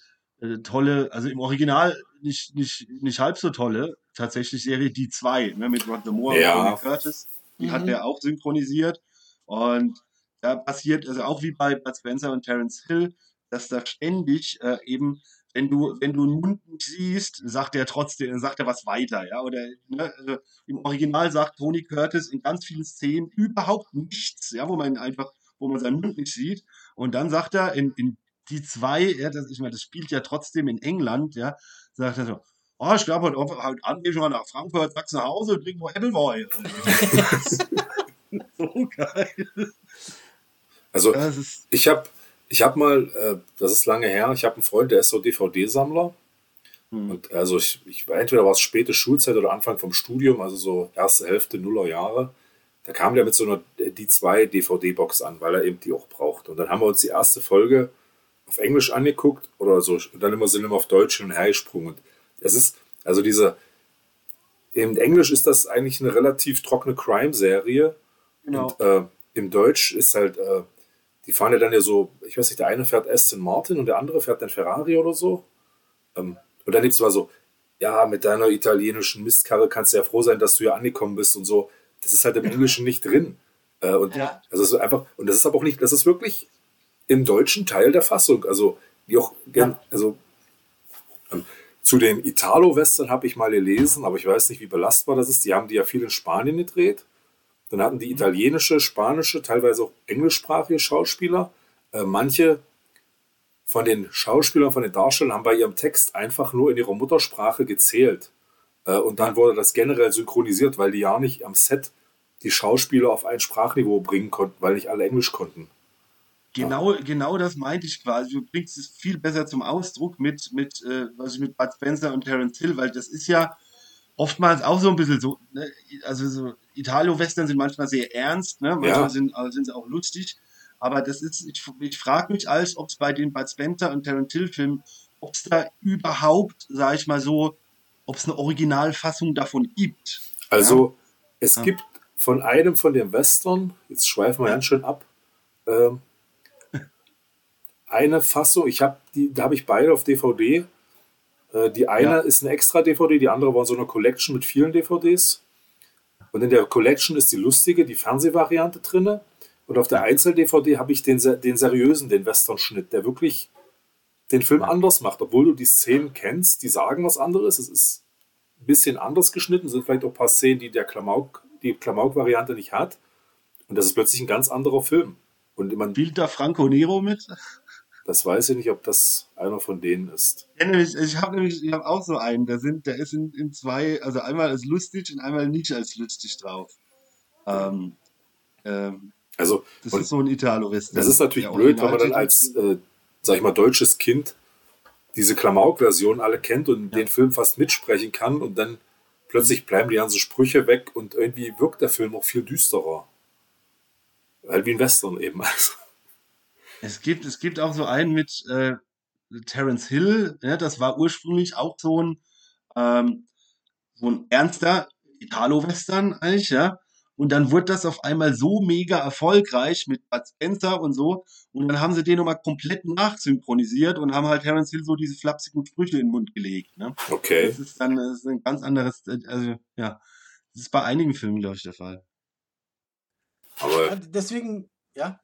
äh, tolle, also im Original nicht, nicht, nicht halb so tolle, tatsächlich Serie Die 2, ne, mit Roger Moore ja. und Tony Curtis. Die mhm. hat er auch synchronisiert. Und da passiert, also auch wie bei Bud Spencer und Terence Hill, dass da ständig äh, eben wenn du, wenn du einen Mund nicht siehst, sagt er trotzdem, sagt er was weiter, ja, oder ne, also im Original sagt Tony Curtis in ganz vielen Szenen überhaupt nichts, ja, wo man einfach, wo man seinen Mund nicht sieht, und dann sagt er in, in die zwei, ja, das, ich meine, das spielt ja trotzdem in England, ja, sagt er so, oh, ich glaube, heute, heute Abend gehe ich mal nach Frankfurt, sagst nach Hause und trinken mal Appleboy. so geil. Also, ich habe ich habe mal, äh, das ist lange her, ich habe einen Freund, der ist so DVD-Sammler. Hm. Und also ich, ich entweder war es späte Schulzeit oder Anfang vom Studium, also so erste Hälfte Nuller Jahre. Da kam der mit so einer die 2 DVD-Box an, weil er eben die auch braucht. Und dann haben wir uns die erste Folge auf Englisch angeguckt oder so, und dann immer sind immer auf Deutsch hin und her gesprungen. Und es ist, also diese, im Englisch ist das eigentlich eine relativ trockene Crime-Serie. Genau. Und äh, im Deutsch ist halt, äh, die fahren ja dann ja so, ich weiß nicht, der eine fährt Aston Martin und der andere fährt dann Ferrari oder so. Ähm, und dann lebst du mal so, ja, mit deiner italienischen Mistkarre kannst du ja froh sein, dass du hier angekommen bist und so. Das ist halt im Englischen nicht drin. Äh, und ja. also ist einfach, und das ist aber auch nicht, das ist wirklich im deutschen Teil der Fassung. Also, die auch gern, ja. also ähm, zu den Italo-Western habe ich mal gelesen, aber ich weiß nicht, wie belastbar das ist. Die haben die ja viel in Spanien gedreht. Dann hatten die italienische, spanische, teilweise auch englischsprachige Schauspieler. Äh, manche von den Schauspielern, von den Darstellern haben bei ihrem Text einfach nur in ihrer Muttersprache gezählt. Äh, und dann wurde das generell synchronisiert, weil die ja nicht am Set die Schauspieler auf ein Sprachniveau bringen konnten, weil nicht alle Englisch konnten. Genau, genau das meinte ich quasi. Du bringst es viel besser zum Ausdruck mit, mit, äh, ich mit Bud Spencer und Terence Hill, weil das ist ja oftmals auch so ein bisschen so, ne? also so Italo-Western sind manchmal sehr ernst, ne? manchmal Ja. sind, also sind sie auch lustig. Aber das ist, ich, ich frage mich als, ob es bei den Bud Spencer und Terence Hill Filmen, ob es da überhaupt, sage ich mal so, ob es eine Originalfassung davon gibt. Also es Ja. gibt von einem von den Western, jetzt schweifen wir ganz schön ab, ähm, eine Fassung, ich habe die, da habe ich beide auf DVD. Äh, die eine Ja. ist eine extra DVD, die andere war so eine Collection mit vielen DVDs. Und in der Collection ist die lustige, die Fernsehvariante drinne. Und auf der Einzel-DVD habe ich den, den seriösen, den Western-Schnitt, der wirklich den Film anders macht, obwohl du die Szenen kennst, die sagen was anderes. Es ist ein bisschen anders geschnitten, sind vielleicht auch ein paar Szenen, die der Klamauk, die Klamauk-Variante nicht hat. Und das ist plötzlich ein ganz anderer Film. Und man, Spielt da Franco Nero mit? Das weiß ich nicht, ob das einer von denen ist. Ja, nämlich, ich habe nämlich, ich habe auch so einen, der sind, der ist in, in zwei, also einmal als lustig und einmal nicht als lustig drauf. Ähm, ähm, Also, das ist so ein Italo-Western. das ist natürlich blöd, wenn man dann als, äh, sag ich mal, deutsches Kind diese Klamauk-Version alle kennt und Ja. den Film fast mitsprechen kann und dann plötzlich bleiben die ganzen Sprüche weg und irgendwie wirkt der Film auch viel düsterer. Halt wie ein Western eben. Also. Es gibt, es gibt auch so einen mit äh, Terence Hill, ja, das war ursprünglich auch so ein, ähm, so ein ernster Italo-Western eigentlich, ja. Und dann wurde das auf einmal so mega erfolgreich mit Bud Spencer und so. Und dann haben sie den nochmal komplett nachsynchronisiert und haben halt Terence Hill so diese flapsigen Sprüche in den Mund gelegt. Ne? Okay. Das ist dann das ist ein ganz anderes, also ja, das ist bei einigen Filmen, glaube ich, der Fall. Aber deswegen, ja,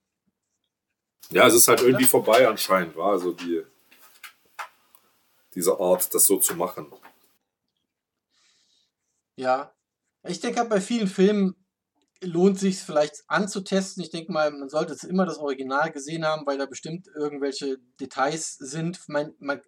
ja, es ist halt irgendwie vorbei anscheinend, war also die, diese Art, das so zu machen. ja. Ich denke, halt bei vielen Filmen lohnt sich vielleicht anzutesten. Ich denke mal, man sollte es immer das Original gesehen haben, weil da bestimmt irgendwelche Details sind. Man, man,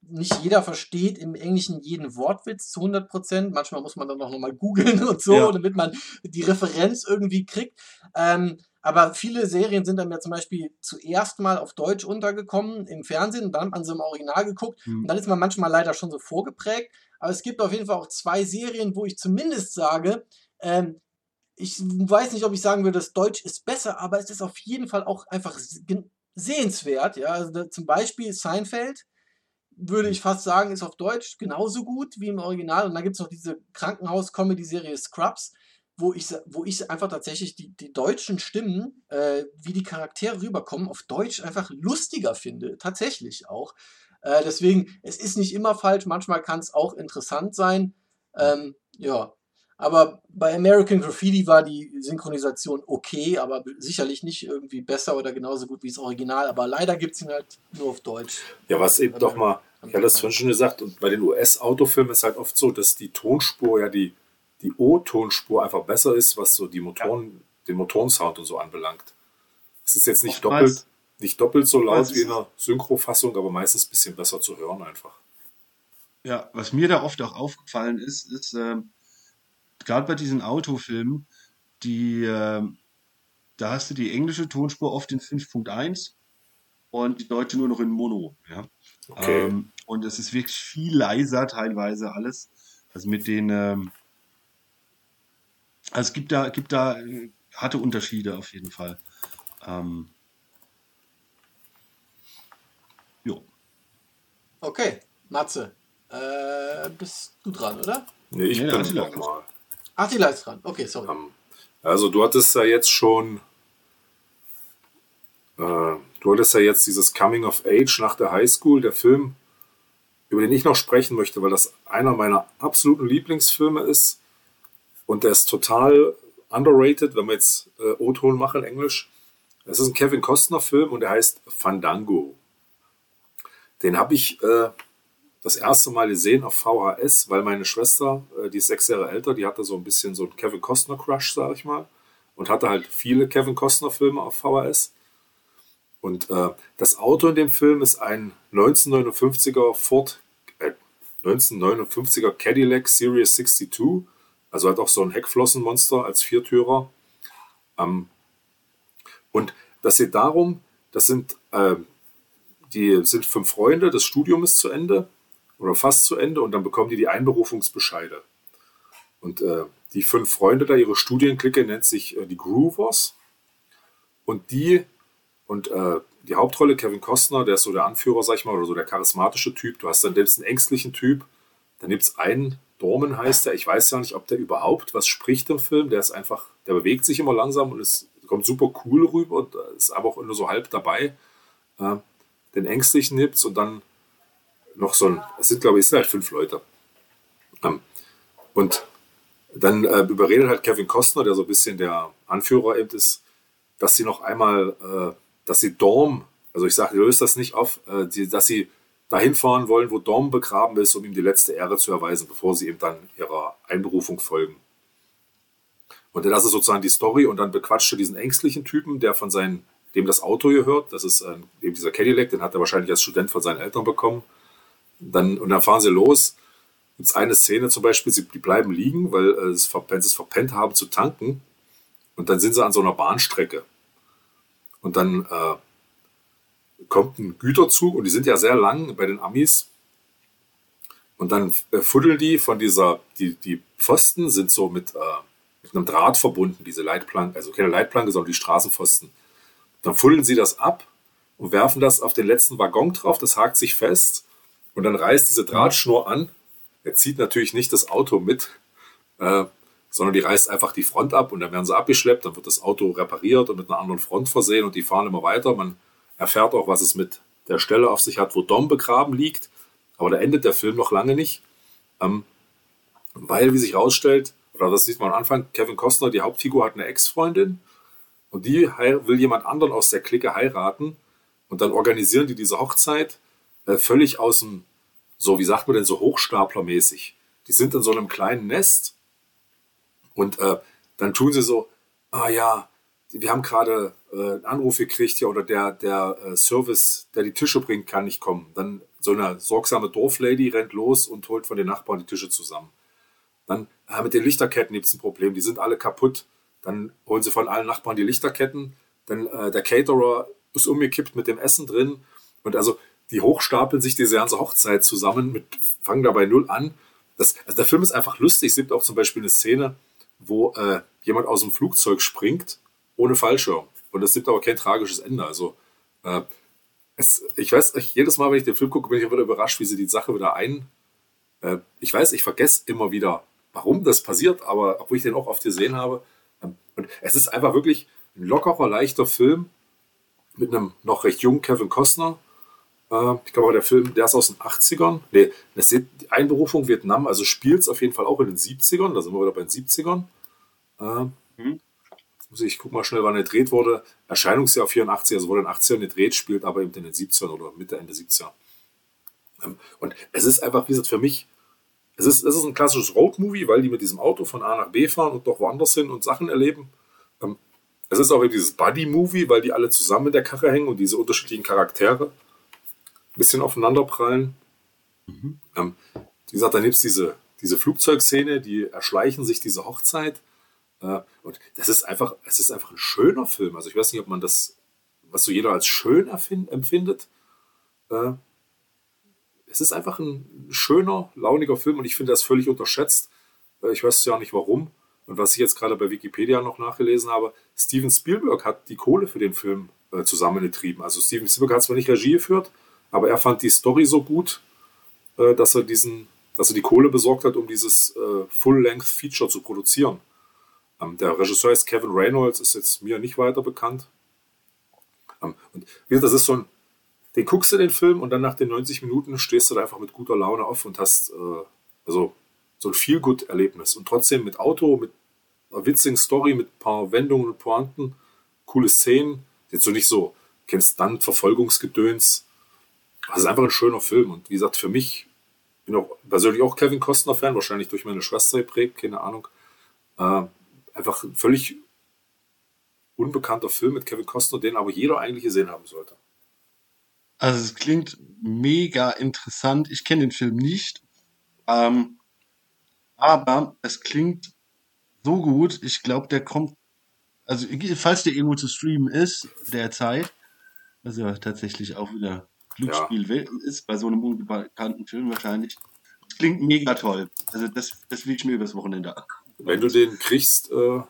nicht jeder versteht im Englischen jeden Wortwitz zu 100 Prozent. Manchmal muss man dann auch nochmal googeln und so, Ja. damit man die Referenz irgendwie kriegt. Ähm, aber viele Serien sind dann ja zum Beispiel zuerst mal auf Deutsch untergekommen im Fernsehen und dann hat man sie im Original geguckt. Hm. Und dann ist man manchmal leider schon so vorgeprägt. Aber es gibt auf jeden Fall auch zwei Serien, wo ich zumindest sage, ähm, ich weiß nicht, ob ich sagen würde, das Deutsch ist besser, aber es ist auf jeden Fall auch einfach sehenswert. Ja? Also zum Beispiel Seinfeld würde ich fast sagen, ist auf Deutsch genauso gut wie im Original. Und dann gibt es noch diese Krankenhaus-Comedy-Serie Scrubs, wo ich, wo ich einfach tatsächlich die, die deutschen Stimmen, äh, wie die Charaktere rüberkommen, auf Deutsch einfach lustiger finde. Tatsächlich auch. Äh, deswegen, es ist nicht immer falsch, manchmal kann es auch interessant sein. Ähm, ja. Aber bei American Graffiti war die Synchronisation okay, aber sicherlich nicht irgendwie besser oder genauso gut wie das Original. Aber leider gibt es ihn halt nur auf Deutsch. Ja, was eben doch mal, ich hatte das vorhin schon gesagt, und bei den US-Autofilmen ist halt oft so, dass die Tonspur, ja die, die O-Tonspur einfach besser ist, was so die Motoren, den Motorensound und so anbelangt. Es ist jetzt nicht Oftmals- doppelt, nicht doppelt so laut oftmals- wie in einer Synchrofassung, aber meistens ein bisschen besser zu hören einfach. Ja, was mir da oft auch aufgefallen ist, ist, ähm, gerade bei diesen Autofilmen, die, ähm, da hast du die englische Tonspur oft in 5.1 und die deutsche nur noch in Mono. Ja? Okay. Ähm, und es ist wirklich viel leiser teilweise alles. Also mit den, ähm, also es gibt da, gibt da harte Unterschiede auf jeden Fall. Ähm, jo. Okay, Matze, äh, bist du dran, oder? Nee, ich Nee, bin Attila noch mal. Ach, die ist dran. Okay, sorry. Ähm, Also du hattest ja jetzt schon, äh, du hattest ja jetzt dieses Coming of Age nach der Highschool, der Film, über den ich noch sprechen möchte, weil das einer meiner absoluten Lieblingsfilme ist und der ist total underrated, wenn wir jetzt äh, O-Ton machen Englisch. Es ist ein Kevin Costner Film und der heißt Fandango. Den habe ich äh, das erste Mal gesehen auf VHS, weil meine Schwester, äh, die ist sechs Jahre älter, die hatte so ein bisschen so einen Kevin Costner Crush, sag ich mal, und hatte halt viele Kevin Costner Filme auf VHS. Und äh, das Auto in dem Film ist ein 1959er Ford, äh, 1959er Cadillac Series 62, Also hat auch so ein Heckflossenmonster als Viertürer. Ähm, und das geht darum, das sind, äh, die sind fünf Freunde, das Studium ist zu Ende oder fast zu Ende und dann bekommen die die Einberufungsbescheide. Und äh, die fünf Freunde da, ihre Studienklicke nennt sich äh, die Groovers. Und die und äh, die Hauptrolle, Kevin Costner, der ist so der Anführer, sag ich mal, oder so der charismatische Typ. Du hast dann selbst einen ängstlichen Typ. Dann gibt es einen, Dorman heißt der. Ich weiß ja nicht, ob der überhaupt was spricht im Film. Der ist einfach, der bewegt sich immer langsam und ist, kommt super cool rüber und ist aber auch nur so halb dabei. Äh, den ängstlichen gibt's und dann noch so ein, es sind glaube ich, es sind halt fünf Leute. Ähm, und dann äh, überredet halt Kevin Costner, der so ein bisschen der Anführer eben ist, dass sie noch einmal äh, dass sie Dorm, also ich sage, löst das nicht auf, äh, die, dass sie dahin fahren wollen, wo Dorm begraben ist, um ihm die letzte Ehre zu erweisen, bevor sie ihm dann ihrer Einberufung folgen. Und das ist sozusagen die Story und dann bequatscht er diesen ängstlichen Typen, der von seinen, dem das Auto gehört, das ist äh, eben dieser Cadillac, den hat er wahrscheinlich als Student von seinen Eltern bekommen. Dann, und dann fahren sie los. Gibt es eine Szene zum Beispiel, sie, die bleiben liegen, weil äh, sie es verpennt haben zu tanken. Und dann sind sie an so einer Bahnstrecke. Und dann äh, kommt ein Güterzug und die sind ja sehr lang bei den Amis. Und dann äh, fuddeln die von dieser, die, die Pfosten sind so mit, äh, mit einem Draht verbunden, diese Leitplanke, also keine Leitplanke, sondern die Straßenpfosten. Dann fuddeln sie das ab und werfen das auf den letzten Waggon drauf, das hakt sich fest und dann reißt diese Drahtschnur an. Er zieht natürlich nicht das Auto mit, äh, sondern die reißt einfach die Front ab und dann werden sie abgeschleppt, dann wird das Auto repariert und mit einer anderen Front versehen und die fahren immer weiter. Man erfährt auch, was es mit der Stelle auf sich hat, wo Dom begraben liegt. Aber da endet der Film noch lange nicht, ähm, weil, wie sich herausstellt, oder das sieht man am Anfang, Kevin Costner, die Hauptfigur, hat eine Ex-Freundin und die will jemand anderen aus der Clique heiraten und dann organisieren die diese Hochzeit äh, völlig aus dem, so wie sagt man denn, so Hochstaplermäßig. Die sind in so einem kleinen Nest und äh, dann tun sie so, ah ja, wir haben gerade äh, einen Anruf gekriegt ja, oder der, der äh, Service, der die Tische bringt, kann nicht kommen. Dann so eine sorgsame Dorflady rennt los und holt von den Nachbarn die Tische zusammen. Dann äh, mit den Lichterketten gibt es ein Problem, die sind alle kaputt. Dann holen sie von allen Nachbarn die Lichterketten. Dann äh, der Caterer ist umgekippt mit dem Essen drin. Und also die hochstapeln sich diese ganze Hochzeit zusammen, mit, fangen dabei null an. Das, also der Film ist einfach lustig. Es gibt auch zum Beispiel eine Szene, wo äh, jemand aus dem Flugzeug springt ohne Fallschirm. Und es gibt aber kein tragisches Ende. Also äh, es, ich weiß, ich, jedes Mal, wenn ich den Film gucke, bin ich wieder überrascht, wie sie die Sache wieder ein. Äh, ich weiß, ich vergesse immer wieder, warum das passiert, aber obwohl ich den auch oft gesehen habe. Ähm, und es ist einfach wirklich ein lockerer, leichter Film mit einem noch recht jungen Kevin Costner. Äh, ich glaube, der Film, der ist aus den 80ern. Nee, die Einberufung Vietnam, also spielt es auf jeden Fall auch in den 70ern. Da sind wir wieder bei den 70ern. Äh, mhm. Ich gucke mal schnell, wann er gedreht wurde. Erscheinungsjahr 84, also wurde in den 80ern gedreht, spielt aber eben in den 70ern oder Mitte, Ende 70er. Ähm, und es ist einfach, wie gesagt, für mich, es ist, es ist ein klassisches Roadmovie, weil die mit diesem Auto von A nach B fahren und doch woanders hin und Sachen erleben. Ähm, es ist auch eben dieses Buddy-Movie, weil die alle zusammen in der Karre hängen und diese unterschiedlichen Charaktere ein bisschen aufeinanderprallen. Mhm. Ähm, wie gesagt, dann gibt es diese, diese Flugzeugszene, die erschleichen sich diese Hochzeit. Und das ist einfach, es ist einfach ein schöner Film. Also ich weiß nicht, ob man das, was so jeder als schön empfindet. Äh, es ist einfach ein schöner, launiger Film und ich finde das völlig unterschätzt. Äh, ich weiß ja nicht warum. Und was ich jetzt gerade bei Wikipedia noch nachgelesen habe, Steven Spielberg hat die Kohle für den Film äh, zusammengetrieben. Also Steven Spielberg hat zwar nicht Regie geführt, aber er fand die Story so gut, dass er diesen, dass er die Kohle besorgt hat, um dieses Full-Length-Feature zu produzieren. Ähm, der Regisseur ist Kevin Reynolds, ist jetzt mir nicht weiter bekannt. Ähm, und wie gesagt, das ist so ein, den guckst du den Film und dann nach den 90 Minuten stehst du da einfach mit guter Laune auf und hast äh, also so ein Feel-Good-Erlebnis. Und trotzdem mit Auto, mit einer witzigen Story, mit ein paar Wendungen und Pointen, coole Szenen. Jetzt so nicht so, kennst dann Verfolgungsgedöns, das ist einfach ein schöner Film. Und wie gesagt, für mich, bin auch persönlich auch Kevin Costner-Fan, wahrscheinlich durch meine Schwester geprägt, keine Ahnung. Äh, einfach ein völlig unbekannter Film mit Kevin Costner, den aber jeder eigentlich gesehen haben sollte. Also es klingt mega interessant. Ich kenne den Film nicht. Ähm, aber es klingt so gut. Ich glaube, der kommt, also falls der irgendwo zu streamen ist, derzeit, also tatsächlich auch wieder Glücksspiel ja. ist, bei so einem unbekannten Film wahrscheinlich. Klingt mega toll. Also das, das will ich mir übers Wochenende an. Wenn du den kriegst, äh,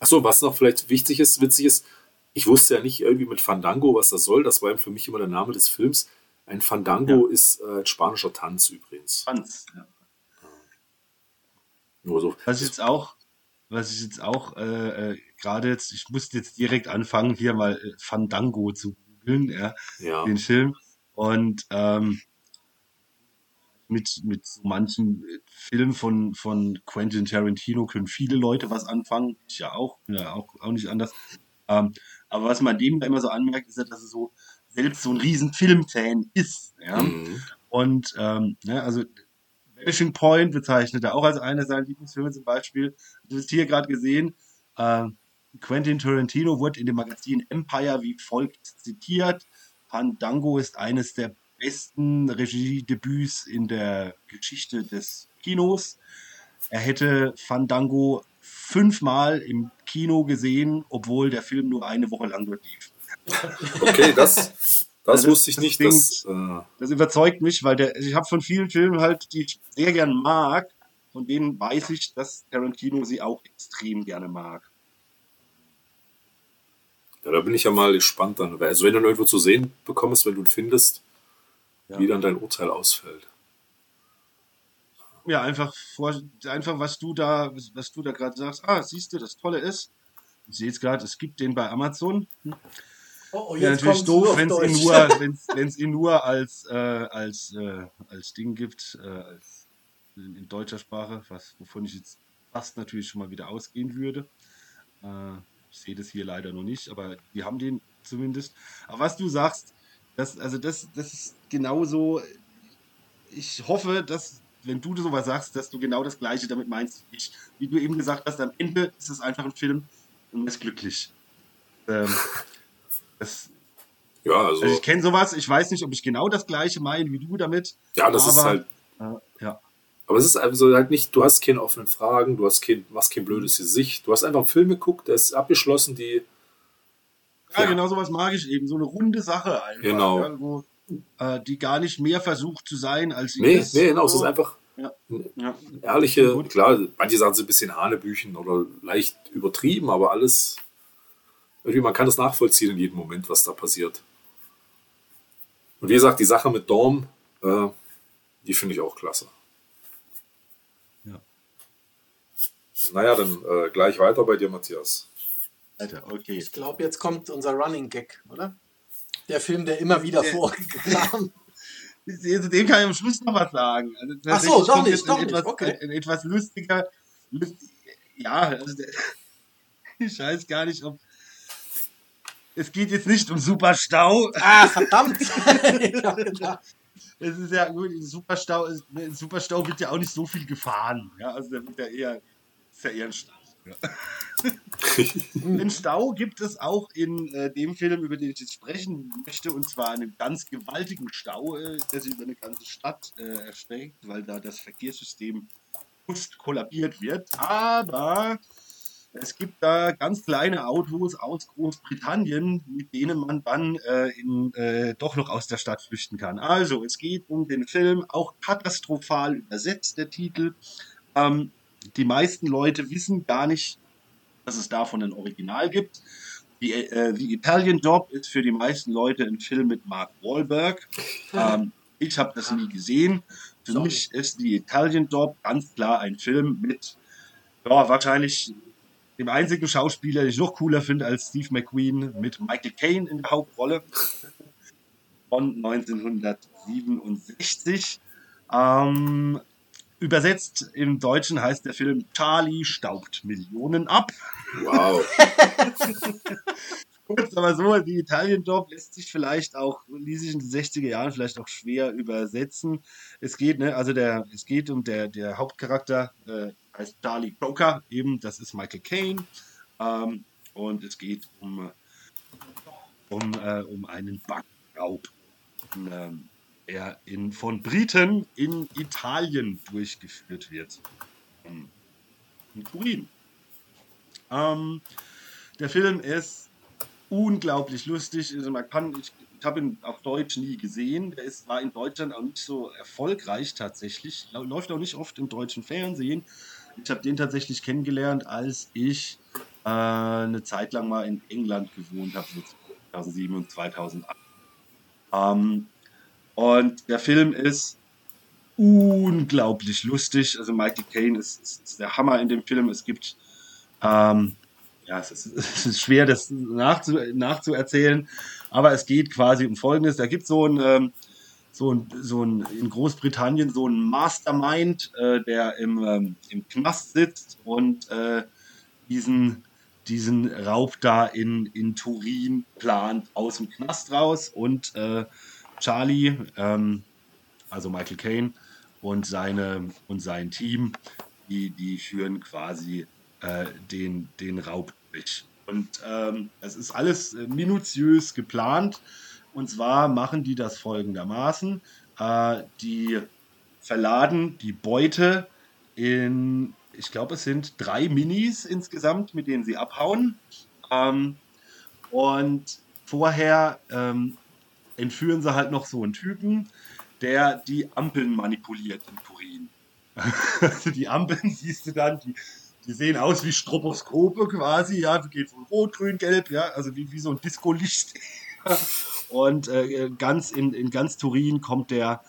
achso, was noch vielleicht wichtig ist, witzig ist, ich wusste ja nicht irgendwie mit Fandango, was das soll. Das war für mich immer der Name des Films. Ein Fandango ja. ist äh, ein spanischer Tanz übrigens. Tanz, ja. Nur so. Was ich jetzt auch, was ich jetzt auch äh, äh, gerade jetzt, ich musste jetzt direkt anfangen, hier mal äh, Fandango zu googeln, ja, ja. den Film. Und ähm, mit, mit so manchen Filmen von, von Quentin Tarantino können viele Leute was anfangen. Ich ja auch, ja auch, auch nicht anders. Ähm, aber was man dem da immer so anmerkt, ist ja, dass er so selbst so ein riesen Filmfan ist. Ja? Mhm. Und ähm, ne, also Vanishing Point bezeichnet er auch als einer seiner Lieblingsfilme zum Beispiel. Du hast hier gerade gesehen, äh, Quentin Tarantino wurde in dem Magazin Empire wie folgt zitiert. Fandango ist eines der besten Regiedebüts in der Geschichte des Kinos. Er hätte Fandango fünfmal im Kino gesehen, obwohl der Film nur eine Woche lang dort lief. Okay, das, das also wusste ich nicht. Das, das, äh das überzeugt mich, weil der, ich habe von vielen Filmen halt, die ich sehr gern mag, von denen weiß ich, dass Tarantino sie auch extrem gerne mag. Ja, da bin ich ja mal gespannt dann. Also wenn du ihn irgendwo zu sehen bekommst, wenn du ihn findest, ja. wie dann dein Urteil ausfällt. Ja, einfach, vor, einfach was du da, was du da gerade sagst. Ah, siehst du, das Tolle ist, ich sehe es gerade, es gibt den bei Amazon. Oh, oh, ja, natürlich doof, wenn es ihn nur, wenn's, ihn nur als, äh, als, äh, als Ding gibt, äh, als in, in, deutscher Sprache, was, wovon ich jetzt fast natürlich schon mal wieder ausgehen würde. Äh, ich sehe das hier leider noch nicht, aber die haben den zumindest. Aber was du sagst, das, also das, das ist genauso. Ich hoffe, dass, wenn du sowas sagst, dass du genau das Gleiche damit meinst. Ich, wie du eben gesagt hast, am Ende ist es einfach ein Film und man ist glücklich. Ähm, das, ja, also, also ich kenne sowas, ich weiß nicht, ob ich genau das gleiche meine wie du damit. Ja, das aber, ist halt. Äh, ja. Aber es ist also halt nicht, du hast keine offenen Fragen, du hast kein, machst kein blödes Gesicht, du hast einfach einen Film geguckt, der ist abgeschlossen, die. Ja, ja. genau sowas mag ich eben, so eine runde Sache einfach. Genau. Irgendwo, äh, die gar nicht mehr versucht zu sein, als sie nee, ist. Nee, genau, es ist einfach ja. Ja. ehrliche, Gut. klar, manche sagen so ein bisschen Hanebüchen oder leicht übertrieben, aber alles irgendwie, man kann das nachvollziehen in jedem Moment, was da passiert. Und wie gesagt, die Sache mit Dorm, äh, die finde ich auch klasse. Ja. Naja, dann äh, gleich weiter bei dir, Matthias. Alter, okay. Ich glaube, jetzt kommt unser Running Gag, oder? Der Film, der immer wieder vorkam. Also, dem kann ich am Schluss noch was sagen. Also, Ach so, doch nicht, doch etwas, nicht. Okay. etwas lustiger. Lustig, ja, also, ich weiß gar nicht, ob es geht jetzt nicht um Superstau. Ah, verdammt! Es ist ja gut, Superstau, in Superstau wird ja auch nicht so viel gefahren. Ja, also da wird ja eher, ist ja eher ein Stau. Den Stau gibt es auch in äh, dem Film, über den ich jetzt sprechen möchte, und zwar einen ganz gewaltigen Stau, äh, der sich über eine ganze Stadt äh, erstreckt, weil da das Verkehrssystem fast kollabiert wird. Aber es gibt da ganz kleine Autos aus Großbritannien, mit denen man dann äh, in, äh, doch noch aus der Stadt flüchten kann. Also, es geht um den Film, auch katastrophal übersetzt, der Titel. Ähm, die meisten Leute wissen gar nicht, dass es davon ein Original gibt. Die, äh, The Italian Job ist für die meisten Leute ein Film mit Mark Wahlberg. Ähm, ich habe das nie gesehen. Für mich ist The Italian Job ganz klar ein Film mit ja, wahrscheinlich dem einzigen Schauspieler, den ich noch cooler finde als Steve McQueen, mit Michael Caine in der Hauptrolle von 1967. Ähm, übersetzt im Deutschen heißt der Film Charlie staubt Millionen ab. Wow. Kurz aber so, die Italien-Job lässt sich vielleicht auch, ließ sich in den 60er Jahren vielleicht auch schwer übersetzen. Es geht, ne, also der, es geht um der, der Hauptcharakter, äh, heißt Charlie Croker, eben, das ist Michael Caine. Ähm, und es geht um, um, äh, um einen Bankraub, ähm, der in, von Briten in Italien durchgeführt wird. Um, in Turin Ähm, der Film ist unglaublich lustig. Also man kann, ich, ich habe ihn auf Deutsch nie gesehen. Der ist, war in Deutschland auch nicht so erfolgreich tatsächlich. Läuft auch nicht oft im deutschen Fernsehen. Ich habe den tatsächlich kennengelernt, als ich äh, eine Zeit lang mal in England gewohnt habe, so 2007 und 2008. Ähm, und der Film ist unglaublich lustig. Also Michael Caine ist, ist, ist der Hammer in dem Film. Es gibt ähm, ja, es ist, es ist, schwer, das nachzu, nachzuerzählen, aber es geht quasi um Folgendes. Da gibt so ein, ähm, so ein, so ein, in Großbritannien so ein Mastermind, äh, der im, ähm, im Knast sitzt und äh, diesen, diesen Raub da in, in Turin plant aus dem Knast raus und äh, Charlie, ähm, also Michael Caine und seine und sein Team, die, die führen quasi äh, den, den Raub durch. Und ähm, es ist alles äh, minutiös geplant. Und zwar machen die das folgendermaßen. Äh, die verladen die Beute in, ich glaube, es sind drei Minis insgesamt, mit denen sie abhauen. Ähm, und vorher ähm, entführen sie halt noch so einen Typen, der die Ampeln manipuliert in Turin. also die Ampeln siehst du dann, die, die sehen aus wie Stroboskope quasi, ja, geht von Rot, Grün, Gelb, ja, also wie, wie so ein Disco-Licht. Und äh, ganz in, in ganz Turin kommt der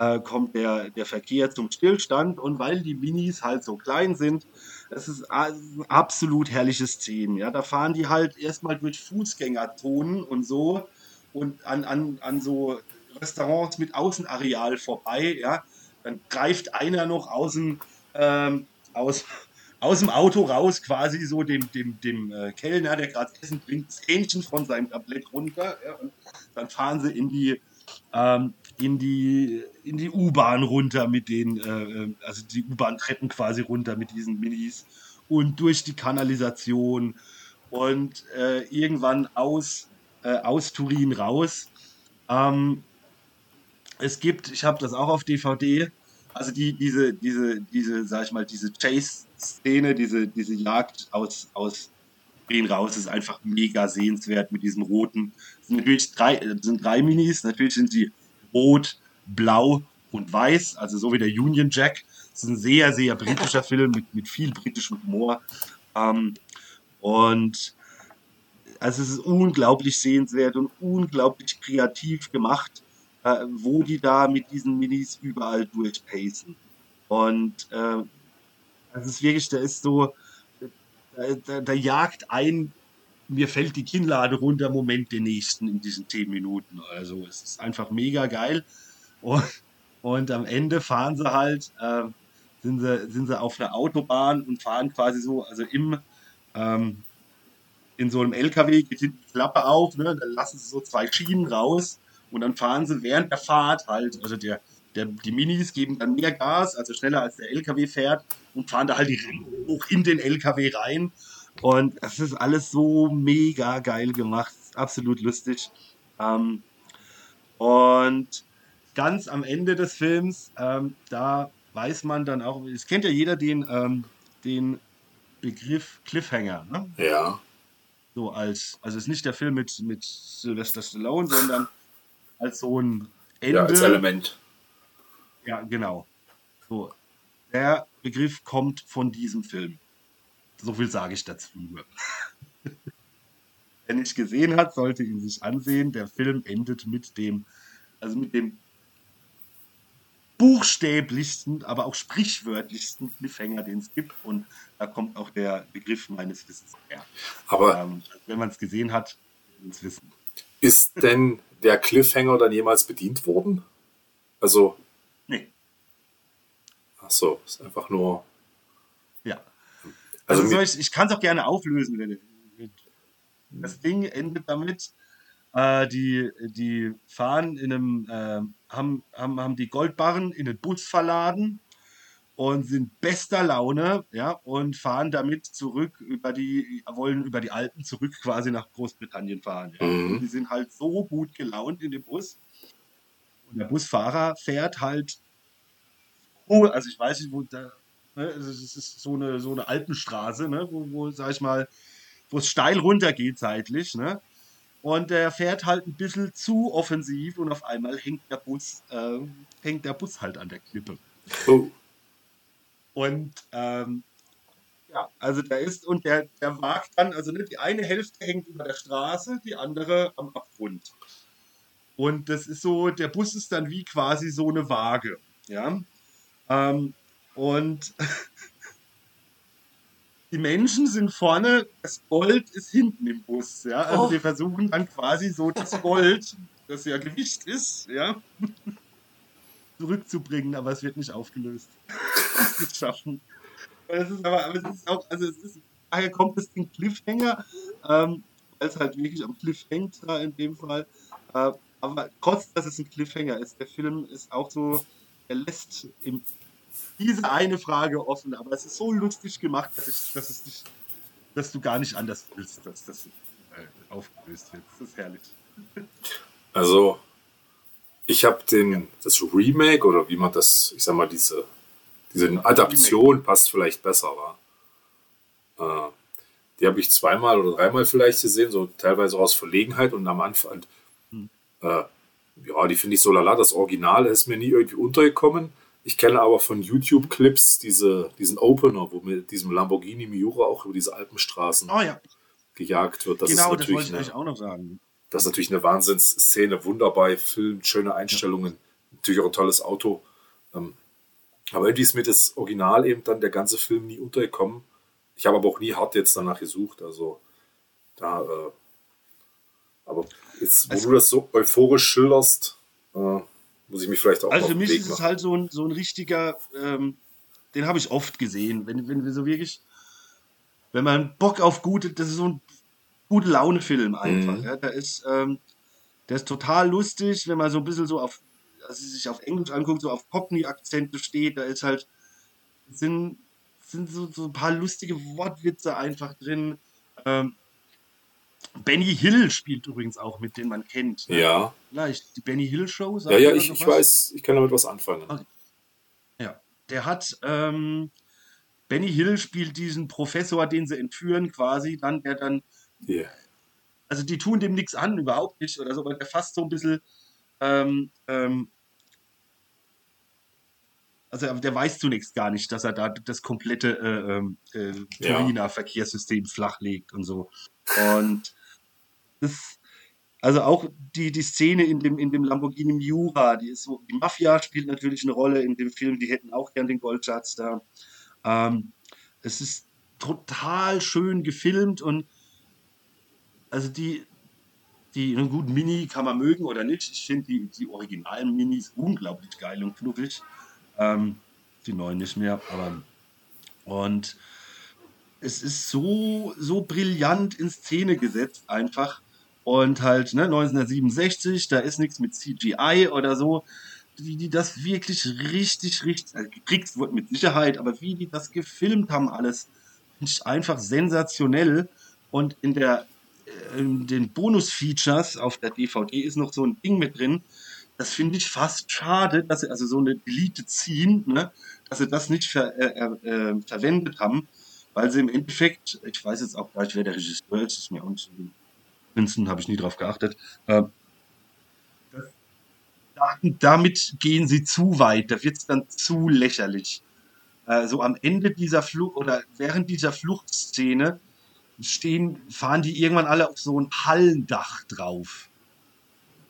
äh, kommt der, der Verkehr zum Stillstand und weil die Minis halt so klein sind, das ist absolut herrliche Szenen. Ja, da fahren die halt erstmal durch Fußgängerzonen und so und an, an, an so Restaurants mit Außenareal vorbei. Ja, dann greift einer noch aus dem, ähm, aus, aus dem Auto raus, quasi so dem, dem, dem äh, Kellner, der gerade Essen bringt, das Hähnchen von seinem Tablett runter. Ja, und dann fahren sie in die, ähm, in die, in die U-Bahn runter mit den, äh, äh also die U-Bahn-Treppen quasi runter mit diesen Minis und durch die Kanalisation und äh, irgendwann aus, äh, aus Turin raus. Ähm, es gibt, ich habe das auch auf DVD, also die, diese, diese, diese, sag ich mal, diese Chase-Szene, diese, diese Jagd aus, aus Turin raus ist einfach mega sehenswert mit diesen roten. Es sind natürlich drei, sind drei Minis, natürlich sind sie rot, blau und weiß, also so wie der Union Jack. Es ist ein sehr, sehr britischer Film mit, mit viel britischem Humor. Ähm, und also es ist unglaublich sehenswert und unglaublich kreativ gemacht, äh, wo die da mit diesen Minis überall durchpacen. Und äh, das ist wirklich, da ist so, da, da, da jagt ein mir fällt die Kinnlade runter, Moment den nächsten in diesen zehn Minuten. Also es ist einfach mega geil. Und, und am Ende fahren sie halt, äh, sind, sie, sind sie auf einer Autobahn und fahren quasi so, also im, ähm, in so einem LKW geht die Klappe auf, ne, dann lassen sie so zwei Schienen raus und dann fahren sie während der Fahrt halt, also der, der, die Minis geben dann mehr Gas, also schneller als der LKW fährt und fahren da halt die hoch in den LKW rein und es ist alles so mega geil gemacht, absolut lustig. Ähm, und ganz am Ende des Films, ähm, da weiß man dann auch, es kennt ja jeder den, ähm, den Begriff Cliffhanger. Ne? Ja. So als, also es ist nicht der Film mit, mit Sylvester Stallone, sondern als so ein Ende. Ja, als Element. Ja, genau. So. Der Begriff kommt von diesem Film. So viel sage ich dazu. Wer nicht gesehen hat, sollte ihn sich ansehen. Der Film endet mit dem, also mit dem buchstäblichsten, aber auch sprichwörtlichsten Cliffhanger, den es gibt. Und da kommt auch der Begriff meines Wissens her. Aber ähm, wenn man es gesehen hat, ins Wissen. Ist denn der Cliffhanger dann jemals bedient worden? Also. Nee. Ach so, ist einfach nur. Ja. Also, also ich, ich kann es auch gerne auflösen. Wenn, das Ding endet damit, äh, die, die fahren in einem, äh, haben, haben, haben die Goldbarren in den Bus verladen und sind bester Laune, ja, und fahren damit zurück über die, wollen über die Alpen zurück quasi nach Großbritannien fahren. Ja. Mhm. die sind halt so gut gelaunt in dem Bus. Und der Busfahrer fährt halt, oh, also ich weiß nicht, wo da, Ne? Also es ist so eine, so eine Alpenstraße, ne? wo, wo, sag ich mal, wo es steil runter geht seitlich. Ne? Und der fährt halt ein bisschen zu offensiv und auf einmal hängt der Bus, äh, hängt der Bus halt an der Klippe. Oh. Und ähm, ja, also der ist und der, der wagt dann, also ne, die eine Hälfte hängt über der Straße, die andere am Abgrund. Und das ist so, der Bus ist dann wie quasi so eine Waage. Ja. Ähm, und die Menschen sind vorne, das Gold ist hinten im Bus. Ja? Also oh. wir versuchen dann quasi so das Gold, das ja Gewicht ist, ja, zurückzubringen, aber es wird nicht aufgelöst. Das wird schaffen. Es ist aber, aber es ist auch, also es ist, daher kommt es den Cliffhanger, ähm, weil es halt wirklich am Cliff hängt da in dem Fall. Äh, aber trotz, dass es ein Cliffhanger ist, der Film ist auch so, er lässt im diese eine Frage offen, aber es ist so lustig gemacht, dass, ich, dass, es nicht, dass du gar nicht anders willst, dass das äh, aufgelöst wird. Das ist herrlich. Also, ich habe den, das Remake oder wie man das, ich sag mal, diese, diese Adaption Remake. passt vielleicht besser, war. Äh, die habe ich zweimal oder dreimal vielleicht gesehen, so teilweise aus Verlegenheit und am Anfang, hm. äh, ja, die finde ich so lala. Das Original ist mir nie irgendwie untergekommen. Ich kenne aber von YouTube-Clips diese, diesen Opener, wo mit diesem Lamborghini Miura auch über diese Alpenstraßen oh, ja. gejagt wird. Das genau, das wollte ich eine, auch noch sagen. Das ist natürlich eine Wahnsinnsszene, wunderbar filmt, schöne Einstellungen, ja. natürlich auch ein tolles Auto. Ähm, aber irgendwie ist mir das Original eben dann der ganze Film nie untergekommen. Ich habe aber auch nie hart jetzt danach gesucht. Also da, äh, aber jetzt, wo also, du das so euphorisch schilderst, äh, muss ich mich vielleicht auch Also für mich ist es halt so ein, so ein richtiger, ähm, den habe ich oft gesehen, wenn, wenn wir so wirklich, wenn man Bock auf gute, das ist so ein gute Laune-Film einfach. Mhm. Ja, da ist, ähm, der ist total lustig, wenn man so ein bisschen so auf, also sich auf Englisch anguckt, so auf Cockney-Akzente steht, da ist halt, sind, sind so, so ein paar lustige Wortwitze einfach drin. Ähm, Benny Hill spielt übrigens auch mit, den man kennt. Ne? Ja. Vielleicht die Benny Hill Show. Ja, ja, ich, ich weiß, ich kann damit was anfangen. Okay. Ja, der hat, ähm, Benny Hill spielt diesen Professor, den sie entführen, quasi, dann, der dann, yeah. also die tun dem nichts an, überhaupt nicht oder so, aber der fast so ein bisschen, ähm, ähm, also der weiß zunächst gar nicht, dass er da das komplette äh, ähm, äh, Turiner Verkehrssystem flachlegt und so. Und das, also auch die, die Szene in dem, in dem Lamborghini Miura, die ist so, die Mafia spielt natürlich eine Rolle in dem Film, die hätten auch gern den Goldschatz da. Ähm, es ist total schön gefilmt und also die, die, einen guten Mini kann man mögen oder nicht. Ich finde die, die originalen Minis unglaublich geil und knuffig. Ähm, die neuen nicht mehr, aber und es ist so, so brillant in Szene gesetzt einfach. Und halt, ne, 1967, da ist nichts mit CGI oder so. Wie die das wirklich richtig, richtig, also gekriegt wird mit Sicherheit, aber wie die das gefilmt haben, alles, finde ich einfach sensationell. Und in der, äh, in den Bonus-Features auf der DVD ist noch so ein Ding mit drin. Das finde ich fast schade, dass sie also so eine Delete ziehen, ne, dass sie das nicht ver, äh, äh, verwendet haben weil sie im Endeffekt, ich weiß jetzt auch gar nicht, wer der Regisseur ist, ist mir auch nicht Princeton habe ich nie drauf geachtet. Äh, damit gehen sie zu weit, da wird es dann zu lächerlich. Äh, so am Ende dieser Flucht oder während dieser Fluchtszene stehen, fahren die irgendwann alle auf so ein Hallendach drauf.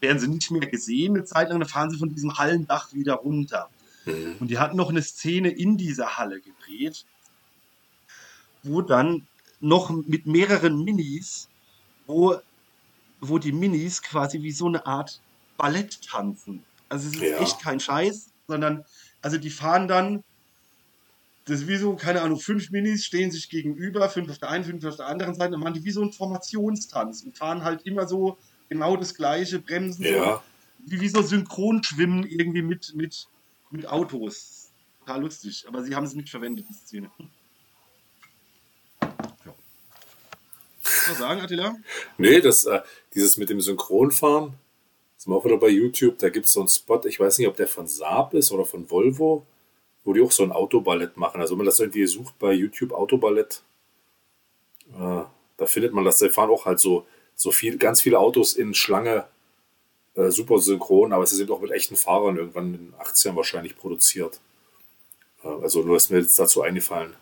Werden sie nicht mehr gesehen, eine Zeit lang, dann fahren sie von diesem Hallendach wieder runter. Mhm. Und die hatten noch eine Szene in dieser Halle gedreht, wo dann noch mit mehreren Minis, wo, wo die Minis quasi wie so eine Art Ballett tanzen. Also es ist ja. echt kein Scheiß, sondern, also die fahren dann, das ist wie so, keine Ahnung, fünf Minis stehen sich gegenüber, fünf auf der einen, fünf auf der anderen Seite, und machen die wie so ein Formationstanz und fahren halt immer so genau das gleiche, bremsen ja. wie, wie so synchron schwimmen irgendwie mit, mit, mit Autos. Total lustig, aber sie haben es nicht verwendet, die Szene. was sagen, Attila? Nee, das, äh, dieses mit dem Synchronfahren, das ist auch wieder bei YouTube, da gibt es so einen Spot, ich weiß nicht, ob der von Saab ist oder von Volvo. wo die auch so ein Autoballett machen. Also wenn man das irgendwie sucht bei YouTube Autoballett, äh, da findet man das. Die fahren auch halt so, so viel, ganz viele Autos in Schlange, äh, super synchron, aber sie sind auch mit echten Fahrern irgendwann in den 80ern wahrscheinlich produziert. Äh, also nur ist mir jetzt dazu eingefallen.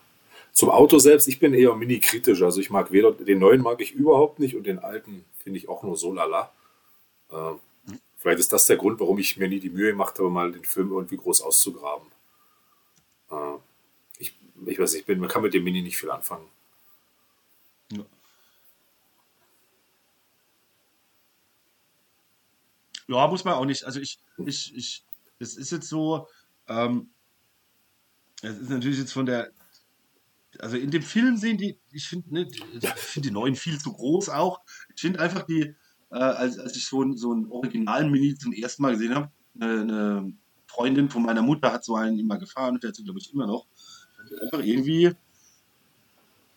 Zum Auto selbst, ich bin eher mini-kritisch. Also ich mag weder, den neuen mag ich überhaupt nicht und den alten finde ich auch nur so lala. Äh, vielleicht ist das der Grund, warum ich mir nie die Mühe gemacht habe, mal den Film irgendwie groß auszugraben. Äh, ich, ich weiß nicht, bin, man kann mit dem Mini nicht viel anfangen. Ja. Ja, muss man auch nicht. Also ich, ich, ich, das ist jetzt so, ähm, es ist natürlich jetzt von der, also in dem Film sehen die, ich finde ne, find die neuen viel zu groß auch. Ich finde einfach die, äh, als, als ich so, so einen originalen Mini zum ersten Mal gesehen habe, eine, eine Freundin von meiner Mutter hat so einen immer gefahren, und der hat sie, glaube ich, immer noch. Einfach irgendwie,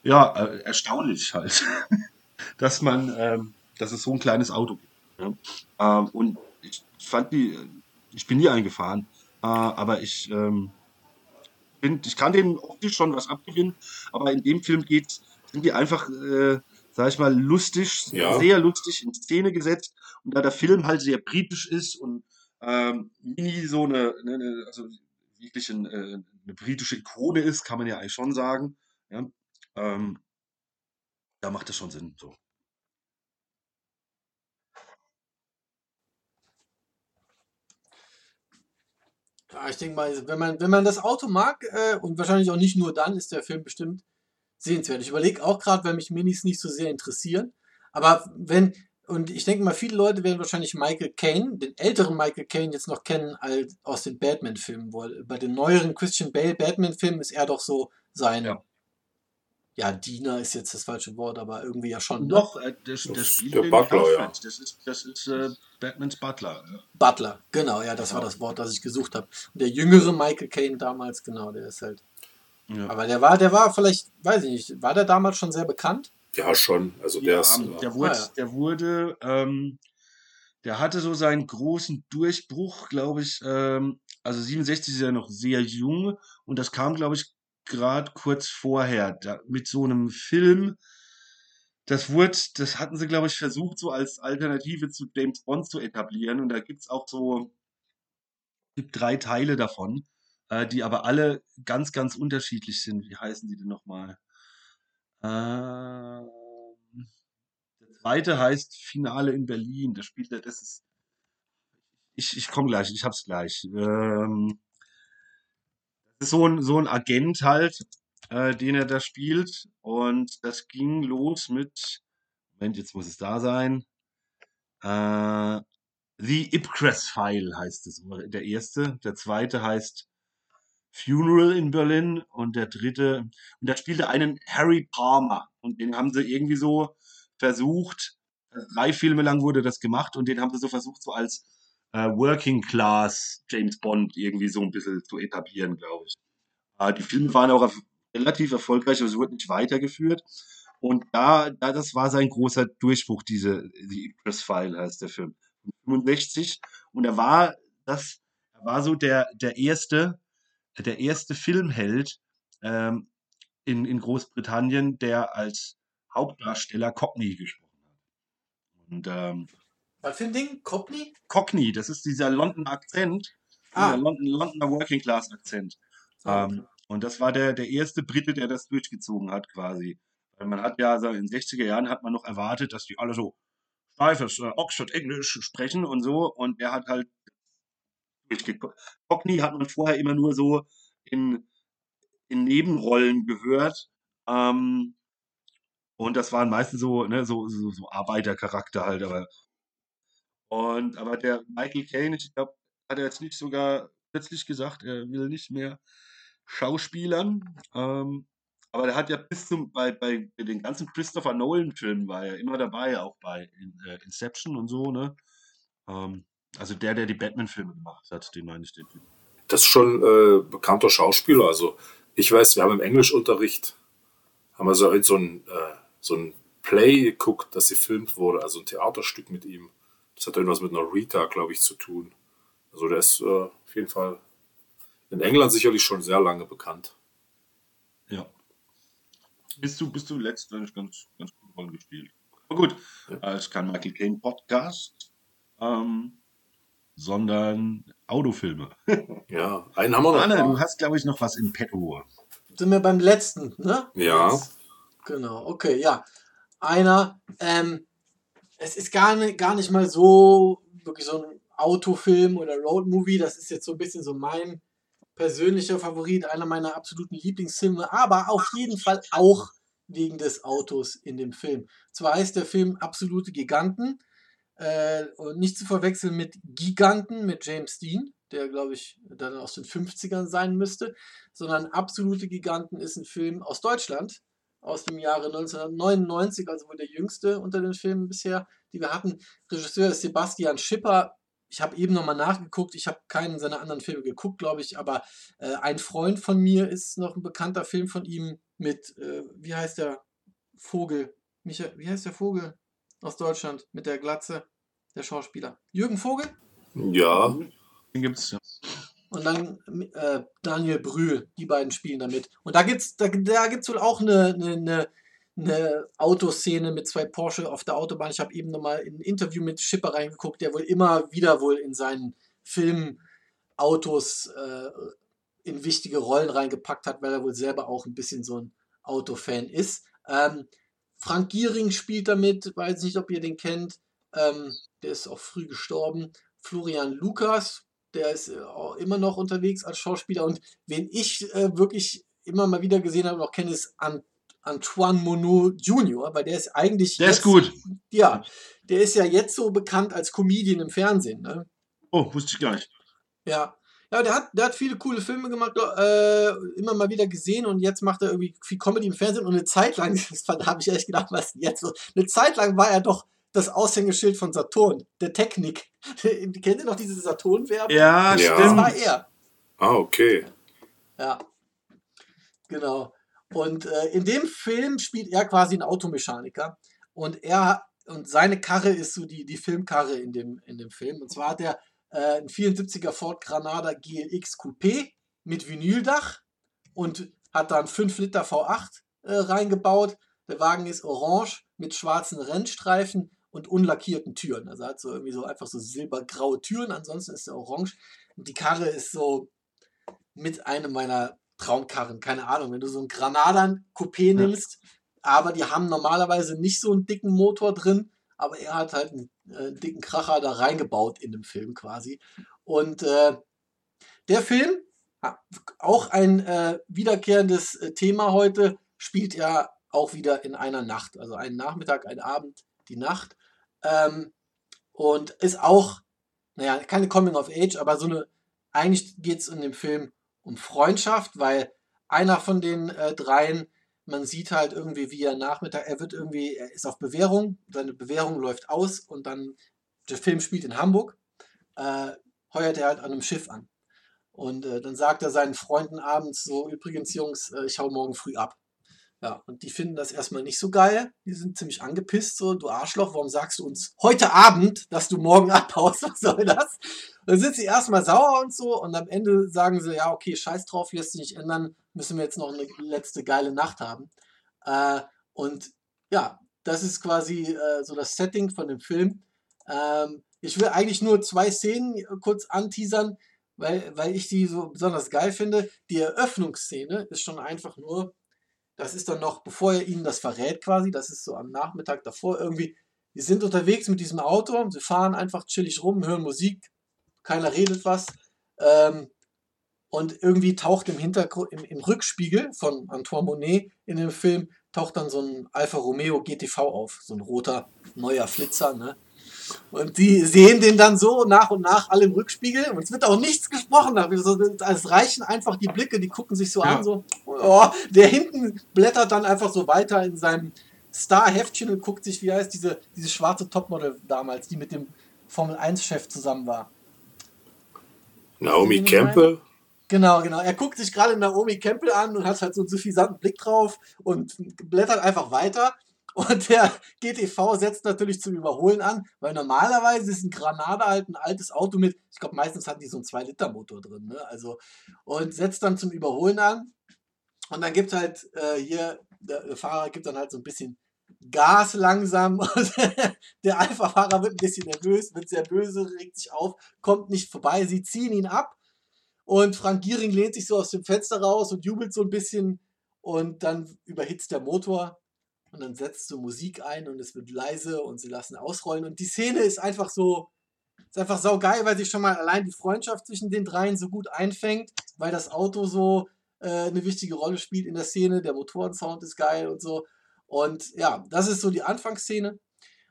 ja, äh, erstaunlich halt, dass man, ähm, dass es so ein kleines Auto gibt. Ja? Ähm, und ich fand die, ich bin nie eingefahren, äh, aber ich, ähm, bin, ich kann denen optisch schon was abgewinnen, aber in dem Film geht, sind die einfach, äh, sag ich mal, lustig, ja. sehr lustig in Szene gesetzt. Und da der Film halt sehr britisch ist und ähm, nie so eine, eine also wirklich ein, äh, eine britische Ikone ist, kann man ja eigentlich schon sagen. Ja, ähm, da macht das schon Sinn. So. Ja, ich denke mal, wenn man, wenn man das Auto mag, äh, und wahrscheinlich auch nicht nur dann, ist der Film bestimmt sehenswert. Ich überlege auch gerade, weil mich Minis nicht so sehr interessieren. Aber wenn, und ich denke mal, viele Leute werden wahrscheinlich Michael Caine, den älteren Michael Caine, jetzt noch kennen als aus den Batman-Filmen. Bei den neueren Christian Bale Batman-Filmen ist er doch so sein ja ja, Diener ist jetzt das falsche Wort, aber irgendwie ja schon. Ne? Doch, äh, das, das, spielt der Butler, ja. Das ist, das ist äh, Batmans Butler. Ja. Butler, genau, ja, das genau. war das Wort, das ich gesucht habe. Und der jüngere Michael Caine damals, genau, der ist halt. Ja. Aber der war, der war vielleicht, weiß ich nicht, war der damals schon sehr bekannt? Ja, schon. Also der ja, ist. Der wurde, ah, der wurde, ähm, der hatte so seinen großen Durchbruch, glaube ich. Ähm, also 67 ist ja noch sehr jung und das kam, glaube ich, gerade kurz vorher da, mit so einem Film. Das wurde, das hatten sie, glaube ich, versucht, so als Alternative zu James Bond zu etablieren. Und da gibt es auch so, gibt drei Teile davon, äh, die aber alle ganz, ganz unterschiedlich sind. Wie heißen die denn nochmal? Ähm, der zweite heißt Finale in Berlin. Da spielt er, das ist. Ich, ich komme gleich, ich hab's gleich. Ähm, so ein, so ein Agent halt, äh, den er da spielt. Und das ging los mit, Moment, jetzt muss es da sein. Äh, The Ipcress File heißt es, der erste. Der zweite heißt Funeral in Berlin und der dritte, und da spielte einen Harry Palmer. Und den haben sie irgendwie so versucht, drei Filme lang wurde das gemacht und den haben sie so versucht, so als äh, Working Class James Bond irgendwie so ein bisschen zu etablieren, glaube ich. Äh, die Filme waren auch relativ erfolgreich, aber es wurde nicht weitergeführt. Und da, da, das war sein großer Durchbruch, diese, die Impress File heißt der Film. 65. Und er war, das, er war so der, der erste, der erste Filmheld ähm, in, in Großbritannien, der als Hauptdarsteller Cockney gesprochen hat. Und ähm, was für ein Ding? Cockney? Cockney, das ist dieser London Akzent, ah. dieser London, Londoner Working Class Akzent. Okay. ähm, und das war der, der erste Brite, der das durchgezogen hat, quasi. Weil man hat ja, also in den 60er Jahren hat man noch erwartet, dass die alle so steifes äh, Oxford-Englisch sprechen und so. Und er hat halt Cockney hat man vorher immer nur so in, in Nebenrollen gehört. Ähm, und das waren meistens so, ne, so, so, so Arbeitercharakter halt, aber und aber der Michael Caine, ich glaube, hat er jetzt nicht sogar plötzlich gesagt, er will nicht mehr Schauspielern. Ähm, aber der hat ja bis zum, bei, bei den ganzen Christopher Nolan-Filmen war er immer dabei, auch bei äh, Inception und so, ne? Ähm, also der, der die Batman-Filme gemacht hat, den meine ich den Film. Das ist schon äh, bekannter Schauspieler. Also ich weiß, wir haben im Englischunterricht haben wir so, so ein, äh, so ein Play geguckt, das gefilmt wurde, also ein Theaterstück mit ihm. Das hat irgendwas mit einer Rita, glaube ich, zu tun. Also der ist äh, auf jeden Fall In England sicherlich schon sehr lange bekannt. Ja. Bist du, bist du letztendlich ganz, ganz gut Rollen gespielt. Aber gut, ja. es ist kein Michael Caine Podcast, ähm, sondern Autofilme. ja, einen haben wir noch. Anna, du hast, glaube ich, noch was in petto. Sind wir beim letzten, ne? Ja. Jetzt. Genau, okay, ja. Einer, ähm, es ist gar nicht, gar nicht mal so wirklich so ein Autofilm oder Roadmovie. Das ist jetzt so ein bisschen so mein persönlicher Favorit, einer meiner absoluten Lieblingsfilme, aber auf jeden Fall auch wegen des Autos in dem Film. Zwar heißt der Film Absolute Giganten äh, und nicht zu verwechseln mit Giganten mit James Dean, der glaube ich dann aus den 50ern sein müsste, sondern Absolute Giganten ist ein Film aus Deutschland aus dem Jahre 1999, also wohl der jüngste unter den Filmen bisher, die wir hatten. Regisseur ist Sebastian Schipper. Ich habe eben nochmal nachgeguckt. Ich habe keinen seiner anderen Filme geguckt, glaube ich, aber äh, ein Freund von mir ist noch ein bekannter Film von ihm mit, äh, wie heißt der Vogel? Micha, wie heißt der Vogel aus Deutschland mit der Glatze? Der Schauspieler. Jürgen Vogel? Ja. Den gibt es ja. Und dann äh, Daniel Brühl, die beiden spielen damit. Und da gibt's, da, da gibt's wohl auch eine, eine, eine Autoszene mit zwei Porsche auf der Autobahn. Ich habe eben nochmal in ein Interview mit Schipper reingeguckt, der wohl immer wieder wohl in seinen Filmen Autos äh, in wichtige Rollen reingepackt hat, weil er wohl selber auch ein bisschen so ein Autofan ist. Ähm, Frank Giering spielt damit, weiß nicht, ob ihr den kennt. Ähm, der ist auch früh gestorben. Florian Lukas, der ist äh, immer noch unterwegs als Schauspieler. Und wen ich äh, wirklich immer mal wieder gesehen habe und auch kenne, ist Ant Antoine Monod Jr., weil der ist eigentlich. Der jetzt, ist gut. Ja, der ist ja jetzt so bekannt als Comedian im Fernsehen. Ne? Oh, wusste ich gar nicht. Ja. Ja, der hat, der hat viele coole Filme gemacht, äh, immer mal wieder gesehen und jetzt macht er irgendwie viel Comedy im Fernsehen und eine Zeit lang, da habe ich echt gedacht, was jetzt so, eine Zeit lang war er doch das Aushängeschild von Saturn, der Technik. Kennt ihr noch diese Saturn-Werbung? Ja, ja, stimmt. Das war er. Ah, okay. Ja. Genau. Und äh, in dem Film spielt er quasi einen Automechaniker. Und er und seine Karre ist so die, die Filmkarre in dem, in dem Film. Und zwar hat er äh, einen 74er Ford Granada GLX Coupé mit Vinyldach und hat dann 5 Liter V8 äh, reingebaut. Der Wagen ist orange mit schwarzen Rennstreifen und unlackierten Türen. Also hat so irgendwie so einfach so silbergraue Türen, ansonsten ist er orange. Und die Karre ist so mit einem meiner Traumkarren, keine Ahnung, wenn du so einen Granadan Coupé nimmst, ja. aber die haben normalerweise nicht so einen dicken Motor drin, aber er hat halt einen äh, dicken Kracher da reingebaut in dem Film quasi. Und äh, der Film, auch ein äh, wiederkehrendes äh, Thema heute, spielt ja auch wieder in einer Nacht, also einen Nachmittag, einen Abend, die Nacht. Ähm, und ist auch, naja, keine Coming of Age, aber so eine, eigentlich geht es in dem Film um Freundschaft, weil einer von den äh, dreien, man sieht halt irgendwie, wie er Nachmittag, er wird irgendwie, er ist auf Bewährung, seine Bewährung läuft aus und dann, der Film spielt in Hamburg, äh, heuert er halt an einem Schiff an. Und äh, dann sagt er seinen Freunden abends so, übrigens Jungs, äh, ich hau morgen früh ab. Ja, und die finden das erstmal nicht so geil. Die sind ziemlich angepisst, so, du Arschloch, warum sagst du uns heute Abend, dass du morgen abhaust? Was soll das? Und dann sind sie erstmal sauer und so und am Ende sagen sie, ja, okay, scheiß drauf, lässt sich nicht ändern, müssen wir jetzt noch eine letzte geile Nacht haben. Äh, und ja, das ist quasi äh, so das Setting von dem Film. Ähm, ich will eigentlich nur zwei Szenen kurz anteasern, weil, weil ich die so besonders geil finde. Die Eröffnungsszene ist schon einfach nur das ist dann noch, bevor er ihnen das verrät quasi, das ist so am Nachmittag davor irgendwie. Die sind unterwegs mit diesem Auto, sie fahren einfach chillig rum, hören Musik, keiner redet was. Ähm, und irgendwie taucht im Hintergrund, im, im, Rückspiegel von Antoine Monet in dem Film, taucht dann so ein Alfa Romeo GTV auf, so ein roter, neuer Flitzer, ne? Und die sehen den dann so nach und nach alle im Rückspiegel. Und es wird auch nichts gesprochen. Es reichen einfach die Blicke, die gucken sich so ja. an, so, oh, der hinten blättert dann einfach so weiter in seinem Star-Heftchen und guckt sich, wie heißt diese, diese schwarze Topmodel damals, die mit dem Formel-1-Chef zusammen war. Naomi Campbell? Genau, genau. Er guckt sich gerade Naomi Campbell an und hat halt so einen suffisanten Blick drauf und blättert einfach weiter. Und der GTV setzt natürlich zum Überholen an, weil normalerweise ist ein Granada halt ein altes Auto mit, ich glaube meistens hat die so einen 2-Liter-Motor drin, ne? Also, und setzt dann zum Überholen an. Und dann gibt halt äh, hier, der, der Fahrer gibt dann halt so ein bisschen Gas langsam. Und der Alpha-Fahrer wird ein bisschen nervös, wird sehr böse, regt sich auf, kommt nicht vorbei. Sie ziehen ihn ab. Und Frank Giering lehnt sich so aus dem Fenster raus und jubelt so ein bisschen. Und dann überhitzt der Motor. Und dann setzt so Musik ein und es wird leise und sie lassen ausrollen. Und die Szene ist einfach so, ist einfach saugeil, weil sich schon mal allein die Freundschaft zwischen den dreien so gut einfängt, weil das Auto so äh, eine wichtige Rolle spielt in der Szene. Der Motorensound ist geil und so. Und ja, das ist so die Anfangsszene.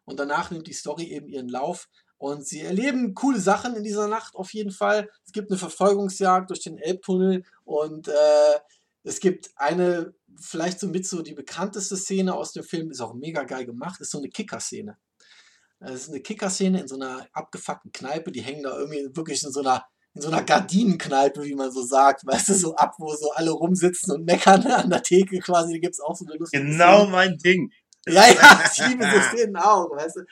Und danach nimmt die Story eben ihren Lauf. Und sie erleben coole Sachen in dieser Nacht auf jeden Fall. Es gibt eine Verfolgungsjagd durch den Elbtunnel und äh, es gibt eine, vielleicht so mit so die bekannteste Szene aus dem Film, ist auch mega geil gemacht, ist so eine Kicker-Szene. Es ist eine Kicker-Szene in so einer abgefuckten Kneipe, die hängen da irgendwie wirklich in so einer in so einer Gardinenkneipe, wie man so sagt, weißt du, so ab, wo so alle rumsitzen und meckern an der Theke quasi, da gibt es auch so eine lustige Genau Szene. mein Ding. Ja, ja, ich liebe so Szenen auch, weißt du.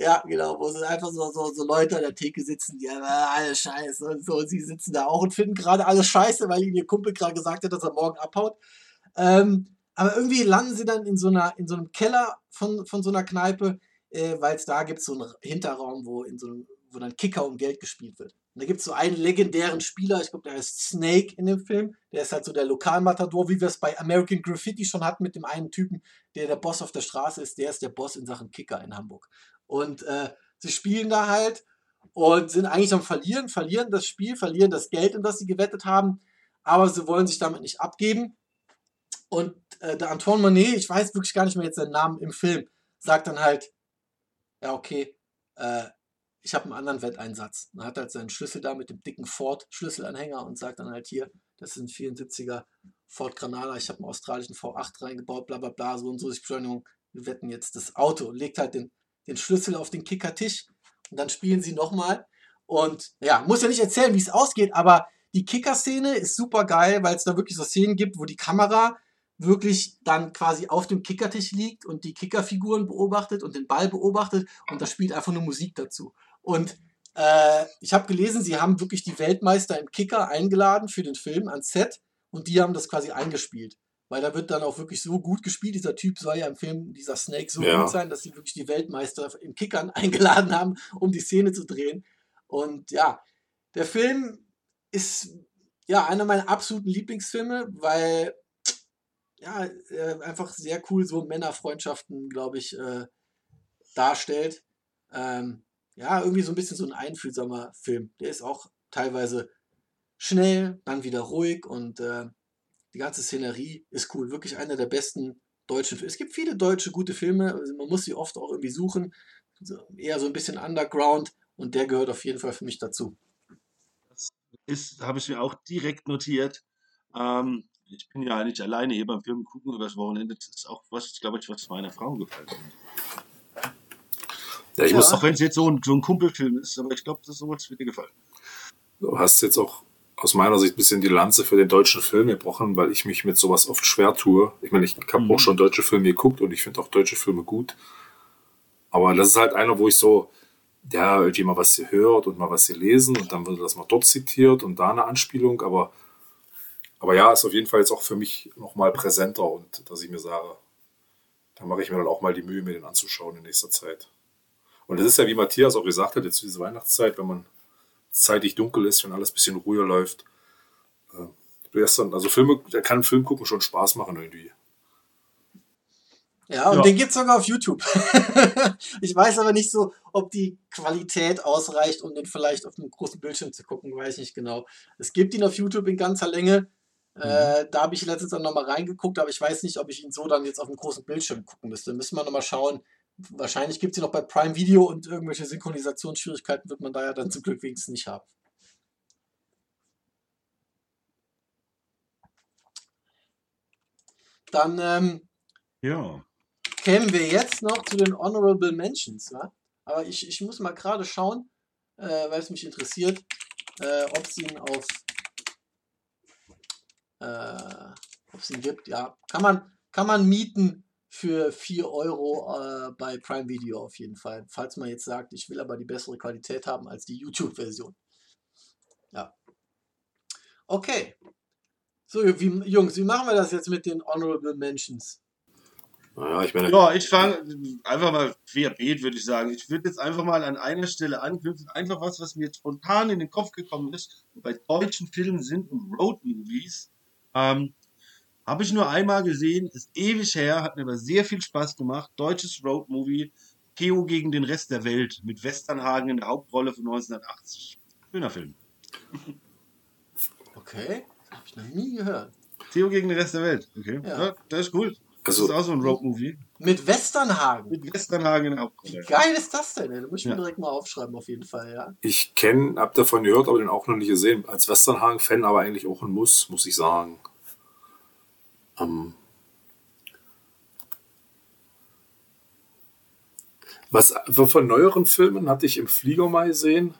Ja, genau, wo sie einfach so, so, so Leute an der Theke sitzen, die ja, alles scheiße und so, und sie sitzen da auch und finden gerade alles scheiße, weil ihnen ihr Kumpel gerade gesagt hat, dass er morgen abhaut. Ähm, aber irgendwie landen sie dann in so, einer, in so einem Keller von, von so einer Kneipe, äh, weil es da gibt so einen Hinterraum, wo, in so einem, wo dann Kicker um Geld gespielt wird. Und da gibt es so einen legendären Spieler, ich glaube, der heißt Snake in dem Film. Der ist halt so der Lokalmatador, wie wir es bei American Graffiti schon hatten mit dem einen Typen, der der Boss auf der Straße ist. Der ist der Boss in Sachen Kicker in Hamburg. Und äh, sie spielen da halt und sind eigentlich am Verlieren, verlieren das Spiel, verlieren das Geld, in das sie gewettet haben, aber sie wollen sich damit nicht abgeben. Und äh, der Antoine Monet, ich weiß wirklich gar nicht mehr jetzt seinen Namen im Film, sagt dann halt, ja, okay, äh, ich habe einen anderen Wetteinsatz. Dann hat halt seinen Schlüssel da mit dem dicken Ford-Schlüsselanhänger und sagt dann halt hier, das ein 74er Ford Granada, ich habe einen australischen V8 reingebaut, bla bla bla, so und so ist Beschleunigung, wir wetten jetzt das Auto. Legt halt den, den Schlüssel auf den Kickertisch und dann spielen sie nochmal. Und ja, muss ja nicht erzählen, wie es ausgeht, aber die Kicker-Szene ist super geil, weil es da wirklich so Szenen gibt, wo die Kamera wirklich dann quasi auf dem Kickertisch liegt und die Kickerfiguren beobachtet und den Ball beobachtet und da spielt einfach nur Musik dazu. Und äh, ich habe gelesen, sie haben wirklich die Weltmeister im Kicker eingeladen für den Film ans Set und die haben das quasi eingespielt. Weil da wird dann auch wirklich so gut gespielt. Dieser Typ soll ja im Film, dieser Snake, so ja. gut sein, dass sie wirklich die Weltmeister im Kickern eingeladen haben, um die Szene zu drehen. Und ja, der Film ist ja einer meiner absoluten Lieblingsfilme, weil ja, äh, einfach sehr cool so Männerfreundschaften, glaube ich, äh, darstellt. Ähm, ja, irgendwie so ein bisschen so ein einfühlsamer Film. Der ist auch teilweise schnell, dann wieder ruhig und äh, die ganze Szenerie ist cool. Wirklich einer der besten deutschen Filme. Es gibt viele deutsche gute Filme, also man muss sie oft auch irgendwie suchen. So, eher so ein bisschen Underground und der gehört auf jeden Fall für mich dazu. Das habe ich mir auch direkt notiert. Ähm, ich bin ja nicht alleine hier beim Film gucken über das Wochenende. Das ist auch was, glaube ich, was meiner Frau gefällt. Ja, ich ja. muss auch wenn es jetzt so ein, so ein Kumpelfilm ist, aber ich glaube, das ist sowas wird dir gefallen. Du hast jetzt auch aus meiner Sicht ein bisschen die Lanze für den deutschen Film gebrochen, weil ich mich mit sowas oft schwer tue. Ich meine, ich habe mhm. auch schon deutsche Filme geguckt und ich finde auch deutsche Filme gut. Aber das ist halt einer, wo ich so, ja, irgendwie mal was hier hört und mal was hier lesen und dann wird das mal dort zitiert und da eine Anspielung, aber, aber ja, ist auf jeden Fall jetzt auch für mich nochmal präsenter und dass ich mir sage, da mache ich mir dann auch mal die Mühe, mir den anzuschauen in nächster Zeit. Und das ist ja, wie Matthias auch gesagt hat, jetzt diese Weihnachtszeit, wenn man zeitig dunkel ist, wenn alles ein bisschen ruhiger läuft. Äh, gestern, also Filme, der kann Film gucken schon Spaß machen irgendwie. Ja, und ja. den gibt es sogar auf YouTube. ich weiß aber nicht so, ob die Qualität ausreicht, um den vielleicht auf einem großen Bildschirm zu gucken, weiß ich nicht genau. Es gibt ihn auf YouTube in ganzer Länge. Mhm. Äh, da habe ich letztens dann nochmal reingeguckt, aber ich weiß nicht, ob ich ihn so dann jetzt auf einem großen Bildschirm gucken müsste. Müssen wir nochmal schauen, wahrscheinlich gibt es sie noch bei Prime Video und irgendwelche Synchronisationsschwierigkeiten wird man da ja dann zum Glück wenigstens nicht haben. Dann ähm, ja. kämen wir jetzt noch zu den Honorable Mentions. Ja? Aber ich, ich muss mal gerade schauen, äh, weil es mich interessiert, äh, ob es ihn auf äh, ob es ihn gibt. Ja, kann man, kann man mieten für 4 Euro äh, bei Prime Video auf jeden Fall. Falls man jetzt sagt, ich will aber die bessere Qualität haben als die YouTube-Version. Ja. Okay. So, wie, Jungs, wie machen wir das jetzt mit den Honorable Mentions? Naja, ich meine, Ja, ich fange einfach mal querbeet, würde ich sagen. Ich würde jetzt einfach mal an einer Stelle anknüpfen. Einfach was, was mir spontan in den Kopf gekommen ist. Bei deutschen Filmen sind und Road-Movies. Ähm, Habe ich nur einmal gesehen, ist ewig her, hat mir aber sehr viel Spaß gemacht. Deutsches Road-Movie, Theo gegen den Rest der Welt mit Westernhagen in der Hauptrolle von 1980. Schöner Film. Okay, habe ich noch nie gehört. Theo gegen den Rest der Welt. Okay. Ja. Ja, das ist cool. Das Also- ist auch so ein Road-Movie. Mit Westernhagen. Mit Westernhagen in der Wie Hauptrolle. geil ist das denn? Da muss ich mir Ja. direkt mal aufschreiben, auf jeden Fall, ja. ich kenne, hab davon gehört, aber den auch noch nicht gesehen. Als Westernhagen-Fan aber eigentlich auch ein Muss, muss ich sagen. Ähm, was von neueren Filmen hatte ich im Flieger mal gesehen?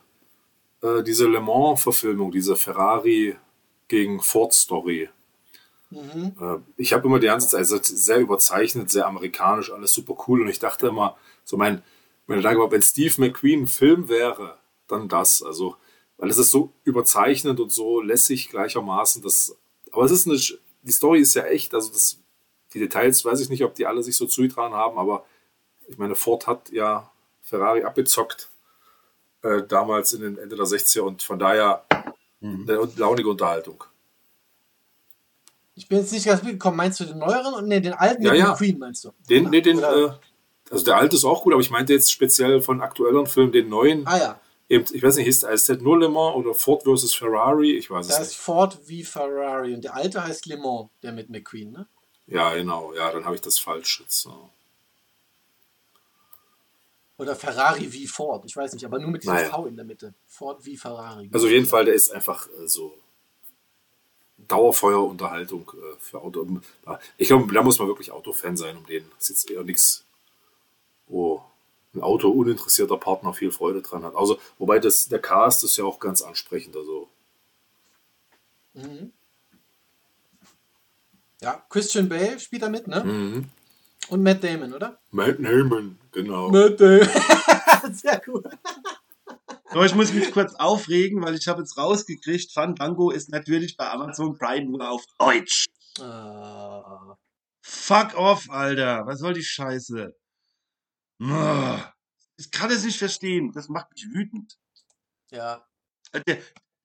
Äh, diese Le Mans-Verfilmung, diese Ferrari gegen Ford-Story. Mhm. Äh, ich habe immer die ganze Zeit also sehr überzeichnet, sehr amerikanisch, alles super cool. Und ich dachte immer, so mein, mein Gedanke war, wenn Steve McQueen ein Film wäre, dann das. Also, weil es ist so überzeichnend und so lässig gleichermaßen. Das, aber es ist eine, die Story ist ja echt. Also, das, die Details weiß ich nicht, ob die alle sich so zugetragen haben, aber ich meine, Ford hat ja Ferrari abgezockt äh, damals in den Ende der 60er und von daher eine launige Unterhaltung. Ich bin jetzt nicht ganz mitgekommen. Meinst du den neueren und nee, den alten Ja, mit ja. Queen, meinst du? Den, nee, den, äh, also der alte ist auch gut, aber ich meinte jetzt speziell von aktuelleren Filmen den neuen. ah ja, Eben, ich weiß nicht, heißt, heißt der nur Le Mans oder Ford versus Ferrari? Ich weiß da es ist nicht. Ford wie Ferrari und der alte heißt Le Mans, der mit McQueen, ne? Ja, genau. Ja, dann habe ich das falsch jetzt. so. Oder Ferrari wie Ford, ich weiß nicht, aber nur mit diesem Naja. V in der Mitte. Ford wie Ferrari. Also auf jeden Fall, der ist einfach äh, so Dauerfeuerunterhaltung äh, für Auto. Ich glaube, da muss man wirklich Autofan sein, um den. Das ist jetzt eher nichts, wo ein Auto uninteressierter Partner viel Freude dran hat. Also, wobei das, der Cast ist ja auch ganz ansprechend. Also, Mhm. Ja, Christian Bale spielt da mit, ne? mhm. Und Matt Damon, oder? Matt Damon, genau. Matt Damon. Sehr gut. So, ich muss mich kurz aufregen, weil ich habe jetzt rausgekriegt, Fandango ist natürlich bei Amazon Prime nur auf Deutsch. Äh, Fuck off, Alter. Was soll die Scheiße? Ich kann es nicht verstehen. Das macht mich wütend. ja. Äh, Der,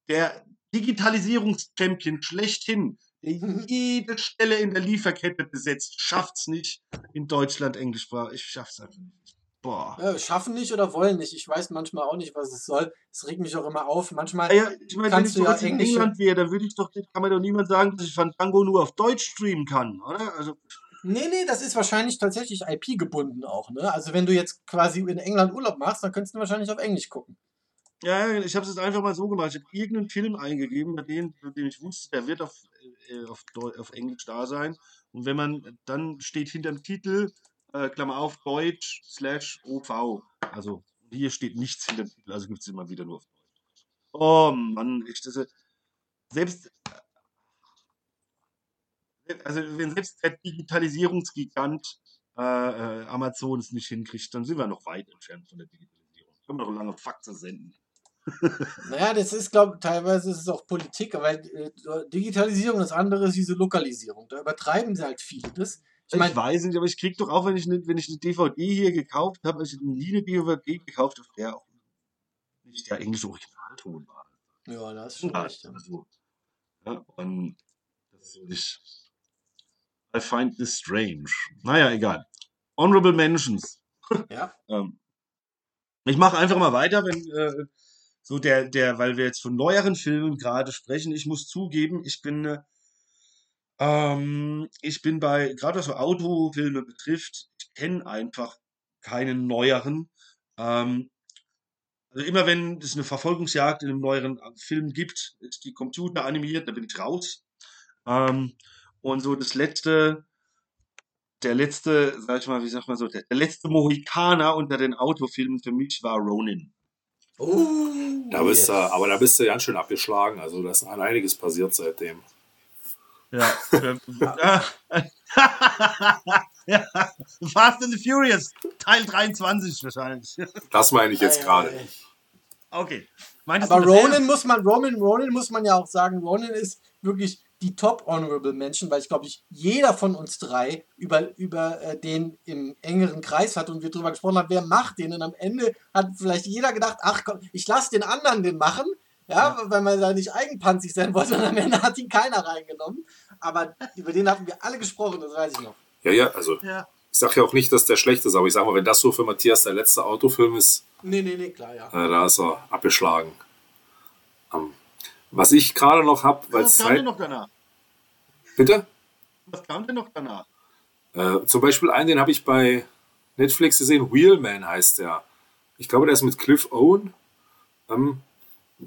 der Digitalisierungschampion schlechthin, der jede Stelle in der Lieferkette besetzt, schafft's nicht in Deutschland Englischsprache. Ich schaff's einfach nicht. Boah. ja. Schaffen nicht oder wollen nicht. Ich weiß manchmal auch nicht, was es soll. Es regt mich auch immer auf. Manchmal. Ah Ja, ich meine, wenn Kannst ich ja in englische- England wäre, dann würde ich doch, kann mir doch niemand sagen, dass ich Fandango nur auf Deutsch streamen kann, oder? Also, Nee, nee, das ist wahrscheinlich tatsächlich IP gebunden auch, ne? Also wenn du jetzt quasi in England Urlaub machst, dann könntest du wahrscheinlich auf Englisch gucken. ja, ich habe es jetzt einfach mal so gemacht. Ich habe irgendeinen Film eingegeben, bei dem, bei dem ich wusste, der wird auf, äh, auf, auf Englisch da sein. Und wenn man, dann steht hinter dem Titel, äh, Klammer auf, Deutsch, slash OV. Also, hier steht nichts hinter dem Titel, also gibt es immer wieder nur auf Deutsch. Oh Mann, ich, das, selbst, also wenn selbst der Digitalisierungsgigant äh, äh, Amazon es nicht hinkriegt, dann sind wir noch weit entfernt von der Digitalisierung. Können wir noch lange Faxe senden. Naja, das ist, glaube ich, teilweise ist es auch Politik, aber äh, Digitalisierung, das andere ist diese Lokalisierung. Da übertreiben sie halt viele das. Ich Ich, meine, weiß nicht, aber ich krieg doch auch, wenn ich eine, wenn ich eine DVD hier gekauft habe, ich nie eine DVD gekauft, auf der auch nicht der englische Originalton war. ja, da ist schon Ja, recht. Also, ja, und das finde ich. I find this strange. Naja, egal. Honorable Mentions. ja. Ähm, ich mache einfach mal weiter, wenn äh, so der, der, weil wir jetzt von neueren Filmen gerade sprechen. Ich muss zugeben, ich bin, äh, ähm, ich bin bei, gerade was so Autofilme betrifft, ich kenne einfach keinen neueren. Ähm, also immer wenn es eine Verfolgungsjagd in einem neueren Film gibt, ist die Computer animiert, da bin ich raus. Ähm, und so das letzte, der letzte, sag ich mal, wie sagt man so, der, der letzte Mohikaner unter den Autofilmen für mich war Ronin. Oh, Da bist yes. du, aber da bist du ganz schön abgeschlagen. Also da ist einiges passiert seitdem. Ja. ja. Fast and the Furious, Teil 23 wahrscheinlich. Das meine ich jetzt gerade. Okay. Meinst Aber Ronan muss man, Roman, Ronan muss man ja auch sagen, Ronan ist wirklich die Top Honorable Mention, weil ich glaube, ich jeder von uns drei über, über äh, den im engeren Kreis hat und wir darüber gesprochen haben, wer macht den. Und am Ende hat vielleicht jeder gedacht, ach komm, ich lasse den anderen den machen, ja, weil man da nicht eigenpanzig sein wollte. Und am Ende hat ihn keiner reingenommen. Aber über den hatten wir alle gesprochen, das weiß ich noch. Ja, ja, also Ja. ich sage ja auch nicht, dass der schlecht ist, aber ich sage mal, wenn das so für Matthias der letzte Autofilm ist, Nee, nee, nee, klar, ja. äh, da ist er abgeschlagen. Ähm, was ich gerade noch habe, weil Was es kam denn noch danach? Bitte? Was kam denn noch danach? Äh, zum Beispiel einen, den habe ich bei Netflix gesehen, Wheelman heißt der. Ich glaube, der ist mit Cliff Owen. Ähm,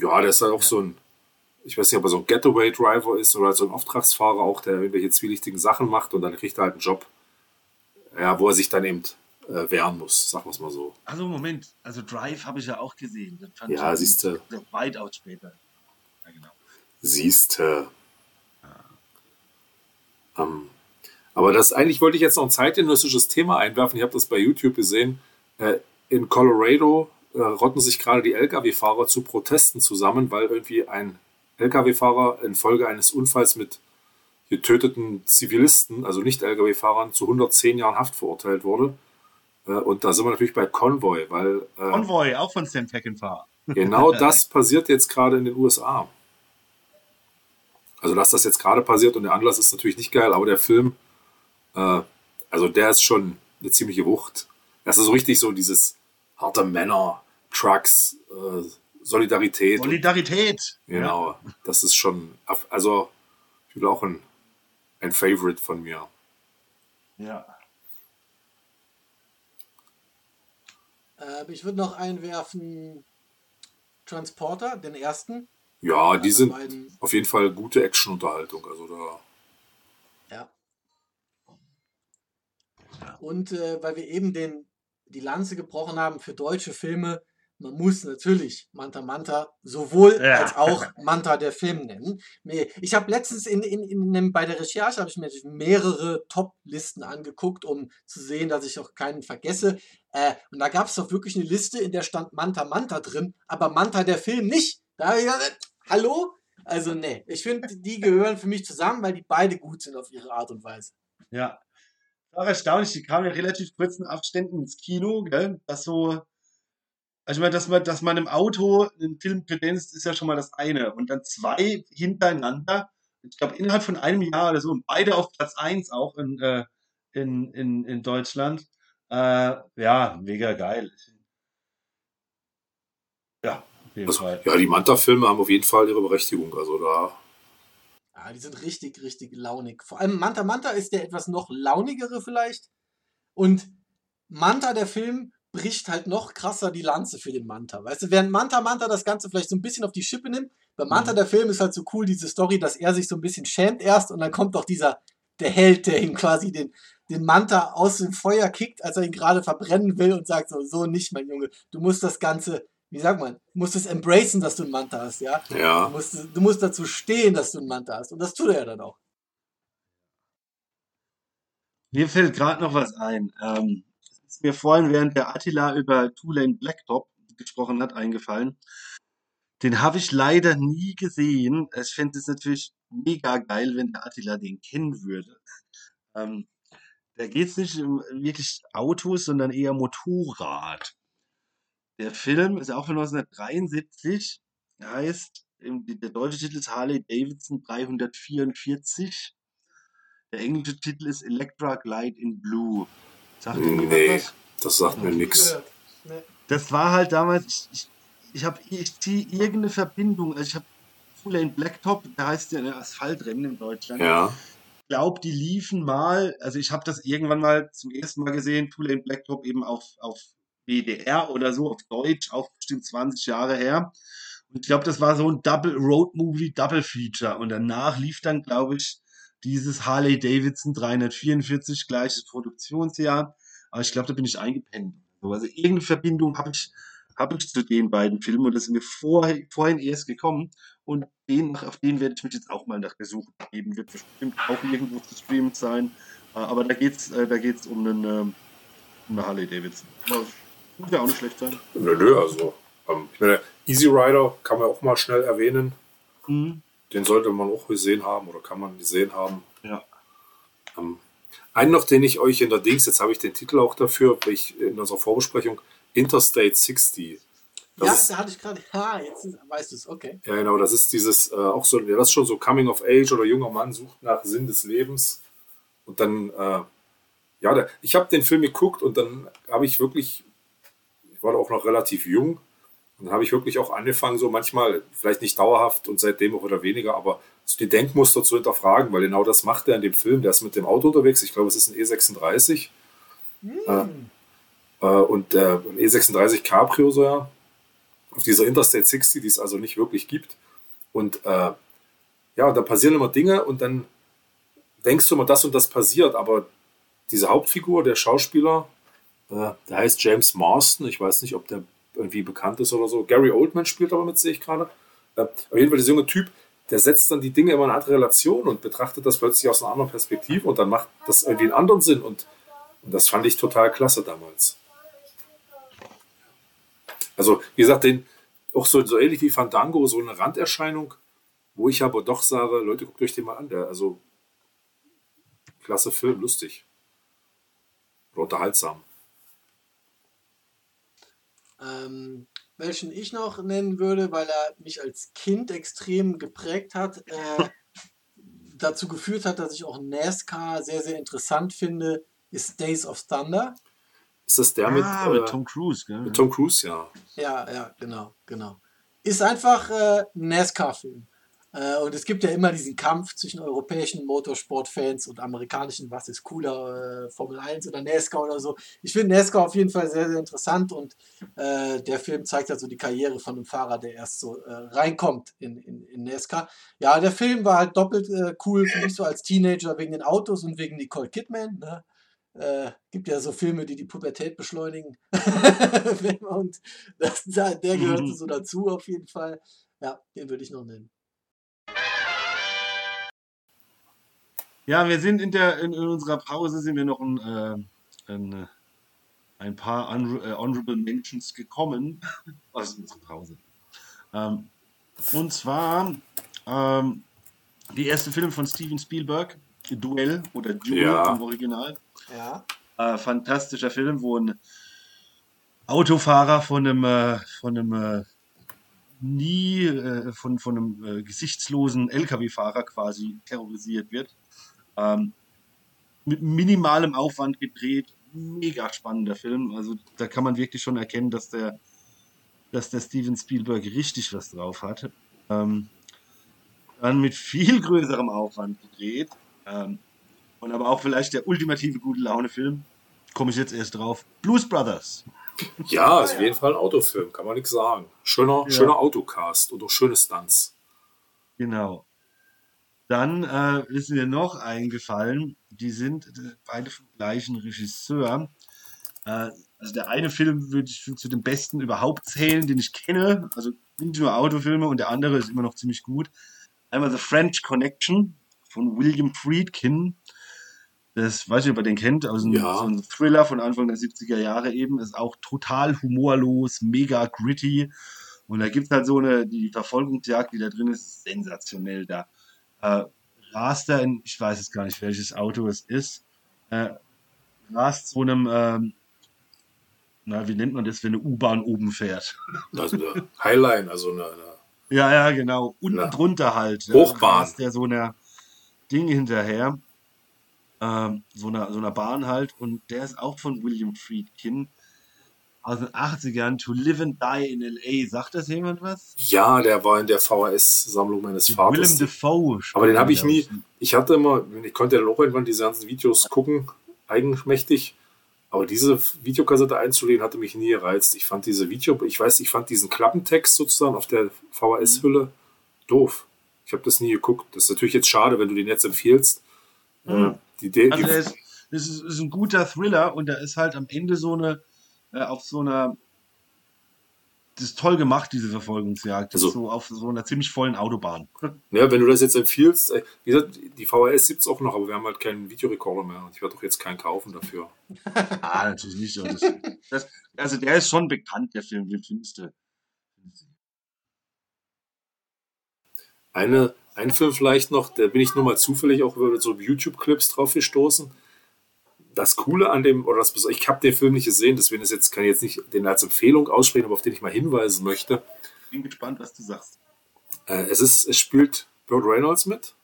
ja, der ist halt auch so ein, ich weiß nicht, ob er so ein Getaway-Driver ist oder so ein Auftragsfahrer auch, der irgendwelche zwielichtigen Sachen macht und dann kriegt er halt einen Job, ja, wo er sich dann eben äh, wehren muss, sagen wir es mal so. Also Moment, also Drive habe ich ja auch gesehen. Das fand Ja, ich siehste. gut. Weitaus später. Ja, genau. Siehste. Ähm, aber das eigentlich wollte ich jetzt noch ein zeitgenössisches Thema einwerfen. Ich habe das bei YouTube gesehen. Äh, in Colorado äh, rotten sich gerade die Lkw-Fahrer zu Protesten zusammen, weil irgendwie ein Lkw-Fahrer infolge eines Unfalls mit getöteten Zivilisten, also nicht Lkw-Fahrern, zu 110 Jahren Haft verurteilt wurde. Äh, und da sind wir natürlich bei Convoy, weil äh, Convoy, auch von Sam Peckinpah. Genau das passiert jetzt gerade in den USA. Also, dass das jetzt gerade passiert und der Anlass ist natürlich nicht geil, aber der Film, äh, also der ist schon eine ziemliche Wucht. Das ist so richtig so dieses harte Männer, Trucks, äh, Solidarität. Solidarität. genau, das ist schon, also ich will auch ein, ein Favorite von mir. Ja. Äh, ich würde noch einwerfen Transporter, den ersten. Ja, die Also sind beiden- auf jeden Fall gute Action-Unterhaltung. Also da, Ja. Und äh, weil wir eben den, die Lanze gebrochen haben für deutsche Filme, man muss natürlich Manta Manta sowohl Ja. als auch Manta der Film nennen. Ich habe letztens in, in, in einem, bei der Recherche habe ich mir mehrere Top-Listen angeguckt, um zu sehen, dass ich auch keinen vergesse. Äh, und da gab es doch wirklich eine Liste, in der stand Manta Manta drin, aber Manta der Film nicht. Da habe ich gedacht, hallo? Also nee, ich finde, die gehören für mich zusammen, weil die beide gut sind auf ihre Art und Weise. Ja. War erstaunlich, die kamen ja relativ kurzen Abständen ins Kino, gell? Das so, also ich meine, dass man, dass man im Auto einen Film kredenzt, ist ja schon mal das eine. Und dann zwei hintereinander, ich glaube innerhalb von einem Jahr oder so, und beide auf Platz eins auch in, äh, in, in, in Deutschland. Äh, ja, mega geil. Ja, auf jeden also, Fall. ja, die Manta-Filme haben auf jeden Fall ihre Berechtigung. Also da Ja, die sind richtig, richtig launig. Vor allem Manta Manta ist der etwas noch launigere vielleicht. Und Manta, der Film, bricht halt noch krasser die Lanze für den Manta. Weißt du, während Manta Manta das Ganze vielleicht so ein bisschen auf die Schippe nimmt, bei Manta, Mhm. der Film, ist halt so cool, diese Story, dass er sich so ein bisschen schämt erst und dann kommt doch dieser, der Held, der ihm quasi den, den Manta aus dem Feuer kickt, als er ihn gerade verbrennen will und sagt so, so nicht, mein Junge. Du musst das Ganze, wie sagt man, du musst es embracen, dass du einen Manta hast, ja. Du Ja, musst, du musst dazu stehen, dass du einen Manta hast. Und das tut er ja dann auch. Mir fällt gerade noch was ein. Ähm, ist mir vorhin, während der Attila über Tulane Blacktop gesprochen hat, eingefallen. Den habe ich leider nie gesehen. Ich fände es natürlich mega geil, wenn der Attila den kennen würde. Ähm, da geht es nicht um wirklich Autos, sondern eher Motorrad. Der Film ist auch von 1973, heißt, der deutsche Titel ist Harley Davidson 344. Der englische Titel ist Electra Glide in Blue. Sagt nee, das sagt mir nichts. Das war halt damals, ich, ich, ich habe ich ziehe irgendeine Verbindung, also ich habe Tulane Blacktop, der heißt ja eine Asphaltrennen in Deutschland. Ja, Ich glaube, die liefen mal, also ich habe das irgendwann mal zum ersten Mal gesehen, Tulane Blacktop eben auf, auf WDR oder so, auf Deutsch, auch bestimmt 20 Jahre her. Und ich glaube, das war so ein Double Road Movie, Double Feature. Und danach lief dann, glaube ich, dieses Harley Davidson 344, gleiches Produktionsjahr. Aber ich glaube, da bin ich eingepennt. Also irgendeine Verbindung habe ich, habe ich zu den beiden Filmen und das ist mir vor, vorhin erst gekommen. Und den, auf den werde ich mich jetzt auch mal nach der Suche geben. Wird bestimmt auch irgendwo gestreamt sein. Äh, aber da geht es äh, da geht's um, einen, ähm, um eine Harley Davidson. Aber muss ja auch nicht schlecht sein. Nö, nö, also. Ähm, ich meine, Easy Rider kann man auch mal schnell erwähnen. Mhm. Den sollte man auch gesehen haben oder kann man gesehen haben. Ja. Ähm, einen noch, den ich euch in der Dings, jetzt habe ich den Titel auch dafür, ich in unserer Vorbesprechung, Interstate 60. Das ja, ist, da hatte ich gerade. Ha, jetzt weißt du es, okay. ja, genau, das ist dieses, äh, auch so, ja, das ist schon so Coming of Age oder junger Mann sucht nach Sinn des Lebens. Und dann, äh, ja, der, ich habe den Film geguckt und dann habe ich wirklich, ich war da auch noch relativ jung, und dann habe ich wirklich auch angefangen, so manchmal, vielleicht nicht dauerhaft und seitdem auch wieder weniger, aber so die Denkmuster zu hinterfragen, weil genau das macht er in dem Film. Der ist mit dem Auto unterwegs, ich glaube, es ist ein E36. Äh, äh, und äh, ein E36 Cabrio so ja, auf dieser Interstate 60, die es also nicht wirklich gibt. Und äh, ja, da passieren immer Dinge und dann denkst du immer, das und das passiert, aber diese Hauptfigur, der Schauspieler, äh, der heißt James Marston, ich weiß nicht, ob der irgendwie bekannt ist oder so. Gary Oldman spielt aber mit, sehe ich gerade. Äh, auf jeden Fall dieser junge Typ, der setzt dann die Dinge immer in eine andere Relation und betrachtet das plötzlich aus einer anderen Perspektive und dann macht das irgendwie einen anderen Sinn und, und das fand ich total klasse damals. Also, wie gesagt, den, auch so, so ähnlich wie Fandango, so eine Randerscheinung, wo ich aber doch sage, Leute, guckt euch den mal an. Der, also, klasse Film, lustig. Unterhaltsam. Ähm, welchen ich noch nennen würde, weil er mich als Kind extrem geprägt hat, äh, dazu geführt hat, dass ich auch NASCAR sehr, sehr interessant finde, ist Days of Thunder. Ist das der mit, Ah, äh, mit Tom Cruise, gell? mit Tom Cruise? Ja. Ja, ja, genau, genau. Ist einfach äh, ein NASCAR-Film. Äh, und es gibt ja immer diesen Kampf zwischen europäischen Motorsportfans und amerikanischen, was ist cooler, äh, Formel 1 oder NASCAR oder so. Ich finde NASCAR auf jeden Fall sehr, sehr interessant und äh, der Film zeigt halt so die Karriere von einem Fahrer, der erst so äh, reinkommt in, in, in NASCAR. Ja, der Film war halt doppelt äh, cool für mich so als Teenager wegen den Autos und wegen Nicole Kidman. Ne? Äh, gibt ja so Filme, die die Pubertät beschleunigen. und das, der gehörte so dazu auf jeden Fall. Ja, den würde ich noch nennen. Ja, wir sind in der in, in unserer Pause sind wir noch ein, äh, ein, ein paar äh, Honorable Mentions gekommen aus unserer Pause. Ähm, und zwar ähm, die erste Film von Steven Spielberg, Duell oder Duel Ja. im Original. Ja. Äh, fantastischer Film, wo ein Autofahrer von einem, äh, von einem äh, nie äh, von, von einem äh, gesichtslosen LKW-Fahrer quasi terrorisiert wird. Ähm, mit minimalem Aufwand gedreht, mega spannender Film. Also da kann man wirklich schon erkennen, dass der, dass der Steven Spielberg richtig was drauf hat. Ähm, dann mit viel größerem Aufwand gedreht. Ähm, und aber auch vielleicht der ultimative gute Laune-Film. Komme ich jetzt erst drauf. Blues Brothers. Ja, ist auf jeden Fall ein Autofilm, kann man nichts sagen. Schöner, Ja. schöner Autocast und auch schöne Stunts. Genau. Dann äh, ist mir noch eingefallen, die sind äh, beide vom gleichen Regisseur. Äh, also der eine Film würde ich zu den besten überhaupt zählen, den ich kenne. Also nicht nur Autofilme und der andere ist immer noch ziemlich gut. Einmal The French Connection von William Friedkin. Das weiß ich, ob ihr den kennt. Also ein, Ja. so ein Thriller von Anfang der 70er Jahre eben. Ist auch total humorlos, mega gritty. Und da gibt es halt so eine, die Verfolgungsjagd, die da drin ist, sensationell. Da äh, rast er in, ich weiß jetzt gar nicht, welches Auto es ist, äh, rast so einem, ähm, na, wie nennt man das, wenn eine U-Bahn oben fährt? Also eine Highline, also eine, eine Ja, ja, genau. Unten drunter halt. Hochbahn. rast der so einer Ding hinterher. Ähm, so, einer, so einer Bahn halt. Und der ist auch von William Friedkin aus den 80ern. To Live and Die in L.A. Sagt das jemand was? Ja, der war in der VHS-Sammlung meines Mit Vaters. Willem Dafoe. Aber den habe ich nie. Ich hatte immer, ich konnte dann auch irgendwann diese ganzen Videos gucken, eigenmächtig. Aber diese Videokassette einzulegen, hatte mich nie gereizt. Ich fand diese Video, ich weiß, ich fand diesen Klappentext sozusagen auf der VHS-Hülle doof. Ich habe das nie geguckt. Das ist natürlich jetzt schade, wenn du den jetzt empfiehlst. Mhm. Äh, die Idee, Also die, ist, das ist, ist ein guter Thriller und da ist halt am Ende so eine, äh, auf so einer, das ist toll gemacht, diese Verfolgungsjagd. Also- so auf so einer ziemlich vollen Autobahn. Ja, wenn du das jetzt empfiehlst, äh, wie gesagt, die VHS gibt es auch noch, aber wir haben halt keinen Videorekorder mehr und ich werde doch jetzt keinen kaufen dafür. Ah, natürlich nicht. Das, das, also der ist schon bekannt, der Film, den findest du. Eine, ein Film vielleicht noch, da bin ich nur mal zufällig auch über so YouTube-Clips drauf gestoßen. Das Coole an dem, oder das ich habe den Film nicht gesehen, deswegen ist jetzt, kann ich jetzt nicht den als Empfehlung aussprechen, aber auf den ich mal hinweisen möchte. Bin gespannt, was du sagst. Äh, es, ist, es spielt Burt Reynolds mit.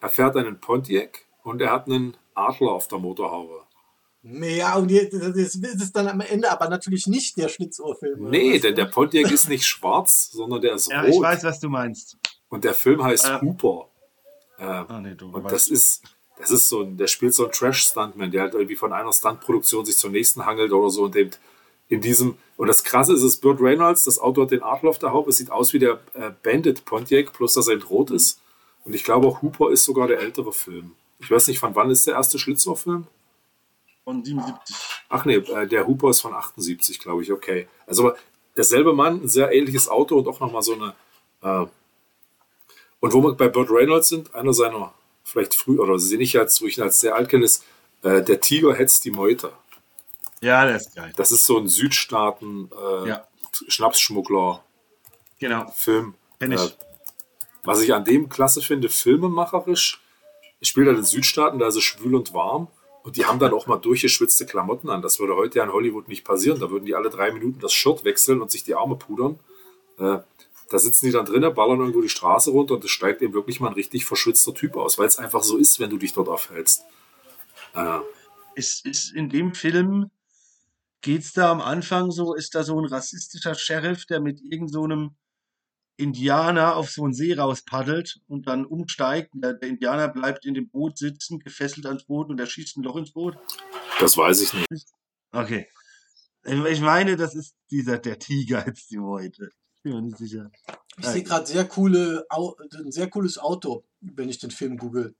Er fährt einen Pontiac und er hat einen Adler auf der Motorhaube. Ja, und jetzt- das ist ist dann am Ende aber natürlich nicht der Schlitzohrfilm. Nee, denn der Pontiac ist nicht schwarz, sondern der ist Ja, ich rot. weiß, was du meinst. Und der Film heißt Äh. Hooper. Äh, Ah, nee, du Und weißt. das ist, das ist so ein, der spielt so ein Trash-Stuntman, der halt irgendwie von einer Stuntproduktion sich zur nächsten hangelt oder so und eben in diesem, und das krasse ist, es Burt Reynolds, das Auto hat den Adler auf der Haube, es sieht aus wie der äh, Bandit Pontiac, plus dass er eben rot ist. Und ich glaube auch Hooper ist sogar der ältere Film. Ich weiß nicht, von wann ist der erste Schlitzohr-Film? Von 77. Ach nee, äh, der Hooper ist von 78, glaube ich, okay. Also aber derselbe Mann, ein sehr ähnliches Auto und auch nochmal so eine. Äh, und wo wir bei Burt Reynolds sind, einer seiner vielleicht früh, oder sehe ich als, wo ich ihn als sehr alt kenne, ist äh, Der Tiger hetzt die Meute. Ja, der ist geil. Das ist so ein Südstaaten äh, Ja. Schnapsschmuggler-Film. Genau. Kenn ich. Äh, was ich an dem klasse finde, filmemacherisch, ich spiele da in den Südstaaten, da ist es schwül und warm und die haben dann auch mal durchgeschwitzte Klamotten an. Das würde heute ja in Hollywood nicht passieren. Da würden die alle drei Minuten das Shirt wechseln und sich die Arme pudern. Äh, da sitzen die dann drinnen, ballern irgendwo die Straße runter und es steigt eben wirklich mal ein richtig verschwitzter Typ aus, weil es einfach so ist, wenn du dich dort aufhältst. Äh, Ist, ist in dem Film, geht's da am Anfang so, ist da so ein rassistischer Sheriff, der mit irgend so einem Indianer auf so einen See rauspaddelt und dann umsteigt. Der, der Indianer bleibt in dem Boot sitzen, gefesselt ans Boot und er schießt ein Loch ins Boot. das weiß ich nicht. Okay. Ich meine, das ist dieser, der Tiger jetzt die heute. Ich bin mir nicht sicher. Ich sehe gerade sehr coole, ein sehr cooles Auto, wenn ich den Film google.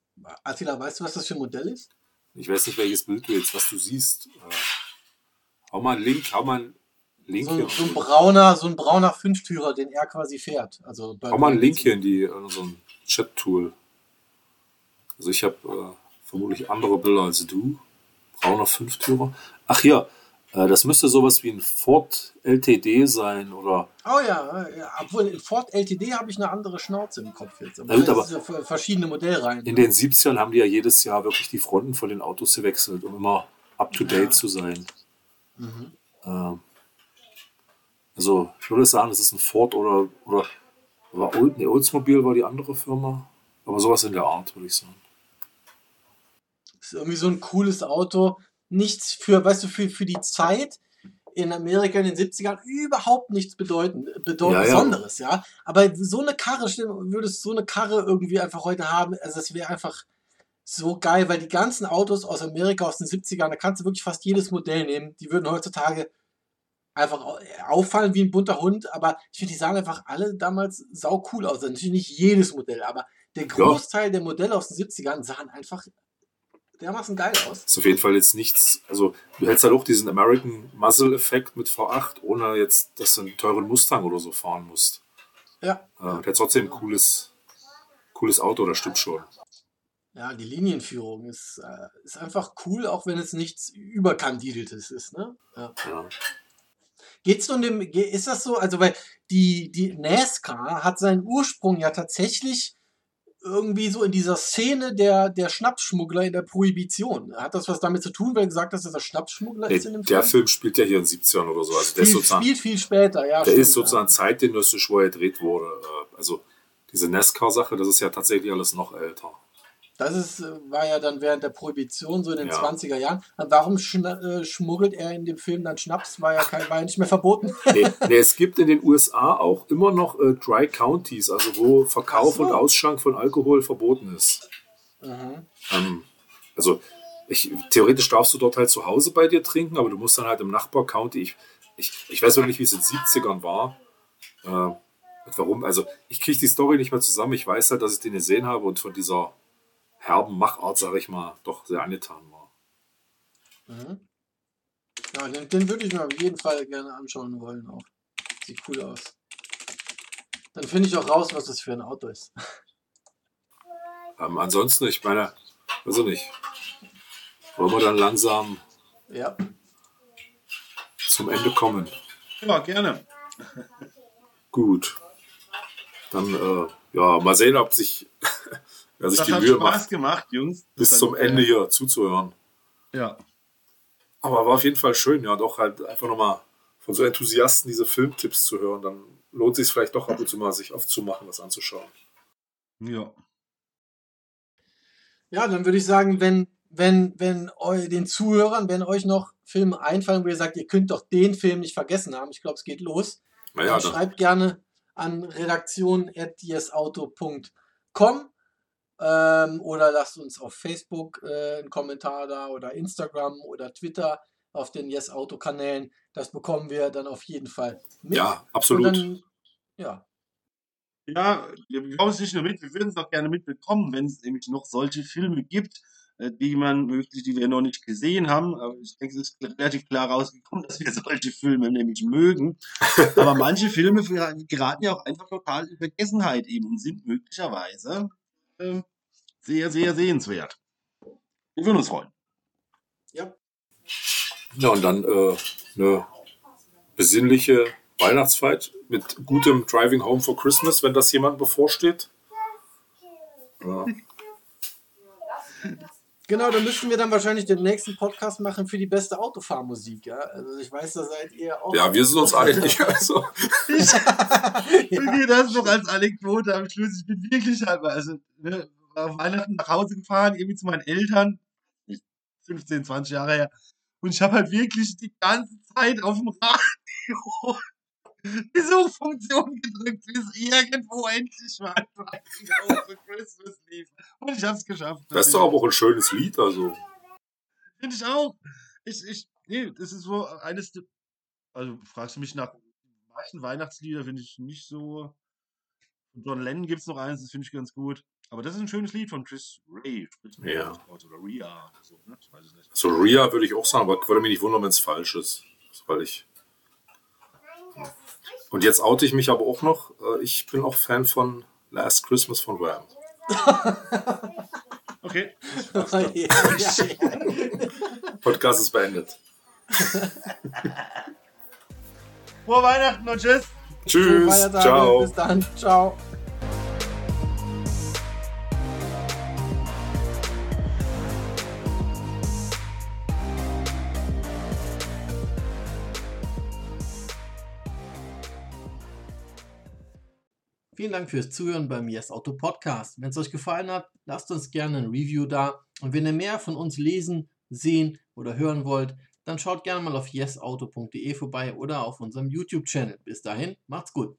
Attila, weißt du, was das für ein Modell ist? Ich weiß nicht, welches Bild du jetzt, was du siehst. Äh, hau mal einen Link, hau mal einen Link So, hier. ein- so ein brauner, so ein brauner Fünftürer, den er quasi fährt. Also bei Hau mal einen Link hier in die in so ein Chat-Tool. Also ich habe äh, vermutlich andere Bilder als du. Brauner Fünftürer. Ach hier, äh, das müsste sowas wie ein Ford LTD sein oder Oh ja, obwohl in Ford LTD habe ich eine andere Schnauze im Kopf jetzt. Aber gut, das aber ja verschiedene Modellreihen. in den 70ern haben die ja jedes Jahr wirklich die Fronten von den Autos gewechselt, um immer up to date Ja. zu sein. Mhm. Ähm, also ich würde sagen, es ist ein Ford oder oder war Old, nee, Oldsmobile war die andere Firma, aber sowas in der Art würde ich sagen. ist irgendwie so ein cooles Auto. Nichts für, weißt du, für, für die Zeit in Amerika in den 70ern überhaupt nichts bedeuten, bedeuten Ja, ja. Besonderes, ja. Aber so eine Karre, würdest so eine Karre irgendwie einfach heute haben, also das wäre einfach so geil, weil die ganzen Autos aus Amerika aus den 70ern, da kannst du wirklich fast jedes Modell nehmen, die würden heutzutage einfach au- auffallen wie ein bunter Hund, aber ich finde, die sahen einfach alle damals sau cool aus. Also Natürlich nicht jedes Modell, aber der Großteil der Modelle aus den 70ern sahen einfach dermaßen geil aus. ist auf jeden Fall jetzt nichts, also du hältst halt auch diesen American Muscle Effekt mit V8, ohne jetzt, dass du einen teuren Mustang oder so fahren musst. Ja. Äh, der hat trotzdem ein cooles, cooles Auto, das stimmt schon. Ja, die Linienführung ist, äh, ist einfach cool, auch wenn es nichts überkandideltes ist. Ne? Ja. Ja. Geht's nun dem, ist das so, also weil die, die NASCAR hat seinen Ursprung ja tatsächlich irgendwie so in dieser Szene der, der Schnapsschmuggler in der Prohibition. Hat das was damit zu tun, weil gesagt hast, dass er Schnapsschmuggler Nee, ist in dem der Film? Film spielt ja hier in den 70ern oder so. Also der ist Viel, sozusagen, spielt viel später, ja. der stimmt, ist sozusagen zeitgenössisch, wo er gedreht wurde. Äh, Also diese NASCAR-Sache, das ist ja tatsächlich alles noch älter. Das ist, äh, war ja dann während der Prohibition, so in den Ja. 20er Jahren. Und warum äh, schmuggelt er in dem Film dann Schnaps? War ja, kein, war ja nicht mehr verboten. Nee, nee, es gibt in den USA auch immer noch äh, Dry Counties, also wo Verkauf so. und Ausschank von Alkohol verboten ist. Mhm. Ähm, also ich, theoretisch darfst du dort halt zu Hause bei dir trinken, aber du musst dann halt im Nachbar-County, ich, ich, ich weiß noch nicht, wie es in den 70ern war. Äh, und warum, also ich kriege die Story nicht mehr zusammen. Ich weiß halt, dass ich den gesehen habe und von dieser herben Machart, sage ich mal, doch sehr angetan war. Mhm. Ja, den, den würde ich mir auf jeden Fall gerne anschauen wollen auch. Sieht cool aus. Dann finde ich auch raus, was das für ein Auto ist. Ähm, ansonsten, ich meine, ich nicht. Wollen wir dann langsam Ja. zum Ende kommen? Ja, gerne. Gut. Dann, äh, ja, mal sehen, ob sich, wer sich Das die hat Mühe Spaß macht, gemacht, Jungs. bis Das zum hat, äh, Ende hier zuzuhören. Ja. Aber war auf jeden Fall schön, ja, doch halt einfach nochmal von so Enthusiasten diese Filmtipps zu hören. Dann lohnt sich vielleicht doch ab und zu mal, sich aufzumachen, das anzuschauen. Ja. Ja, dann würde ich sagen, wenn, wenn, wenn den Zuhörern, wenn euch noch Filme einfallen, wo ihr sagt, ihr könnt doch den Film nicht vergessen haben, ich glaube, es geht los, Naja, dann dann, schreibt gerne an redaktion.jesauto.com ähm, oder lasst uns auf Facebook äh, einen Kommentar da oder Instagram oder Twitter auf den Yes Auto Kanälen. Das bekommen wir dann auf jeden Fall mit. ja, absolut. dann, ja, Ja, wir bekommen es nicht nur mit, wir würden es auch gerne mitbekommen, wenn es nämlich noch solche Filme gibt, äh, die man möglich, die wir noch nicht gesehen haben. Aber ich denke, es ist relativ klar rausgekommen, dass wir solche Filme nämlich mögen. Aber manche Filme geraten ja auch einfach total in Vergessenheit eben und sind möglicherweise ähm, sehr, sehr sehenswert. Wir würden uns freuen. ja, Ja, und dann äh, eine besinnliche Weihnachtszeit mit gutem Driving Home for Christmas, wenn das jemand bevorsteht. Ja, Genau, dann müssten wir dann wahrscheinlich den nächsten Podcast machen für die beste Autofahrmusik. Ja? Also ich weiß, da seid ihr auch. ja wir sind uns einig. Also, Okay, das noch als Anekdote am Schluss. Ich bin wirklich halber, also ne, auf Weihnachten nach Hause gefahren, irgendwie zu meinen Eltern, 15, 20 Jahre her. Und ich habe halt wirklich die ganze Zeit auf dem Radio die Suchfunktion gedrückt, bis irgendwo endlich mal Christmas lief. Und ich habe es geschafft. das ist doch aber auch ein schönes Lied. Also, Finde ich auch. Ich, ich, nee, das ist so eines der, also fragst du mich nach manchen Weihnachtslieder, finde ich nicht so. John Lennon gibt es noch eins, das finde ich ganz gut. Aber das ist ein schönes Lied von Chris Ray. spricht man, Ja. Oder Ria. oder So, ne? Ich weiß es nicht. so Ria würde ich auch sagen, aber würde mich nicht wundern, wenn es falsch ist. Weil ich. Und jetzt oute ich mich aber auch noch. Äh, Ich bin auch Fan von Last Christmas von Wham. Okay. ja, ja, ja. Podcast ist beendet. Frohe Weihnachten und tschüss. Tschüss. Ciao. Bis dann. Ciao. Vielen Dank fürs Zuhören beim Yes Auto Podcast. Wenn es euch gefallen hat, lasst uns gerne ein Review da. Und wenn ihr mehr von uns lesen, sehen oder hören wollt, dann schaut gerne mal auf yesauto.de vorbei oder auf unserem YouTube-Channel. Bis dahin, macht's gut.